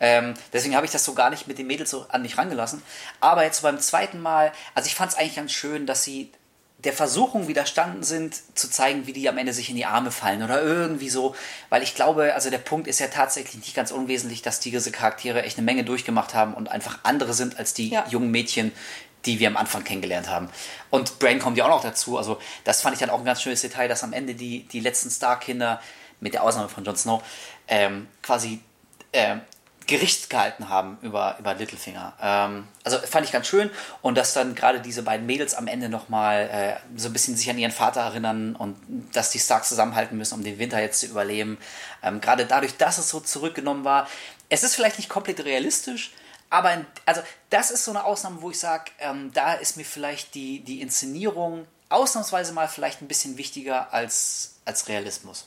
Ähm, deswegen habe ich das so gar nicht mit den Mädels so an mich rangelassen. Aber jetzt beim zweiten Mal, also ich fand es eigentlich ganz schön, dass sie der Versuchung widerstanden sind, zu zeigen, wie die am Ende sich in die Arme fallen oder irgendwie so. Weil ich glaube, also der Punkt ist ja tatsächlich nicht ganz unwesentlich, dass diese Charaktere echt eine Menge durchgemacht haben und einfach andere sind als die Ja. jungen Mädchen, die wir am Anfang kennengelernt haben. Und Brain kommt ja auch noch dazu. Also das fand ich dann auch ein ganz schönes Detail, dass am Ende die, die letzten Starkinder, mit der Ausnahme von Jon Snow, ähm, quasi ähm, Gericht gehalten haben über, über Littlefinger. Ähm, also fand ich ganz schön und dass dann gerade diese beiden Mädels am Ende nochmal äh, so ein bisschen sich an ihren Vater erinnern und dass die Starks zusammenhalten müssen, um den Winter jetzt zu überleben. Ähm, gerade dadurch, dass es so zurückgenommen war. Es ist vielleicht nicht komplett realistisch, aber in, also das ist so eine Ausnahme, wo ich sage, ähm, da ist mir vielleicht die, die Inszenierung ausnahmsweise mal vielleicht ein bisschen wichtiger als, als Realismus.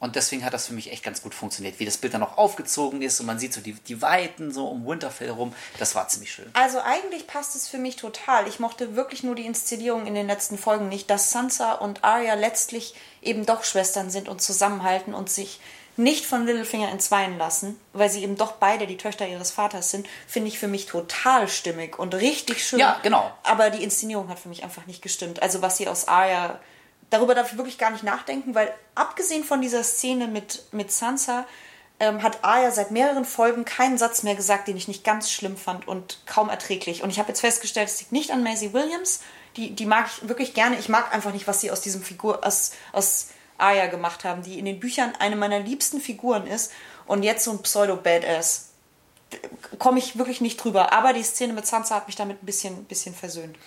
Und deswegen hat das für mich echt ganz gut funktioniert, wie das Bild dann auch aufgezogen ist und man sieht so die, die Weiten so um Winterfell herum. Das war ziemlich schön. Also eigentlich passt es für mich total. Ich mochte wirklich nur die Inszenierung in den letzten Folgen nicht, dass Sansa und Arya letztlich eben doch Schwestern sind und zusammenhalten und sich nicht von Littlefinger entzweien lassen, weil sie eben doch beide die Töchter ihres Vaters sind, finde ich für mich total stimmig und richtig schön. Ja, genau. Aber die Inszenierung hat für mich einfach nicht gestimmt. Also was sie aus Arya, darüber darf ich wirklich gar nicht nachdenken, weil abgesehen von dieser Szene mit, mit Sansa, ähm, hat Aya seit mehreren Folgen keinen Satz mehr gesagt, den ich nicht ganz schlimm fand und kaum erträglich. Und ich habe jetzt festgestellt, es liegt nicht an Maisie Williams. Die, die mag ich wirklich gerne. Ich mag einfach nicht, was sie aus diesem Figur, aus, aus Aya gemacht haben, die in den Büchern eine meiner liebsten Figuren ist und jetzt so ein Pseudo-Badass. Komme ich wirklich nicht drüber. Aber die Szene mit Sansa hat mich damit ein bisschen, bisschen versöhnt.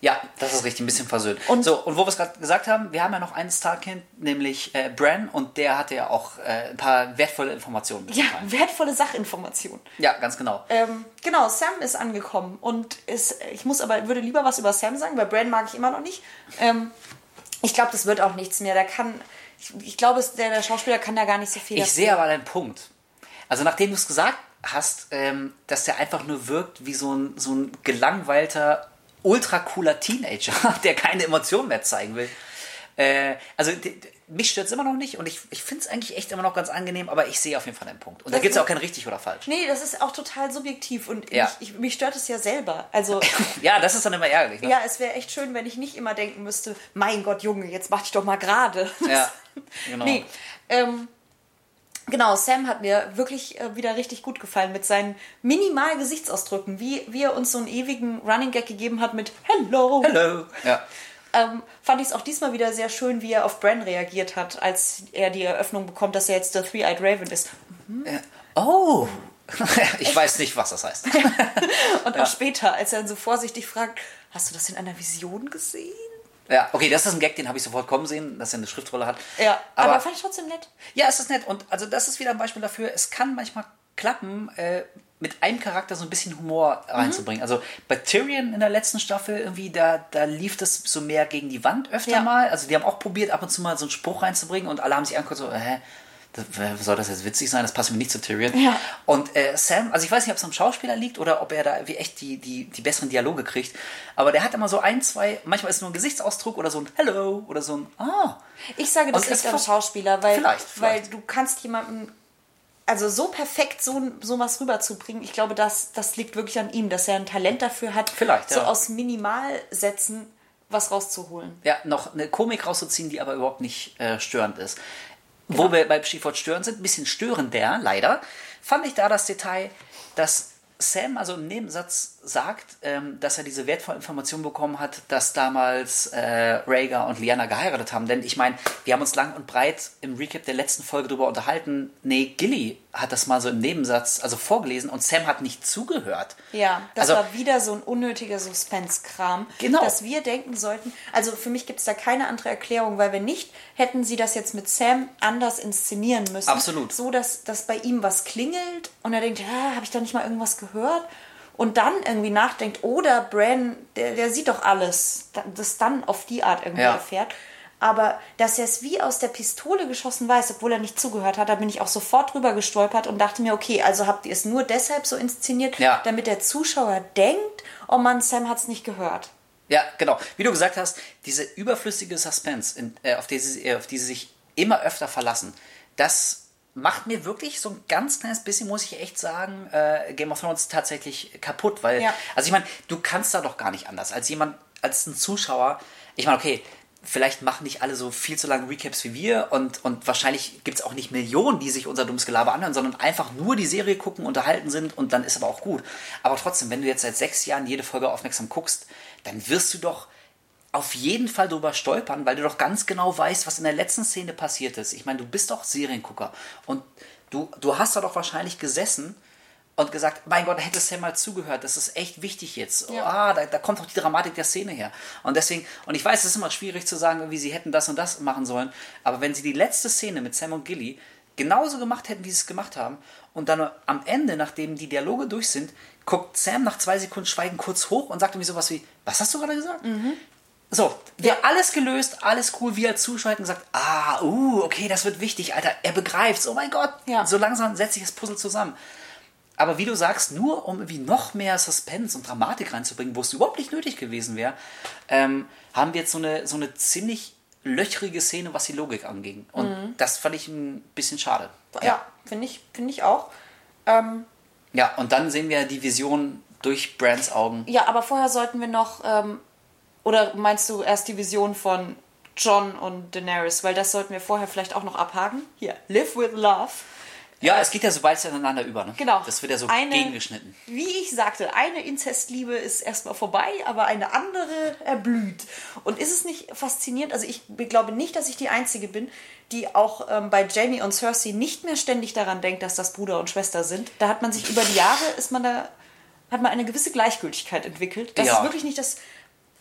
Ja, das ist richtig, ein bisschen versöhnt. Und, so, und wo wir es gerade gesagt haben, wir haben ja noch einen Starkind, nämlich äh, Bran, und der hatte ja auch äh, ein paar wertvolle Informationen. Ja, wertvolle Sachinformationen. Ja, ganz genau. Ähm, genau, Sam ist angekommen und ist, ich muss aber, würde lieber was über Sam sagen, weil Bran mag ich immer noch nicht. Ähm, ich glaube, das wird auch nichts mehr. Der kann, ich, ich glaube, der, der Schauspieler kann da gar nicht so viel. Ich sehe aber deinen Punkt. Also nachdem du es gesagt hast, ähm, dass der einfach nur wirkt wie so ein, so ein gelangweilter ultra cooler Teenager, der keine Emotionen mehr zeigen will. Äh, also mich stört es immer noch nicht und ich, ich finde es eigentlich echt immer noch ganz angenehm, aber ich sehe auf jeden Fall einen Punkt. Und das da gibt es auch kein richtig oder falsch. Nee, das ist auch total subjektiv und ja. ich, ich, mich stört es ja selber. Also, ja, das ist dann immer ärgerlich. Ne? Ja, es wäre echt schön, wenn ich nicht immer denken müsste, mein Gott, Junge, jetzt mach dich doch mal gerade. Ja, genau. nee, ähm, Genau, Sam hat mir wirklich äh, wieder richtig gut gefallen mit seinen minimal Gesichtsausdrücken, wie, wie er uns so einen ewigen Running Gag gegeben hat mit Hello. Hello. Ja. Ähm, fand ich es auch diesmal wieder sehr schön, wie er auf Bran reagiert hat, als er die Eröffnung bekommt, dass er jetzt der Three-Eyed Raven ist. Mhm. Oh. ich weiß nicht, was das heißt. Und auch ja. später, als er dann so vorsichtig fragt, hast du das in einer Vision gesehen? Ja, okay, das ist ein Gag, den habe ich sofort kommen sehen, dass er eine Schriftrolle hat. Ja, aber, aber fand ich trotzdem nett. Ja, es ist nett. Und also das ist wieder ein Beispiel dafür, es kann manchmal klappen, äh, mit einem Charakter so ein bisschen Humor reinzubringen. Mhm. Also bei Tyrion in der letzten Staffel irgendwie, da, da lief das so mehr gegen die Wand öfter ja. mal. Also die haben auch probiert, ab und zu mal so einen Spruch reinzubringen und alle haben sich angeguckt, so, hä? Das, soll das jetzt witzig sein? Das passt mir nicht zu Tyrion. Ja. Und äh, Sam, also ich weiß nicht, ob es am Schauspieler liegt oder ob er da wie echt die, die, die besseren Dialoge kriegt, aber der hat immer so ein, zwei, manchmal ist es nur ein Gesichtsausdruck oder so ein Hello oder so ein Ah. Ich sage, das ist am Schauspieler, weil, vielleicht, vielleicht. weil du kannst jemanden also so perfekt so, so was rüberzubringen, ich glaube, das, das liegt wirklich an ihm, dass er ein Talent dafür hat, Vielleicht, so aus Minimalsätzen was rauszuholen. Ja, noch eine Komik rauszuziehen, die aber überhaupt nicht äh, störend ist. Genau. Wo wir beim Stichwort stören sind, ein bisschen störender, leider, fand ich da das Detail, dass Sam also im Nebensatz sagt, ähm, dass er diese wertvolle Information bekommen hat, dass damals äh, Rhaegar und Lyanna geheiratet haben. Denn ich meine, wir haben uns lang und breit im Recap der letzten Folge darüber unterhalten. Nee, Gilly hat das mal so im Nebensatz also vorgelesen und Sam hat nicht zugehört. Ja, das also, war wieder so ein unnötiger Suspense-Kram, genau. dass wir denken sollten. Also für mich gibt es da keine andere Erklärung, weil wenn nicht, hätten sie das jetzt mit Sam anders inszenieren müssen. Absolut. So, dass, dass bei ihm was klingelt und er denkt, ja, habe ich da nicht mal irgendwas gehört? Und dann irgendwie nachdenkt, oder Bran, der, der sieht doch alles, das dann auf die Art irgendwie ja. erfährt. Aber dass er es wie aus der Pistole geschossen weiß, obwohl er nicht zugehört hat, da bin ich auch sofort drüber gestolpert und dachte mir, okay, also habt ihr es nur deshalb so inszeniert, ja. damit der Zuschauer denkt, oh Mann, Sam hat es nicht gehört. Ja, genau. Wie du gesagt hast, diese überflüssige Suspense, in, äh, auf, die sie, äh, auf die sie sich immer öfter verlassen, das macht mir wirklich so ein ganz kleines bisschen, muss ich echt sagen, äh, Game of Thrones tatsächlich kaputt. Weil, ja. also ich meine, du kannst da doch gar nicht anders. Als jemand, als ein Zuschauer, ich meine, okay, vielleicht machen nicht alle so viel zu lange Recaps wie wir und, und wahrscheinlich gibt es auch nicht Millionen, die sich unser dummes Gelaber anhören, sondern einfach nur die Serie gucken, unterhalten sind und dann ist aber auch gut. Aber trotzdem, wenn du jetzt seit sechs Jahren jede Folge aufmerksam guckst, dann wirst du doch auf jeden Fall drüber stolpern, weil du doch ganz genau weißt, was in der letzten Szene passiert ist. Ich meine, du bist doch Seriengucker und du, du hast da doch wahrscheinlich gesessen und gesagt, mein Gott, hättest du ja mal zugehört, das ist echt wichtig jetzt. Ja. ah, da, da kommt doch die Dramatik der Szene her. Und deswegen, und ich weiß, es ist immer schwierig zu sagen, wie sie hätten das und das machen sollen, aber wenn sie die letzte Szene mit Sam und Gilly genauso gemacht hätten, wie sie es gemacht haben, und dann am Ende, nachdem die Dialoge durch sind, guckt Sam nach zwei Sekunden Schweigen kurz hoch und sagt irgendwie sowas wie, was hast du gerade gesagt? Mhm. So, wir ja. alles gelöst, alles cool, wie er zuschalten und sagt, ah, uh, okay, das wird wichtig, Alter, er begreift's, oh mein Gott, ja. so langsam setzt sich das Puzzle zusammen. Aber wie du sagst, nur um irgendwie noch mehr Suspense und Dramatik reinzubringen, wo es überhaupt nicht nötig gewesen wäre, ähm, haben wir jetzt so eine, so eine ziemlich löchrige Szene, was die Logik anging. Und mhm. das fand ich ein bisschen schade. Ja, ja finde ich, find ich auch. Ähm, ja, und dann sehen wir die Vision durch Brands Augen. Ja, aber vorher sollten wir noch, ähm, oder meinst du erst die Vision von John und Daenerys? Weil das sollten wir vorher vielleicht auch noch abhaken. Hier, Live with Love. Ja, es geht ja so beides ineinander über. Ne? Genau. Das wird ja so Eine- gegengeschnitten. Wie ich sagte, eine Inzestliebe ist erstmal vorbei, aber eine andere erblüht. Und ist es nicht faszinierend? Also ich glaube nicht, dass ich die Einzige bin, die auch ähm, bei Jamie und Cersei nicht mehr ständig daran denkt, dass das Bruder und Schwester sind. Da hat man sich über die Jahre, ist man da, hat man eine gewisse Gleichgültigkeit entwickelt. Das Ja. ist wirklich nicht das,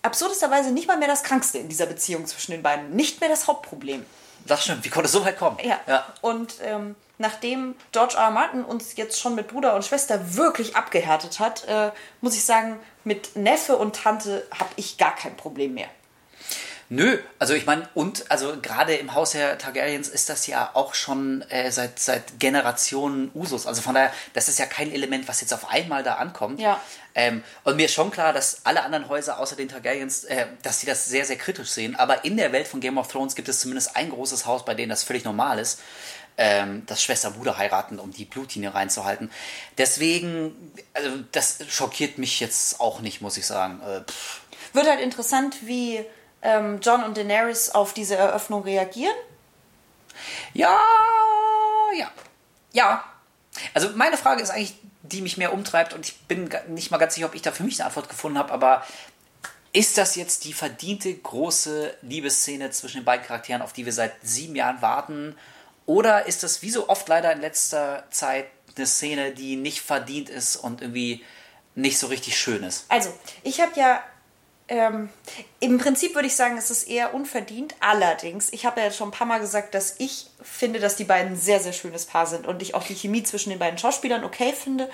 absurdesterweise nicht mal mehr das Krankste in dieser Beziehung zwischen den beiden. Nicht mehr das Hauptproblem. Das stimmt. Wie konnte es so weit kommen? Ja. ja. Und ähm, nachdem George R. R. Martin uns jetzt schon mit Bruder und Schwester wirklich abgehärtet hat, äh, muss ich sagen, mit Neffe und Tante habe ich gar kein Problem mehr. Nö, also ich meine, und also gerade im Haus der Targaryens ist das ja auch schon äh, seit, seit Generationen Usus. Also von daher, das ist ja kein Element, was jetzt auf einmal da ankommt. Ja. Ähm, und mir ist schon klar, dass alle anderen Häuser außer den Targaryens, äh, dass sie das sehr, sehr kritisch sehen. Aber in der Welt von Game of Thrones gibt es zumindest ein großes Haus, bei denen das völlig normal ist, ähm, dass Schwester Bruder heiraten, um die Blutlinie reinzuhalten. Deswegen, also das schockiert mich jetzt auch nicht, muss ich sagen. Äh. Wird halt interessant, wie ähm, John und Daenerys auf diese Eröffnung reagieren. Ja, ja, ja. Also meine Frage ist eigentlich, die mich mehr umtreibt und ich bin nicht mal ganz sicher, ob ich da für mich eine Antwort gefunden habe, aber ist das jetzt die verdiente große Liebesszene zwischen den beiden Charakteren, auf die wir seit sieben Jahren warten? Oder ist das wie so oft leider in letzter Zeit eine Szene, die nicht verdient ist und irgendwie nicht so richtig schön ist? Also, ich habe ja. Ähm, Im Prinzip würde ich sagen, es ist eher unverdient. Allerdings, ich habe ja schon ein paar Mal gesagt, dass ich finde, dass die beiden ein sehr, sehr schönes Paar sind und ich auch die Chemie zwischen den beiden Schauspielern okay finde.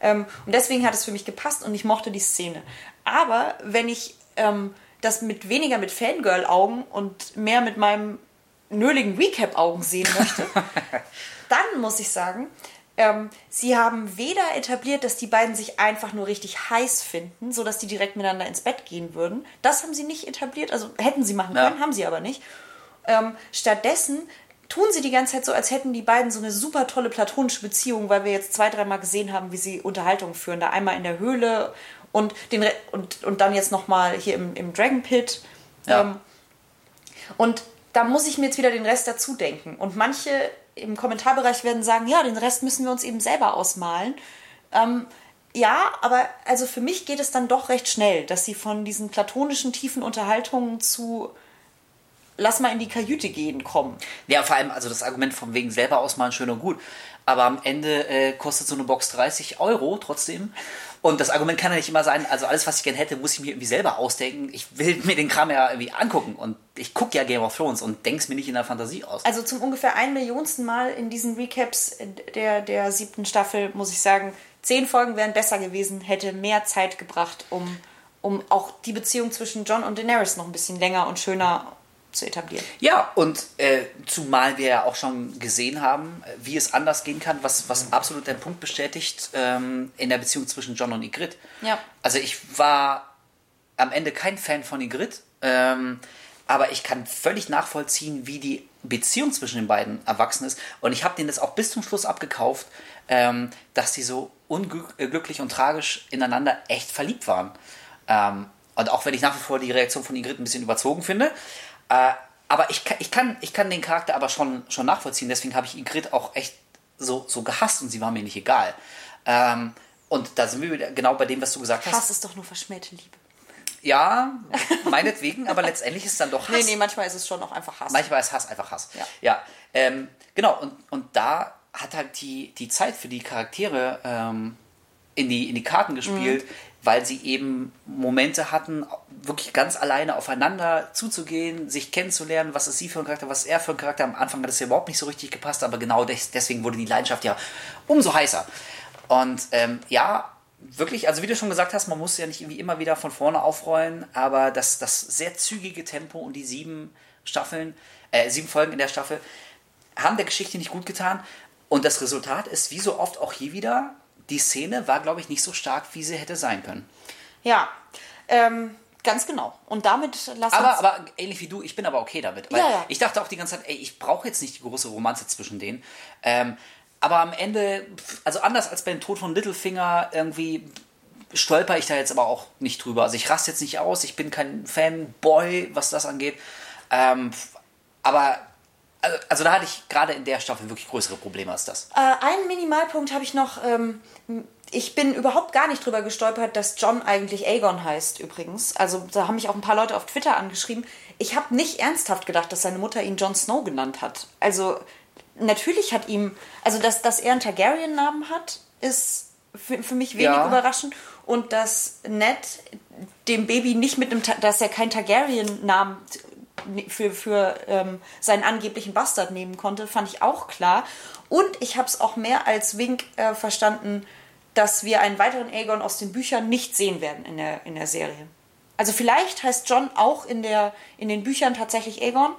Ähm, und deswegen hat es für mich gepasst und ich mochte die Szene. Aber wenn ich ähm, das mit weniger mit Fangirl-Augen und mehr mit meinem nöligen Recap-Augen sehen möchte, dann muss ich sagen, ähm, sie haben weder etabliert, dass die beiden sich einfach nur richtig heiß finden, sodass die direkt miteinander ins Bett gehen würden. Das haben sie nicht etabliert, also hätten sie machen Ja. können, haben sie aber nicht. Ähm, stattdessen tun sie die ganze Zeit so, als hätten die beiden so eine super tolle platonische Beziehung, weil wir jetzt zwei, dreimal gesehen haben, wie sie Unterhaltung führen. Da einmal in der Höhle und, den Re und, und dann jetzt nochmal hier im, im Dragon Pit. Ja. Ähm, und da muss ich mir jetzt wieder den Rest dazu denken. Und manche im Kommentarbereich werden sagen, ja, den Rest müssen wir uns eben selber ausmalen. Ähm, ja, aber also für mich geht es dann doch recht schnell, dass sie von diesen platonischen tiefen Unterhaltungen zu lass mal in die Kajüte gehen kommen. Ja, vor allem, also das Argument von wegen selber ausmalen, schön und gut. Aber am Ende äh, kostet so eine Box 30 Euro trotzdem. Und das Argument kann ja nicht immer sein, also alles, was ich gern hätte, muss ich mir irgendwie selber ausdenken. Ich will mir den Kram ja irgendwie angucken. Und ich gucke ja Game of Thrones und denke es mir nicht in der Fantasie aus. Also zum ungefähr ein Millionsten Mal in diesen Recaps der, der siebten Staffel muss ich sagen, zehn Folgen wären besser gewesen, hätte mehr Zeit gebracht, um, um auch die Beziehung zwischen John und Daenerys noch ein bisschen länger und schöner zu etablieren. Ja, und äh, zumal wir ja auch schon gesehen haben, äh, wie es anders gehen kann, was, was absolut den Punkt bestätigt ähm, in der Beziehung zwischen John und Ygritte. Ja. Also ich war am Ende kein Fan von Ygritte, ähm, aber ich kann völlig nachvollziehen, wie die Beziehung zwischen den beiden erwachsen ist. Und ich habe denen das auch bis zum Schluss abgekauft, ähm, dass die so unglücklich und tragisch ineinander echt verliebt waren. Ähm, und auch wenn ich nach wie vor die Reaktion von Ygritte ein bisschen überzogen finde, äh, aber ich, kann- ich, kann, ich kann den Charakter aber schon, schon nachvollziehen. Deswegen habe ich Ygritte auch echt so, so gehasst und sie war mir nicht egal. Ähm, und da sind wir wieder genau bei dem, was du gesagt hast. Hass ist doch nur verschmähte Liebe. Ja, meinetwegen, aber letztendlich ist es dann doch Hass. Nee, nee, manchmal ist es schon auch einfach Hass. Manchmal ist Hass einfach Hass. Ja. ja ähm, genau, und, und da hat halt die, die Zeit für die Charaktere ähm, in, die, in die Karten gespielt, Mhm. Weil sie eben Momente hatten, wirklich ganz alleine aufeinander zuzugehen, sich kennenzulernen, was ist sie für ein Charakter, was ist er für ein Charakter. Am Anfang hat es ja überhaupt nicht so richtig gepasst, aber genau des, deswegen wurde die Leidenschaft ja umso heißer. Und ähm, ja, wirklich, also wie du schon gesagt hast, man muss ja nicht irgendwie immer wieder von vorne aufrollen, aber das, das sehr zügige Tempo und die sieben Staffeln, äh, sieben Folgen in der Staffel haben der Geschichte nicht gut getan. Und das Resultat ist, wie so oft auch hier wieder, die Szene war, glaube ich, nicht so stark, wie sie hätte sein können. Ja, ähm, ganz genau. Und damit lassen Aber, aber ähnlich wie du, ich bin aber okay damit. Weil Ja, ja. Ich dachte auch die ganze Zeit, ey, ich brauche jetzt nicht die große Romanze zwischen denen. Ähm, aber am Ende, also anders als beim Tod von Littlefinger, irgendwie stolper ich da jetzt aber auch nicht drüber. Also ich raste jetzt nicht aus, ich bin kein Fanboy, was das angeht. Ähm, aber Also, also da hatte ich gerade in der Staffel wirklich größere Probleme als das. Äh, einen Minimalpunkt habe ich noch. Ähm, ich bin überhaupt gar nicht drüber gestolpert, dass John eigentlich Aegon heißt, übrigens. Also da haben mich auch ein paar Leute auf Twitter angeschrieben. Ich habe nicht ernsthaft gedacht, dass seine Mutter ihn Jon Snow genannt hat. Also natürlich hat ihm, also dass, dass er einen Targaryen-Namen hat, ist für, für mich wenig Ja. überraschend. Und dass Ned dem Baby nicht mit einem, dass er keinen Targaryen-Namen für, für ähm, seinen angeblichen Bastard nehmen konnte, fand ich auch klar. Und ich habe es auch mehr als Wink äh, verstanden, dass wir einen weiteren Aegon aus den Büchern nicht sehen werden in der, in der Serie. Also vielleicht heißt John auch in, der, in den Büchern tatsächlich Aegon.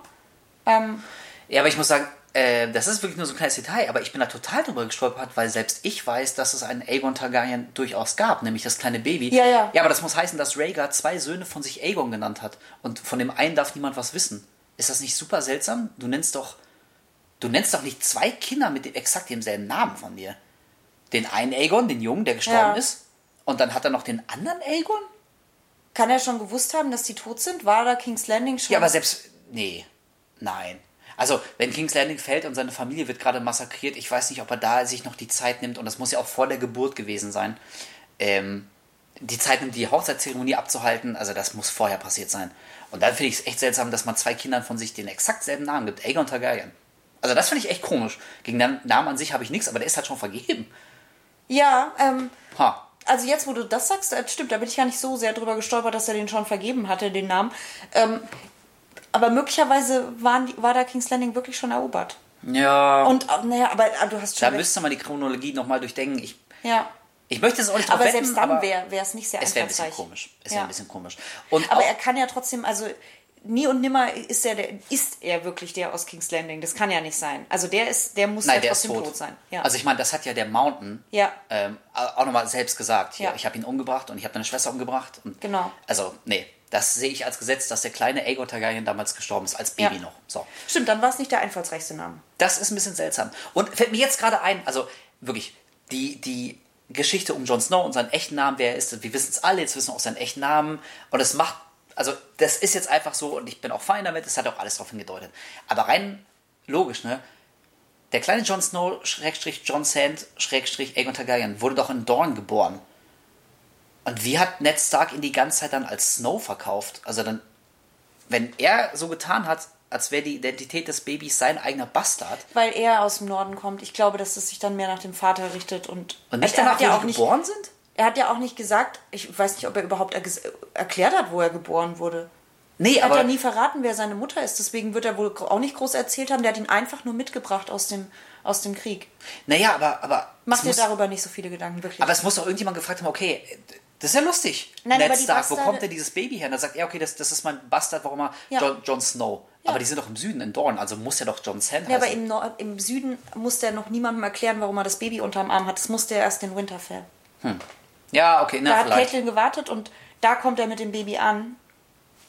Ähm, Ja, aber ich muss sagen, äh, das ist wirklich nur so ein kleines Detail, aber ich bin da total drüber gestolpert, weil selbst ich weiß, dass es einen Aegon Targaryen durchaus gab, nämlich das kleine Baby. Ja, ja. Ja, aber das muss heißen, dass Rhaegar zwei Söhne von sich Aegon genannt hat und von dem einen darf niemand was wissen. Ist das nicht super seltsam? Du nennst doch, du nennst doch nicht zwei Kinder mit dem, exakt demselben Namen von dir. Den einen Aegon, den Jungen, der gestorben Ja. ist, und dann hat er noch den anderen Aegon? kann er schon gewusst haben, dass die tot sind? War da King's Landing schon? Ja, aber selbst. Nee. Nein. Also, wenn King's Landing fällt und seine Familie wird gerade massakriert, ich weiß nicht, ob er da sich noch die Zeit nimmt, und das muss ja auch vor der Geburt gewesen sein, ähm, die Zeit nimmt, die Hochzeitszeremonie abzuhalten. Also, das muss vorher passiert sein. Und dann finde ich es echt seltsam, dass man zwei Kindern von sich den exakt selben Namen gibt: Aegon Targaryen. Also, das finde ich echt komisch. Gegen den Namen an sich habe ich nichts, aber der ist halt schon vergeben. Ja, ähm, Ha. also jetzt, wo du das sagst, das stimmt, da bin ich gar nicht so sehr drüber gestolpert, dass er den schon vergeben hatte, den Namen. Ähm, aber möglicherweise waren die, war da King's Landing wirklich schon erobert. Ja. Und, äh, naja, aber äh, du hast schon da recht. müsste man die Chronologie nochmal durchdenken. Ich, Ja. ich möchte es auch nicht Aber drauf selbst wetten, dann wäre es nicht sehr Es wäre ein bisschen komisch. Es Ja. wäre ein bisschen komisch. Und Aber auch, er kann ja trotzdem, also nie und nimmer ist er, der, ist er wirklich der aus King's Landing. Das kann ja nicht sein. Also der ist, der muss nein, ja der ist trotzdem tot. tot. sein. Ja. Also ich meine, das hat ja der Mountain Ja. ähm, auch nochmal selbst gesagt. Hier, Ja. Ich habe ihn umgebracht und ich habe deine Schwester umgebracht. Und Genau. Also, nee, das sehe ich als Gesetz, dass der kleine Aegon Targaryen damals gestorben ist, als Baby Ja. noch. So. Stimmt, dann war es nicht der einfallsreichste Name. Das ist ein bisschen seltsam. Und fällt mir jetzt gerade ein, also wirklich, die, die Geschichte um Jon Snow und seinen echten Namen, wer er ist, wir wissen es alle, jetzt wissen wir auch seinen echten Namen. Und es macht, also das ist jetzt einfach so und ich bin auch fein damit, es hat auch alles darauf hingedeutet. Aber rein logisch, ne? Der kleine Jon Snow, Schrägstrich Jon Sand, Schrägstrich Aegon Targaryen, wurde doch in Dorne geboren. Und wie hat Ned Stark ihn die ganze Zeit dann als Snow verkauft? Also dann, wenn er so getan hat, als wäre die Identität des Babys sein eigener Bastard, Weil er aus dem Norden kommt. Ich glaube, dass es sich dann mehr nach dem Vater richtet. Und, Und nicht er danach, ja wo auch nicht, geboren sind? Er hat ja auch nicht gesagt, ich weiß nicht, ob er überhaupt erges- erklärt hat, wo er geboren wurde. Nee, Er hat ja nie verraten, wer seine Mutter ist. Deswegen wird er wohl auch nicht groß erzählt haben. Der hat ihn einfach nur mitgebracht aus dem, aus dem Krieg. naja, aber aber Mach dir darüber nicht so viele Gedanken, wirklich. aber es muss doch irgendjemand gefragt haben, okay, das ist ja lustig. Nein, Ned aber Stark, wo kommt denn dieses Baby her? Und dann sagt er, okay, das, das ist mein Bastard, warum er Ja. Jon, Jon Snow. Ja. Aber die sind doch im Süden in Dorne, also muss ja doch Jon Sand ja, aber heißen. im, Nor im Süden musste er noch niemandem erklären, warum er das Baby unterm Arm hat. Das musste er erst in Winterfell. Ja, okay, na Da hat. Caitlin gewartet und da kommt er mit dem Baby an.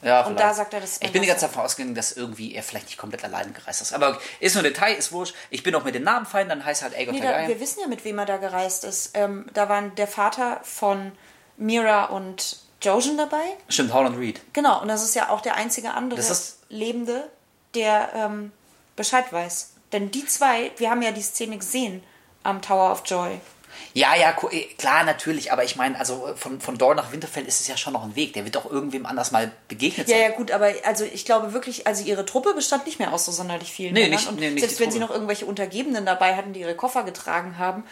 Ja, Und vielleicht. da sagt er, das Ich bin die ganze. Zeit davon ausgegangen, dass irgendwie er vielleicht nicht komplett alleine gereist ist. Aber ist nur ein Detail, ist wurscht. Ich bin auch mit den Namen fein, dann heißt er halt Aegon Nee, da, wir wissen ja, mit wem er da gereist ist. Ähm, da waren der Vater von Mira und Jojen dabei. Stimmt, Holland Reed. Genau, und das ist ja auch der einzige andere Lebende, der ähm, Bescheid weiß. Denn die zwei, wir haben ja die Szene gesehen am Tower of Joy. Ja, ja, eh, klar, natürlich, aber ich meine, also von, von Dorn nach Winterfell ist es ja schon noch ein Weg. Der wird doch irgendwem anders mal begegnet Ja, sein. ja, gut, aber also ich glaube wirklich, also ihre Truppe bestand nicht mehr aus so sonderlich vielen Nee, Männern. nicht- und nee, nicht selbst wenn sie Truppe. noch irgendwelche Untergebenen dabei hatten, die ihre Koffer getragen haben,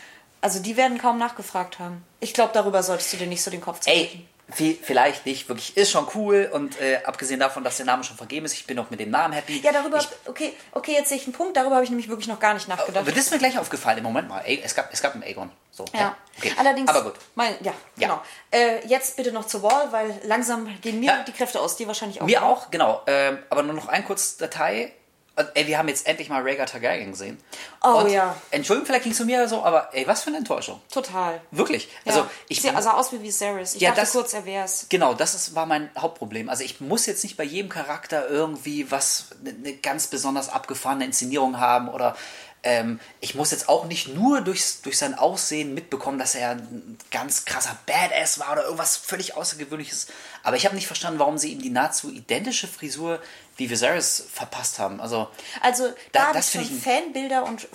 also die werden kaum nachgefragt haben. Ich glaube, darüber solltest du dir nicht so den Kopf zerbrechen. Ey, vi- vielleicht nicht, wirklich, ist schon cool und äh, abgesehen davon, dass der Name schon vergeben ist, ich bin auch mit dem Namen happy. Ja, darüber, Ich, okay, okay, jetzt sehe ich einen Punkt, darüber habe ich nämlich wirklich noch gar nicht nachgedacht. aber das ist mir gleich aufgefallen. Im Moment mal, ey, es gab, es gab einen Aegon. So, Ja, okay. allerdings. Aber gut. Mein, ja, Ja. genau. Äh, jetzt bitte noch zur Wall, weil langsam gehen mir Ja. die Kräfte aus, dir wahrscheinlich auch. Mir auch, genau. Ähm, aber nur noch ein kurzes Detail. Und, ey, wir haben jetzt endlich mal Rhaegar Targaryen gesehen. Oh, und, ja. Entschuldigung, vielleicht ging es zu mir so, aber ey, was für eine Enttäuschung. Total. Wirklich. Ja. Also, ich Sie sah aus wie Viserys. Ich Ja, dachte das- kurz, er wär's. Genau, das ist, war mein Hauptproblem. Also ich muss jetzt nicht bei jedem Charakter irgendwie was, eine ne ganz besonders abgefahrene Inszenierung haben oder Ähm, ich muss jetzt auch nicht nur durchs, durch sein Aussehen mitbekommen, dass er ein ganz krasser Badass war oder irgendwas völlig Außergewöhnliches. Aber ich habe nicht verstanden, warum sie ihm die nahezu identische Frisur wie Viserys verpasst haben. Also, Also Da- da, habe ich das schon Fanbilder und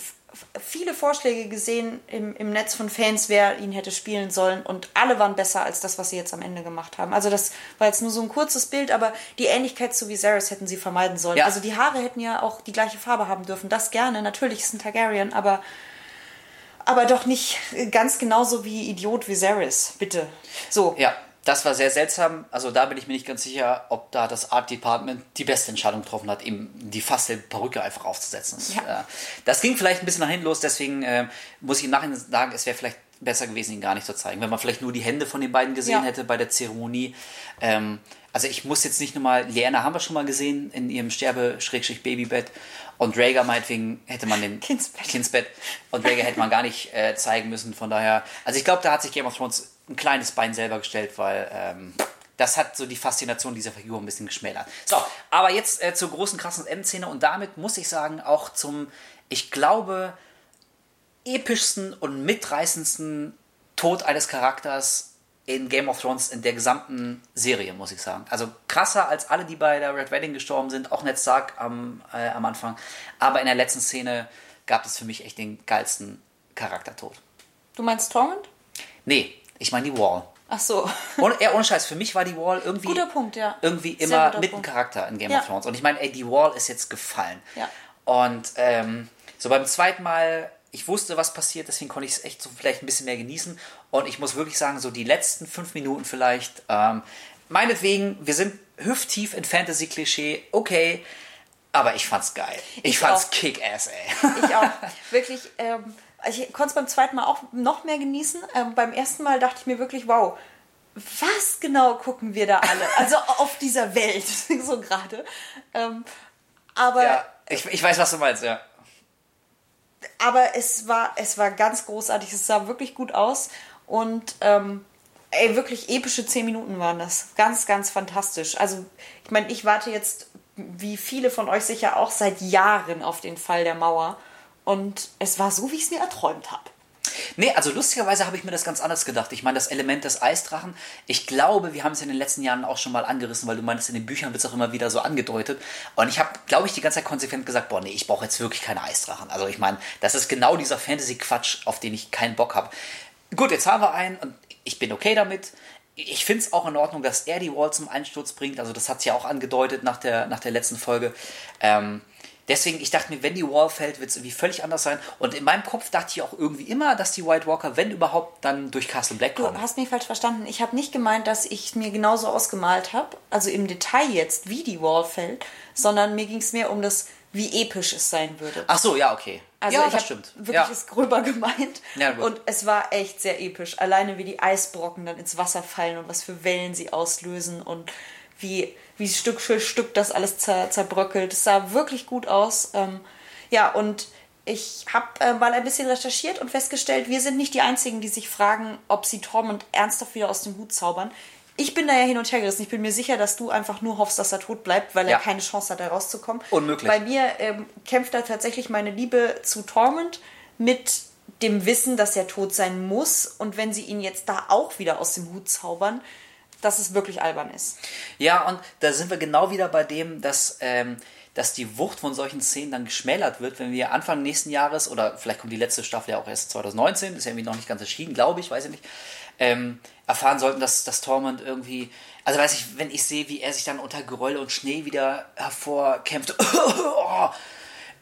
viele Vorschläge gesehen im, im Netz von Fans, wer ihn hätte spielen sollen. Und alle waren besser als das, was sie jetzt am Ende gemacht haben. Also das war jetzt nur so ein kurzes Bild, aber die Ähnlichkeit zu Viserys hätten sie vermeiden sollen. Ja. Also die Haare hätten ja auch die gleiche Farbe haben dürfen. Das gerne. Natürlich ist ein Targaryen, aber, aber doch nicht ganz genauso wie Idiot Viserys. Bitte. So. ja, das war sehr seltsam. Also da bin ich mir nicht ganz sicher, ob da das Art Department die beste Entscheidung getroffen hat, ihm die fast Perücke einfach aufzusetzen. Das, Ja. äh, das ging vielleicht ein bisschen nach hinten los, deswegen äh, muss ich im Nachhinein sagen, es wäre vielleicht besser gewesen, ihn gar nicht zu zeigen. Wenn man vielleicht nur die Hände von den beiden gesehen Ja. hätte bei der Zeremonie. Ähm, also ich muss jetzt nicht nochmal, Liana haben wir schon mal gesehen in ihrem Sterbe-Babybett und Rhaegar meinetwegen hätte man den Kindsbett. Kindsbett und Rhaegar hätte man gar nicht äh, zeigen müssen. Von daher, also ich glaube, da hat sich Game of Thrones ein kleines Bein selber gestellt, weil ähm, das hat so die Faszination dieser Figur ein bisschen geschmälert. So, aber jetzt äh, zur großen krassen Endszene und damit muss ich sagen auch zum, ich glaube, epischsten und mitreißendsten Tod eines Charakters in Game of Thrones in der gesamten Serie, muss ich sagen. Also krasser als alle, die bei der Red Wedding gestorben sind, auch Ned Stark am, äh, am Anfang. Aber in der letzten Szene gab es für mich echt den geilsten Charaktertod. Du meinst Tormund? Nee, ich meine die Wall. Ach so. Ohne, ja, ohne Scheiß, für mich war die Wall irgendwie, Guter Punkt, ja. irgendwie immer mit ein Punkt. Charakter in Game Ja. of Thrones. Und ich meine, ey, die Wall ist jetzt gefallen. Ja. Und ähm, so beim zweiten Mal, ich wusste, was passiert, deswegen konnte ich es echt so vielleicht ein bisschen mehr genießen. Und ich muss wirklich sagen, so die letzten fünf Minuten vielleicht, ähm, meinetwegen, wir sind hüfttief in Fantasy-Klischee, okay, aber ich fand's geil. Ich, Ich fand's kick-ass, ey. Ich auch. Wirklich, ähm, ich konnte es beim zweiten Mal auch noch mehr genießen. Ähm, beim ersten Mal dachte ich mir wirklich, wow, was genau gucken wir da alle? Also auf dieser Welt, so gerade. Ähm, aber, Ja, ich, ich weiß, was du meinst, ja. aber es war, es war ganz großartig. Es sah wirklich gut aus. Und ähm, ey, wirklich epische zehn Minuten waren das. Ganz, ganz fantastisch. Also, ich meine, ich warte jetzt, wie viele von euch sicher auch, seit Jahren auf den Fall der Mauer. Und es war so, wie ich es mir erträumt habe. Nee, also lustigerweise habe ich mir das ganz anders gedacht. Ich meine, das Element des Eisdrachen, ich glaube, wir haben es in den letzten Jahren auch schon mal angerissen, weil du meinst, in den Büchern wird es auch immer wieder so angedeutet. Und ich habe, glaube ich, die ganze Zeit konsequent gesagt, boah, nee, ich brauche jetzt wirklich keine Eisdrachen. Also ich meine, das ist genau dieser Fantasy-Quatsch, auf den ich keinen Bock habe. Gut, jetzt haben wir einen und ich bin okay damit. Ich finde es auch in Ordnung, dass er die Wall zum Einsturz bringt. Also das hat sie ja auch angedeutet nach der, nach der letzten Folge. Ähm, Deswegen, ich dachte mir, wenn die Wall fällt, wird es irgendwie völlig anders sein. Und in meinem Kopf dachte ich auch irgendwie immer, dass die White Walker, wenn überhaupt, dann durch Castle Black Du kommen. hast mich falsch verstanden. Ich habe nicht gemeint, dass ich mir genauso ausgemalt habe, also im Detail jetzt, wie die Wall fällt, sondern mir ging es mehr um das, wie episch es sein würde. Ach so, ja, okay. Also ja, ich das habe stimmt. wirklich Ja. es gröber gemeint. Ja, und es war echt sehr episch. Alleine wie die Eisbrocken dann ins Wasser fallen und was für Wellen sie auslösen und wie, wie Stück für Stück das alles zer, zerbröckelt. Es sah wirklich gut aus. Ähm, ja, und ich habe äh, mal ein bisschen recherchiert und festgestellt, wir sind nicht die Einzigen, die sich fragen, ob sie Tormund ernsthaft wieder aus dem Hut zaubern. Ich bin da ja hin und her gerissen. Ich bin mir sicher, dass du einfach nur hoffst, dass er tot bleibt, weil Ja. er keine Chance hat, da rauszukommen. Unmöglich. Bei mir ähm, kämpft da tatsächlich meine Liebe zu Tormund mit dem Wissen, dass er tot sein muss. Und wenn sie ihn jetzt da auch wieder aus dem Hut zaubern, dass es wirklich albern ist. Ja, und da sind wir genau wieder bei dem, dass, ähm, dass die Wucht von solchen Szenen dann geschmälert wird, wenn wir Anfang nächsten Jahres, oder vielleicht kommt die letzte Staffel ja auch erst 2019, ist ja irgendwie noch nicht ganz erschienen, glaube ich, weiß ich nicht, ähm, erfahren sollten, dass, dass Tormund irgendwie, also weiß ich, wenn ich sehe, wie er sich dann unter Geröll und Schnee wieder hervorkämpft, oh,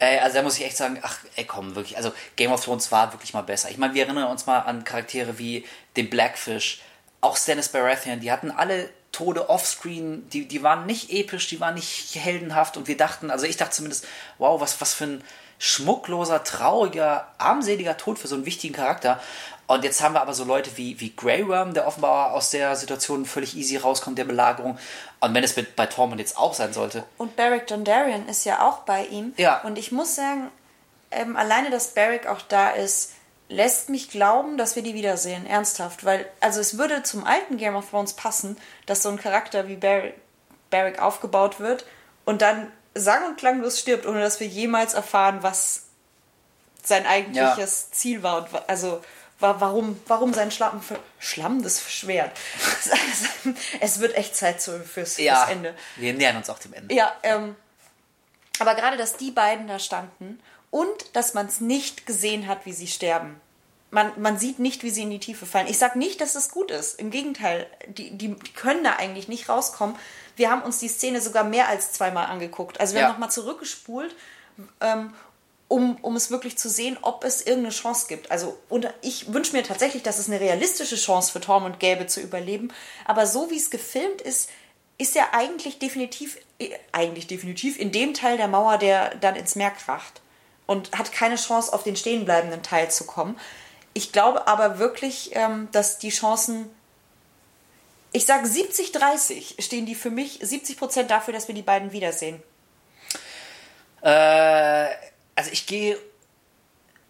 Ey, also da muss ich echt sagen, ach, ey, komm, wirklich. Also Game of Thrones war wirklich mal besser. Ich meine, wir erinnern uns mal an Charaktere wie den Blackfish, auch Stannis Baratheon, die hatten alle Tode offscreen, die, die waren nicht episch, die waren nicht heldenhaft und wir dachten, also ich dachte zumindest, wow, was, was für ein schmuckloser, trauriger, armseliger Tod für so einen wichtigen Charakter. Und jetzt haben wir aber so Leute wie, wie Grey Worm, der offenbar aus der Situation völlig easy rauskommt, der Belagerung. Und wenn es mit, bei Tormund jetzt auch sein sollte, Und Beric Dondarrion ist ja auch bei ihm. Ja. Und ich muss sagen, ähm, alleine, dass Beric auch da ist, lässt mich glauben, dass wir die wiedersehen. Ernsthaft. Weil, also es würde zum alten Game of Thrones passen, dass so ein Charakter wie Beric aufgebaut wird und dann sang- und klanglos stirbt, ohne dass wir jemals erfahren, was sein eigentliches ja. Ziel war. Und also warum, warum sein Schlamm, Schlamm das Schwert. es wird echt Zeit fürs, ja, fürs Ende. Wir nähern uns auch dem Ende. Ja, ähm, aber gerade, dass die beiden da standen und dass man es nicht gesehen hat, wie sie sterben. Man, man sieht nicht, wie sie in die Tiefe fallen. Ich sage nicht, dass es gut ist. Im Gegenteil, die, die, die, können da eigentlich nicht rauskommen. Wir haben uns die Szene sogar mehr als zweimal angeguckt. Also wir ja. haben nochmal zurückgespult, ähm, um, um es wirklich zu sehen, ob es irgendeine Chance gibt. Also und ich wünsche mir tatsächlich, dass es eine realistische Chance für Tormund gäbe zu überleben. Aber so wie es gefilmt ist, ist er eigentlich definitiv, äh, eigentlich definitiv in dem Teil der Mauer, der dann ins Meer kracht und hat keine Chance, auf den stehenbleibenden Teil zu kommen. Ich glaube aber wirklich, ähm, dass die Chancen, ich sage 70-30 stehen die für mich, 70 Prozent dafür, dass wir die beiden wiedersehen. Äh, also ich gehe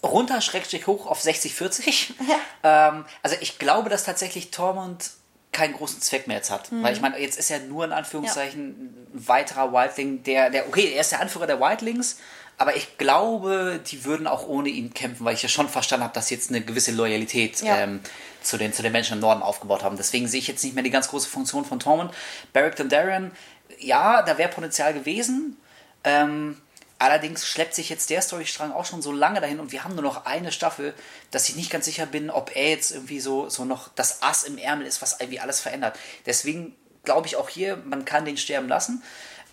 runter, schrägstrich hoch auf 60-40. Ja. Ähm, also ich glaube, dass tatsächlich Tormund keinen großen Zweck mehr jetzt hat. Mhm. Weil ich meine, jetzt ist er nur in Anführungszeichen ja. ein weiterer Wildling, der, der, okay, er ist der Anführer der Wildlings, aber ich glaube, die würden auch ohne ihn kämpfen, weil ich ja schon verstanden habe, dass sie jetzt eine gewisse Loyalität ja. ähm, zu, den, zu den Menschen im Norden aufgebaut haben. Deswegen sehe ich jetzt nicht mehr die ganz große Funktion von Tormund. Barrick Dondarrion, ja, da wäre Potenzial gewesen. Ähm, allerdings schleppt sich jetzt der Storystrang auch schon so lange dahin und wir haben nur noch eine Staffel, dass ich nicht ganz sicher bin, ob er jetzt irgendwie so, so noch das Ass im Ärmel ist, was irgendwie alles verändert. Deswegen glaube ich auch hier, man kann den sterben lassen.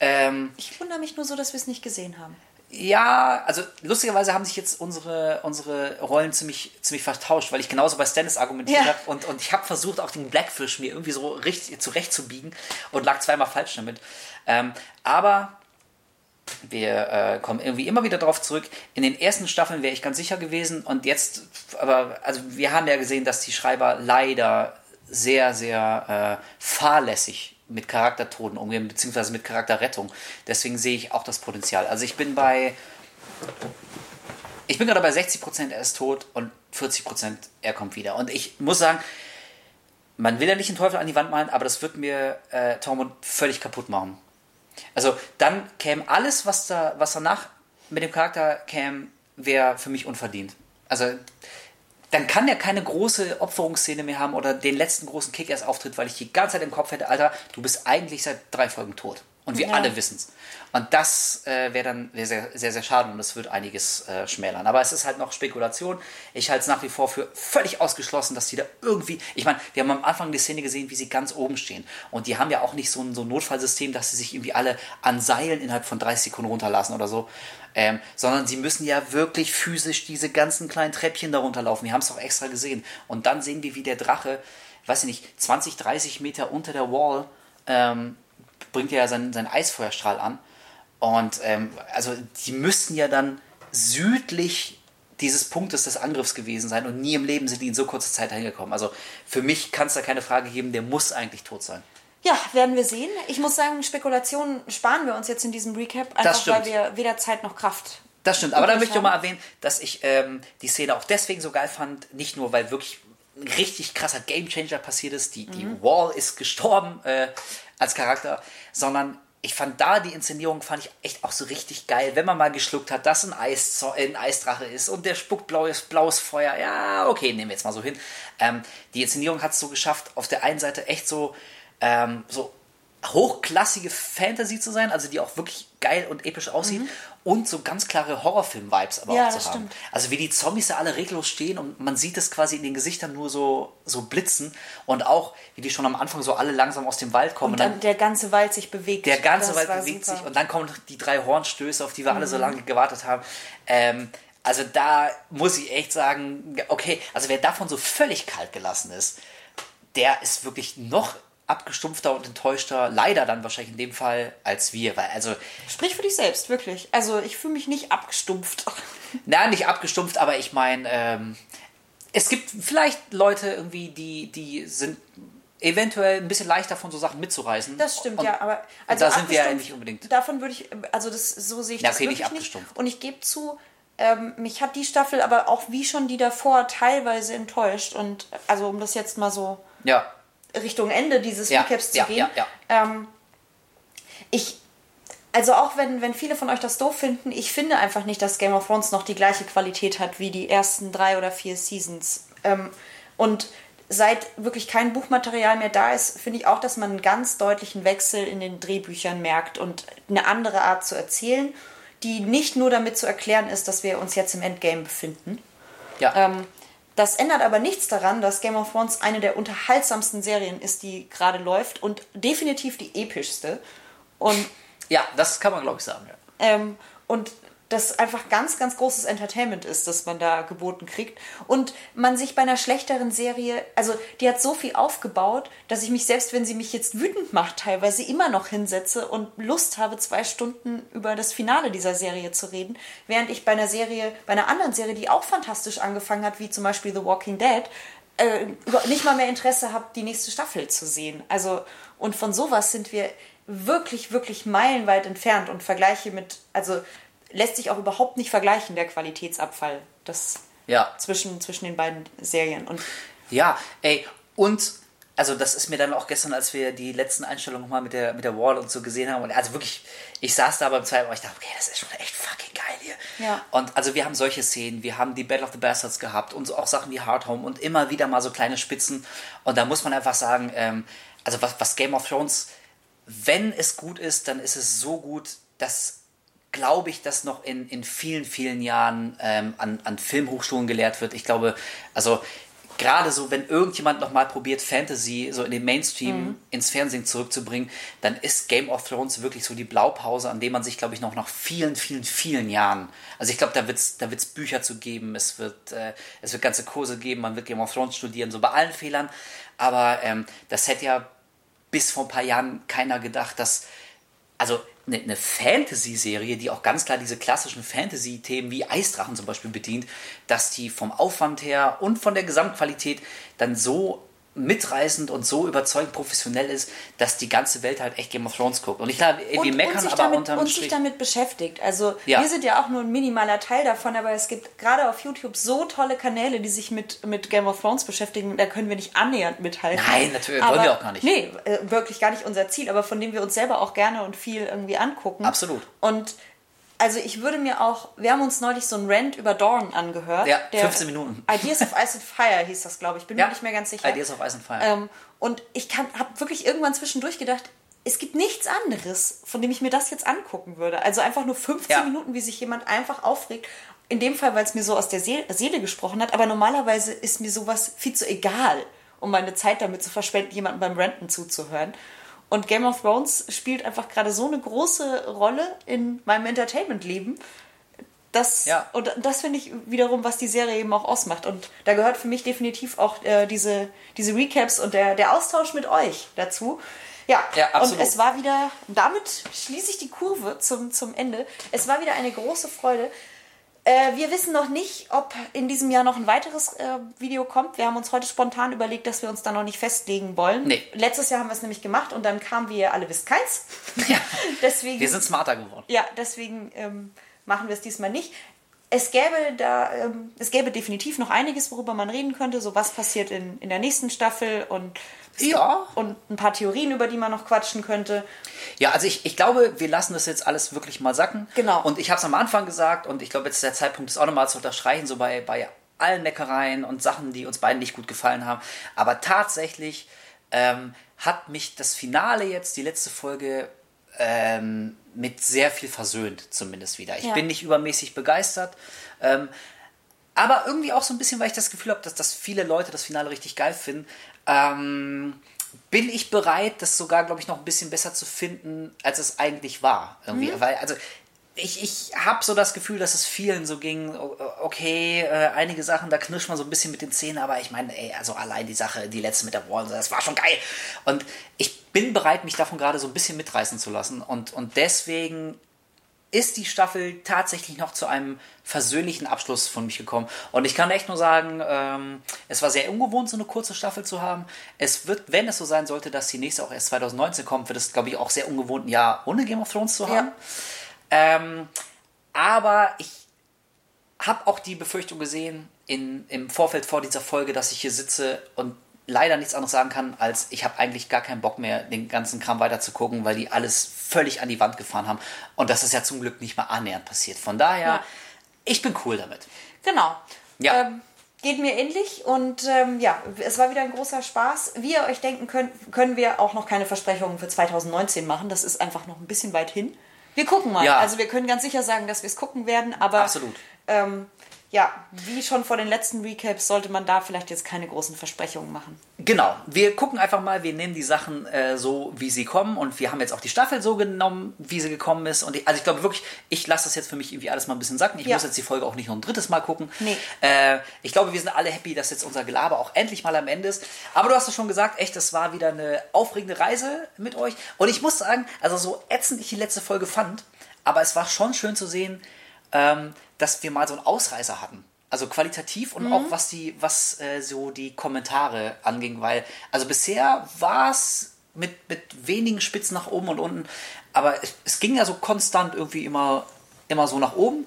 Ähm, ich wundere mich nur so, dass wir es nicht gesehen haben. Ja, also lustigerweise haben sich jetzt unsere, unsere Rollen ziemlich, ziemlich vertauscht, weil ich genauso bei Stannis argumentiert ja. habe und, und ich habe versucht, auch den Blackfish mir irgendwie so richtig zurechtzubiegen und lag zweimal falsch damit. Ähm, aber wir äh, kommen irgendwie immer wieder darauf zurück. In den ersten Staffeln wäre ich ganz sicher gewesen und jetzt, aber also wir haben ja gesehen, dass die Schreiber leider sehr, sehr äh, fahrlässig mit Charaktertoden umgehen, beziehungsweise mit Charakterrettung. Deswegen sehe ich auch das Potenzial. Also ich bin bei. Ich bin gerade bei 60%, er ist tot und 40% er kommt wieder. Und ich muss sagen, man will ja nicht den Teufel an die Wand malen, aber das wird mir äh, Tormund völlig kaputt machen. Also dann käme alles, was, da, was danach mit dem Charakter käme, wäre für mich unverdient. Also dann kann er keine große Opferungsszene mehr haben oder den letzten großen Kick-Ass-Auftritt, weil ich die ganze Zeit im Kopf hätte, Alter, du bist eigentlich seit drei Folgen tot. Und wir ja. alle wissen es. Und das äh, wäre dann wär sehr, sehr, sehr schade und das wird einiges äh, schmälern. Aber es ist halt noch Spekulation. Ich halte es nach wie vor für völlig ausgeschlossen, dass die da irgendwie. Ich meine, wir haben am Anfang die Szene gesehen, wie sie ganz oben stehen. Und die haben ja auch nicht so ein, so ein Notfallsystem, dass sie sich irgendwie alle an Seilen innerhalb von 30 Sekunden runterlassen oder so. Ähm, sondern sie müssen ja wirklich physisch diese ganzen kleinen Treppchen darunter laufen. Wir haben es auch extra gesehen. Und dann sehen wir, wie der Drache, weiß ich nicht, 20, 30 Meter unter der Wall ähm, bringt ja seinen, seinen Eisfeuerstrahl an. Und ähm, also die müssten ja dann südlich dieses Punktes des Angriffs gewesen sein und nie im Leben sind die in so kurzer Zeit hingekommen. Also für mich kann es da keine Frage geben, der muss eigentlich tot sein. Ja, werden wir sehen. Ich muss sagen, Spekulationen sparen wir uns jetzt in diesem Recap, einfach weil wir weder Zeit noch Kraft. Das stimmt, aber da möchte ich auch mal erwähnen, dass ich ähm, die Szene auch deswegen so geil fand, nicht nur, weil wirklich ein richtig krasser Gamechanger passiert ist, die, die mhm. Wall ist gestorben äh, als Charakter, sondern ich fand da die Inszenierung fand ich echt auch so richtig geil, wenn man mal geschluckt hat, dass ein, Eis, ein Eisdrache ist und der spuckt blaues, blaues Feuer. Ja, okay, nehmen wir jetzt mal so hin. Ähm, die Inszenierung hat es so geschafft, auf der einen Seite echt so ähm, so hochklassige Fantasy zu sein, also die auch wirklich geil und episch aussieht mhm. Und so ganz klare Horrorfilm-Vibes aber ja, auch zu haben. Stimmt. Also wie die Zombies da alle reglos stehen und man sieht es quasi in den Gesichtern nur so, so blitzen und auch wie die schon am Anfang so alle langsam aus dem Wald kommen. Und dann, und dann der ganze Wald sich bewegt. Der ganze das Wald bewegt super. sich und dann kommen die drei Hornstöße, auf die wir mhm. alle so mhm. lange gewartet haben. Ähm, also da muss ich echt sagen, okay, also wer davon so völlig kalt gelassen ist, der ist wirklich noch abgestumpfter und enttäuschter, leider dann wahrscheinlich in dem Fall, als wir. Weil, also, Sprich für dich selbst, wirklich. Also ich fühle mich nicht abgestumpft. Nein, nicht abgestumpft, aber ich meine, ähm, es gibt vielleicht Leute irgendwie, die, die sind eventuell ein bisschen leichter von so Sachen mitzureißen. Das stimmt, und, ja, aber also da sind wir ja nicht unbedingt. Davon würde ich, also das so sehe ich ja, okay, das wirklich nicht. Nicht. Und ich gebe zu, ähm, mich hat die Staffel aber auch wie schon die davor teilweise enttäuscht und also um das jetzt mal so ja. Richtung Ende dieses ja, Recaps zu ja, gehen. Ja, ähm, ich, also auch wenn, wenn viele von euch das doof finden, ich finde einfach nicht, dass Game of Thrones noch die gleiche Qualität hat wie die ersten drei oder vier Seasons. Ähm, und seit wirklich kein Buchmaterial mehr da ist, finde ich auch, dass man einen ganz deutlichen Wechsel in den Drehbüchern merkt und eine andere Art zu erzählen, die nicht nur damit zu erklären ist, dass wir uns jetzt im Endgame befinden. Ja. Ähm, das ändert aber nichts daran, dass Game of Thrones eine der unterhaltsamsten Serien ist, die gerade läuft und definitiv die epischste. Und ja, das kann man, glaube ich, sagen. Ja. Ähm, und das einfach ganz, ganz großes Entertainment ist, das man da geboten kriegt. Und man sich bei einer schlechteren Serie, also die hat so viel aufgebaut, dass ich mich selbst, wenn sie mich jetzt wütend macht, teilweise immer noch hinsetze und Lust habe, zwei Stunden über das Finale dieser Serie zu reden, während ich bei einer Serie, bei einer anderen Serie, die auch fantastisch angefangen hat, wie zum Beispiel The Walking Dead, äh, nicht mal mehr Interesse habe, die nächste Staffel zu sehen. Also, und von sowas sind wir wirklich, wirklich meilenweit entfernt und Vergleiche mit, also lässt sich auch überhaupt nicht vergleichen, der Qualitätsabfall das ja. zwischen, zwischen den beiden Serien. Und ja, ey, und also das ist mir dann auch gestern, als wir die letzten Einstellungen nochmal mit der, mit der Wall und so gesehen haben, und also wirklich, ich saß da beim zweiten Mal, ich dachte, okay, das ist schon echt fucking geil hier. Ja. Und also wir haben solche Szenen, wir haben die Battle of the Bastards gehabt und so auch Sachen wie Hard Home und immer wieder mal so kleine Spitzen. Und da muss man einfach sagen, ähm, also was, was Game of Thrones, wenn es gut ist, dann ist es so gut, dass glaube ich, dass noch in, in vielen, vielen Jahren ähm, an, an Filmhochschulen gelehrt wird. Ich glaube, also gerade so, wenn irgendjemand nochmal probiert, Fantasy so in den Mainstream mhm. ins Fernsehen zurückzubringen, dann ist Game of Thrones wirklich so die Blaupause, an dem man sich, glaube ich, noch nach vielen, vielen, vielen Jahren, also ich glaube, da wird es da wird's Bücher zu geben, es wird, äh, es wird ganze Kurse geben, man wird Game of Thrones studieren, so bei allen Fehlern, aber ähm, das hätte ja bis vor ein paar Jahren keiner gedacht, dass, also eine, eine Fantasy-Serie, die auch ganz klar diese klassischen Fantasy-Themen wie Eisdrachen zum Beispiel bedient, dass die vom Aufwand her und von der Gesamtqualität dann so mitreißend und so überzeugend professionell ist, dass die ganze Welt halt echt Game of Thrones guckt. Und ich glaube, wir meckern und aber damit, unterm Und sich damit beschäftigt. Also ja. wir sind ja auch nur ein minimaler Teil davon, aber es gibt gerade auf YouTube so tolle Kanäle, die sich mit, mit Game of Thrones beschäftigen. Da können wir nicht annähernd mithalten. Nein, natürlich, aber, wollen wir auch gar nicht. Nee, äh, wirklich gar nicht unser Ziel, aber von dem wir uns selber auch gerne und viel irgendwie angucken. Absolut. Und also ich würde mir auch, wir haben uns neulich so ein Rant über Dorn angehört. Ja, 15 Minuten. Ideas of Ice and Fire hieß das, glaube ich. Bin ja, mir nicht mehr ganz sicher. Ideas of Ice and Fire. Ähm, und ich habe wirklich irgendwann zwischendurch gedacht, es gibt nichts anderes, von dem ich mir das jetzt angucken würde. Also einfach nur 15 ja. Minuten, wie sich jemand einfach aufregt. In dem Fall, weil es mir so aus der Seele, Seele gesprochen hat. Aber normalerweise ist mir sowas viel zu egal, um meine Zeit damit zu verschwenden, jemandem beim Ranten zuzuhören. Und Game of Thrones spielt einfach gerade so eine große Rolle in meinem Entertainment-Leben. Das, ja. Und das finde ich wiederum, was die Serie eben auch ausmacht. Und da gehört für mich definitiv auch äh, diese, diese Recaps und der, der Austausch mit euch dazu. Ja, ja und es war wieder, damit schließe ich die Kurve zum, zum Ende. Es war wieder eine große Freude. Äh, wir wissen noch nicht, ob in diesem Jahr noch ein weiteres äh, Video kommt. Wir haben uns heute spontan überlegt, dass wir uns da noch nicht festlegen wollen. Nee. Letztes Jahr haben wir es nämlich gemacht und dann kamen wir alle wisst keins. Ja. deswegen, wir sind smarter geworden. Ja, deswegen ähm, machen wir es diesmal nicht. Es gäbe da, ähm, es gäbe definitiv noch einiges, worüber man reden könnte. So was passiert in, in der nächsten Staffel und ja. Und ein paar Theorien, über die man noch quatschen könnte. Ja, also ich, ich glaube, wir lassen das jetzt alles wirklich mal sacken. Genau. Und ich habe es am Anfang gesagt und ich glaube, jetzt ist der Zeitpunkt, das auch nochmal zu unterstreichen, so bei, bei allen Neckereien und Sachen, die uns beiden nicht gut gefallen haben. Aber tatsächlich ähm, hat mich das Finale jetzt, die letzte Folge, ähm, mit sehr viel versöhnt, zumindest wieder. Ich ja. bin nicht übermäßig begeistert. Ähm, aber irgendwie auch so ein bisschen, weil ich das Gefühl habe, dass, dass viele Leute das Finale richtig geil finden ähm, bin ich bereit, das sogar, glaube ich, noch ein bisschen besser zu finden, als es eigentlich war. Irgendwie. Mhm. Weil, also, ich, ich habe so das Gefühl, dass es vielen so ging, okay, äh, einige Sachen, da knirscht man so ein bisschen mit den Zähnen, aber ich meine, ey, also allein die Sache, die letzte mit der Wall, das war schon geil. Und ich bin bereit, mich davon gerade so ein bisschen mitreißen zu lassen. Und, und deswegen ist die Staffel tatsächlich noch zu einem versöhnlichen Abschluss von mich gekommen. Und ich kann echt nur sagen, ähm, es war sehr ungewohnt, so eine kurze Staffel zu haben. Es wird, wenn es so sein sollte, dass die nächste auch erst 2019 kommt, wird es, glaube ich, auch sehr ungewohnt, ein Jahr ohne Game of Thrones zu haben. Ja. Ähm, aber ich habe auch die Befürchtung gesehen in, im Vorfeld vor dieser Folge, dass ich hier sitze und leider nichts anderes sagen kann, als ich habe eigentlich gar keinen Bock mehr, den ganzen Kram weiter zu gucken, weil die alles völlig an die Wand gefahren haben. Und das ist ja zum Glück nicht mal annähernd passiert. Von daher, Ja. ich bin cool damit. Genau. Ja. Ähm, geht mir ähnlich und ähm, ja, es war wieder ein großer Spaß. Wie ihr euch denken könnt, können wir auch noch keine Versprechungen für 2019 machen. Das ist einfach noch ein bisschen weit hin. Wir gucken mal. Ja. Also wir können ganz sicher sagen, dass wir es gucken werden, aber Absolut. Ähm, ja, wie schon vor den letzten Recaps sollte man da vielleicht jetzt keine großen Versprechungen machen. Genau, wir gucken einfach mal, wir nehmen die Sachen äh, so, wie sie kommen und wir haben jetzt auch die Staffel so genommen, wie sie gekommen ist. Und ich, also ich glaube wirklich, ich lasse das jetzt für mich irgendwie alles mal ein bisschen sacken. Ich Ja. muss jetzt die Folge auch nicht noch ein drittes Mal gucken. Nee. Äh, ich glaube, wir sind alle happy, dass jetzt unser Gelaber auch endlich mal am Ende ist. Aber du hast es schon gesagt, echt, das war wieder eine aufregende Reise mit euch. Und ich muss sagen, also so ätzend ich die letzte Folge fand, aber es war schon schön zu sehen, ähm, dass wir mal so einen Ausreißer hatten. Also qualitativ und auch was die, was äh, so die Kommentare anging, weil, also bisher war es mit, mit wenigen Spitzen nach oben und unten, aber es, es ging ja so konstant irgendwie immer, immer so nach oben.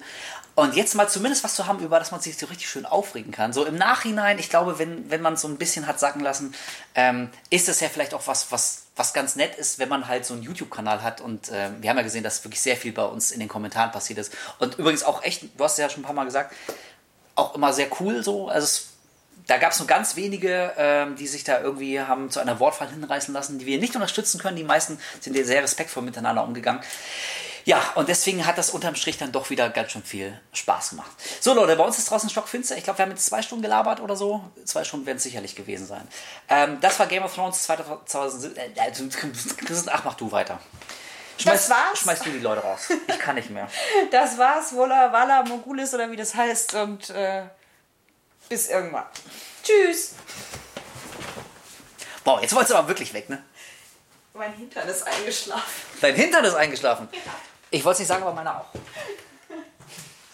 Und jetzt mal zumindest was zu haben, über das man sich so richtig schön aufregen kann. So im Nachhinein, ich glaube, wenn, wenn man es so ein bisschen hat sacken lassen, ähm, ist es ja vielleicht auch was, was, was ganz nett ist, wenn man halt so einen YouTube-Kanal hat. Und ähm, wir haben ja gesehen, dass wirklich sehr viel bei uns in den Kommentaren passiert ist. Und übrigens auch echt, du hast ja schon ein paar Mal gesagt, auch immer sehr cool so. Also es, da gab es nur ganz wenige, ähm, die sich da irgendwie haben zu einer Wortwahl hinreißen lassen, die wir nicht unterstützen können. Die meisten sind sehr respektvoll miteinander umgegangen. Ja, und deswegen hat das unterm Strich dann doch wieder ganz schön viel Spaß gemacht. So Leute, bei uns ist draußen stockfinster. Ich glaube, wir haben jetzt zwei Stunden gelabert oder so. Zwei Stunden werden es sicherlich gewesen sein. Ähm, das war Game of Thrones 2017. Äh, ach, mach du weiter. Schmeiß, Das war's. Schmeiß du die Leute raus. Ich kann nicht mehr. Das war's, Wola Walla Mogulis oder wie das heißt und äh, bis irgendwann. Tschüss. Boah, jetzt wolltest du aber wirklich weg, ne? Mein Hintern ist eingeschlafen. Dein Hintern ist eingeschlafen. Ich wollte es nicht sagen, aber meiner auch.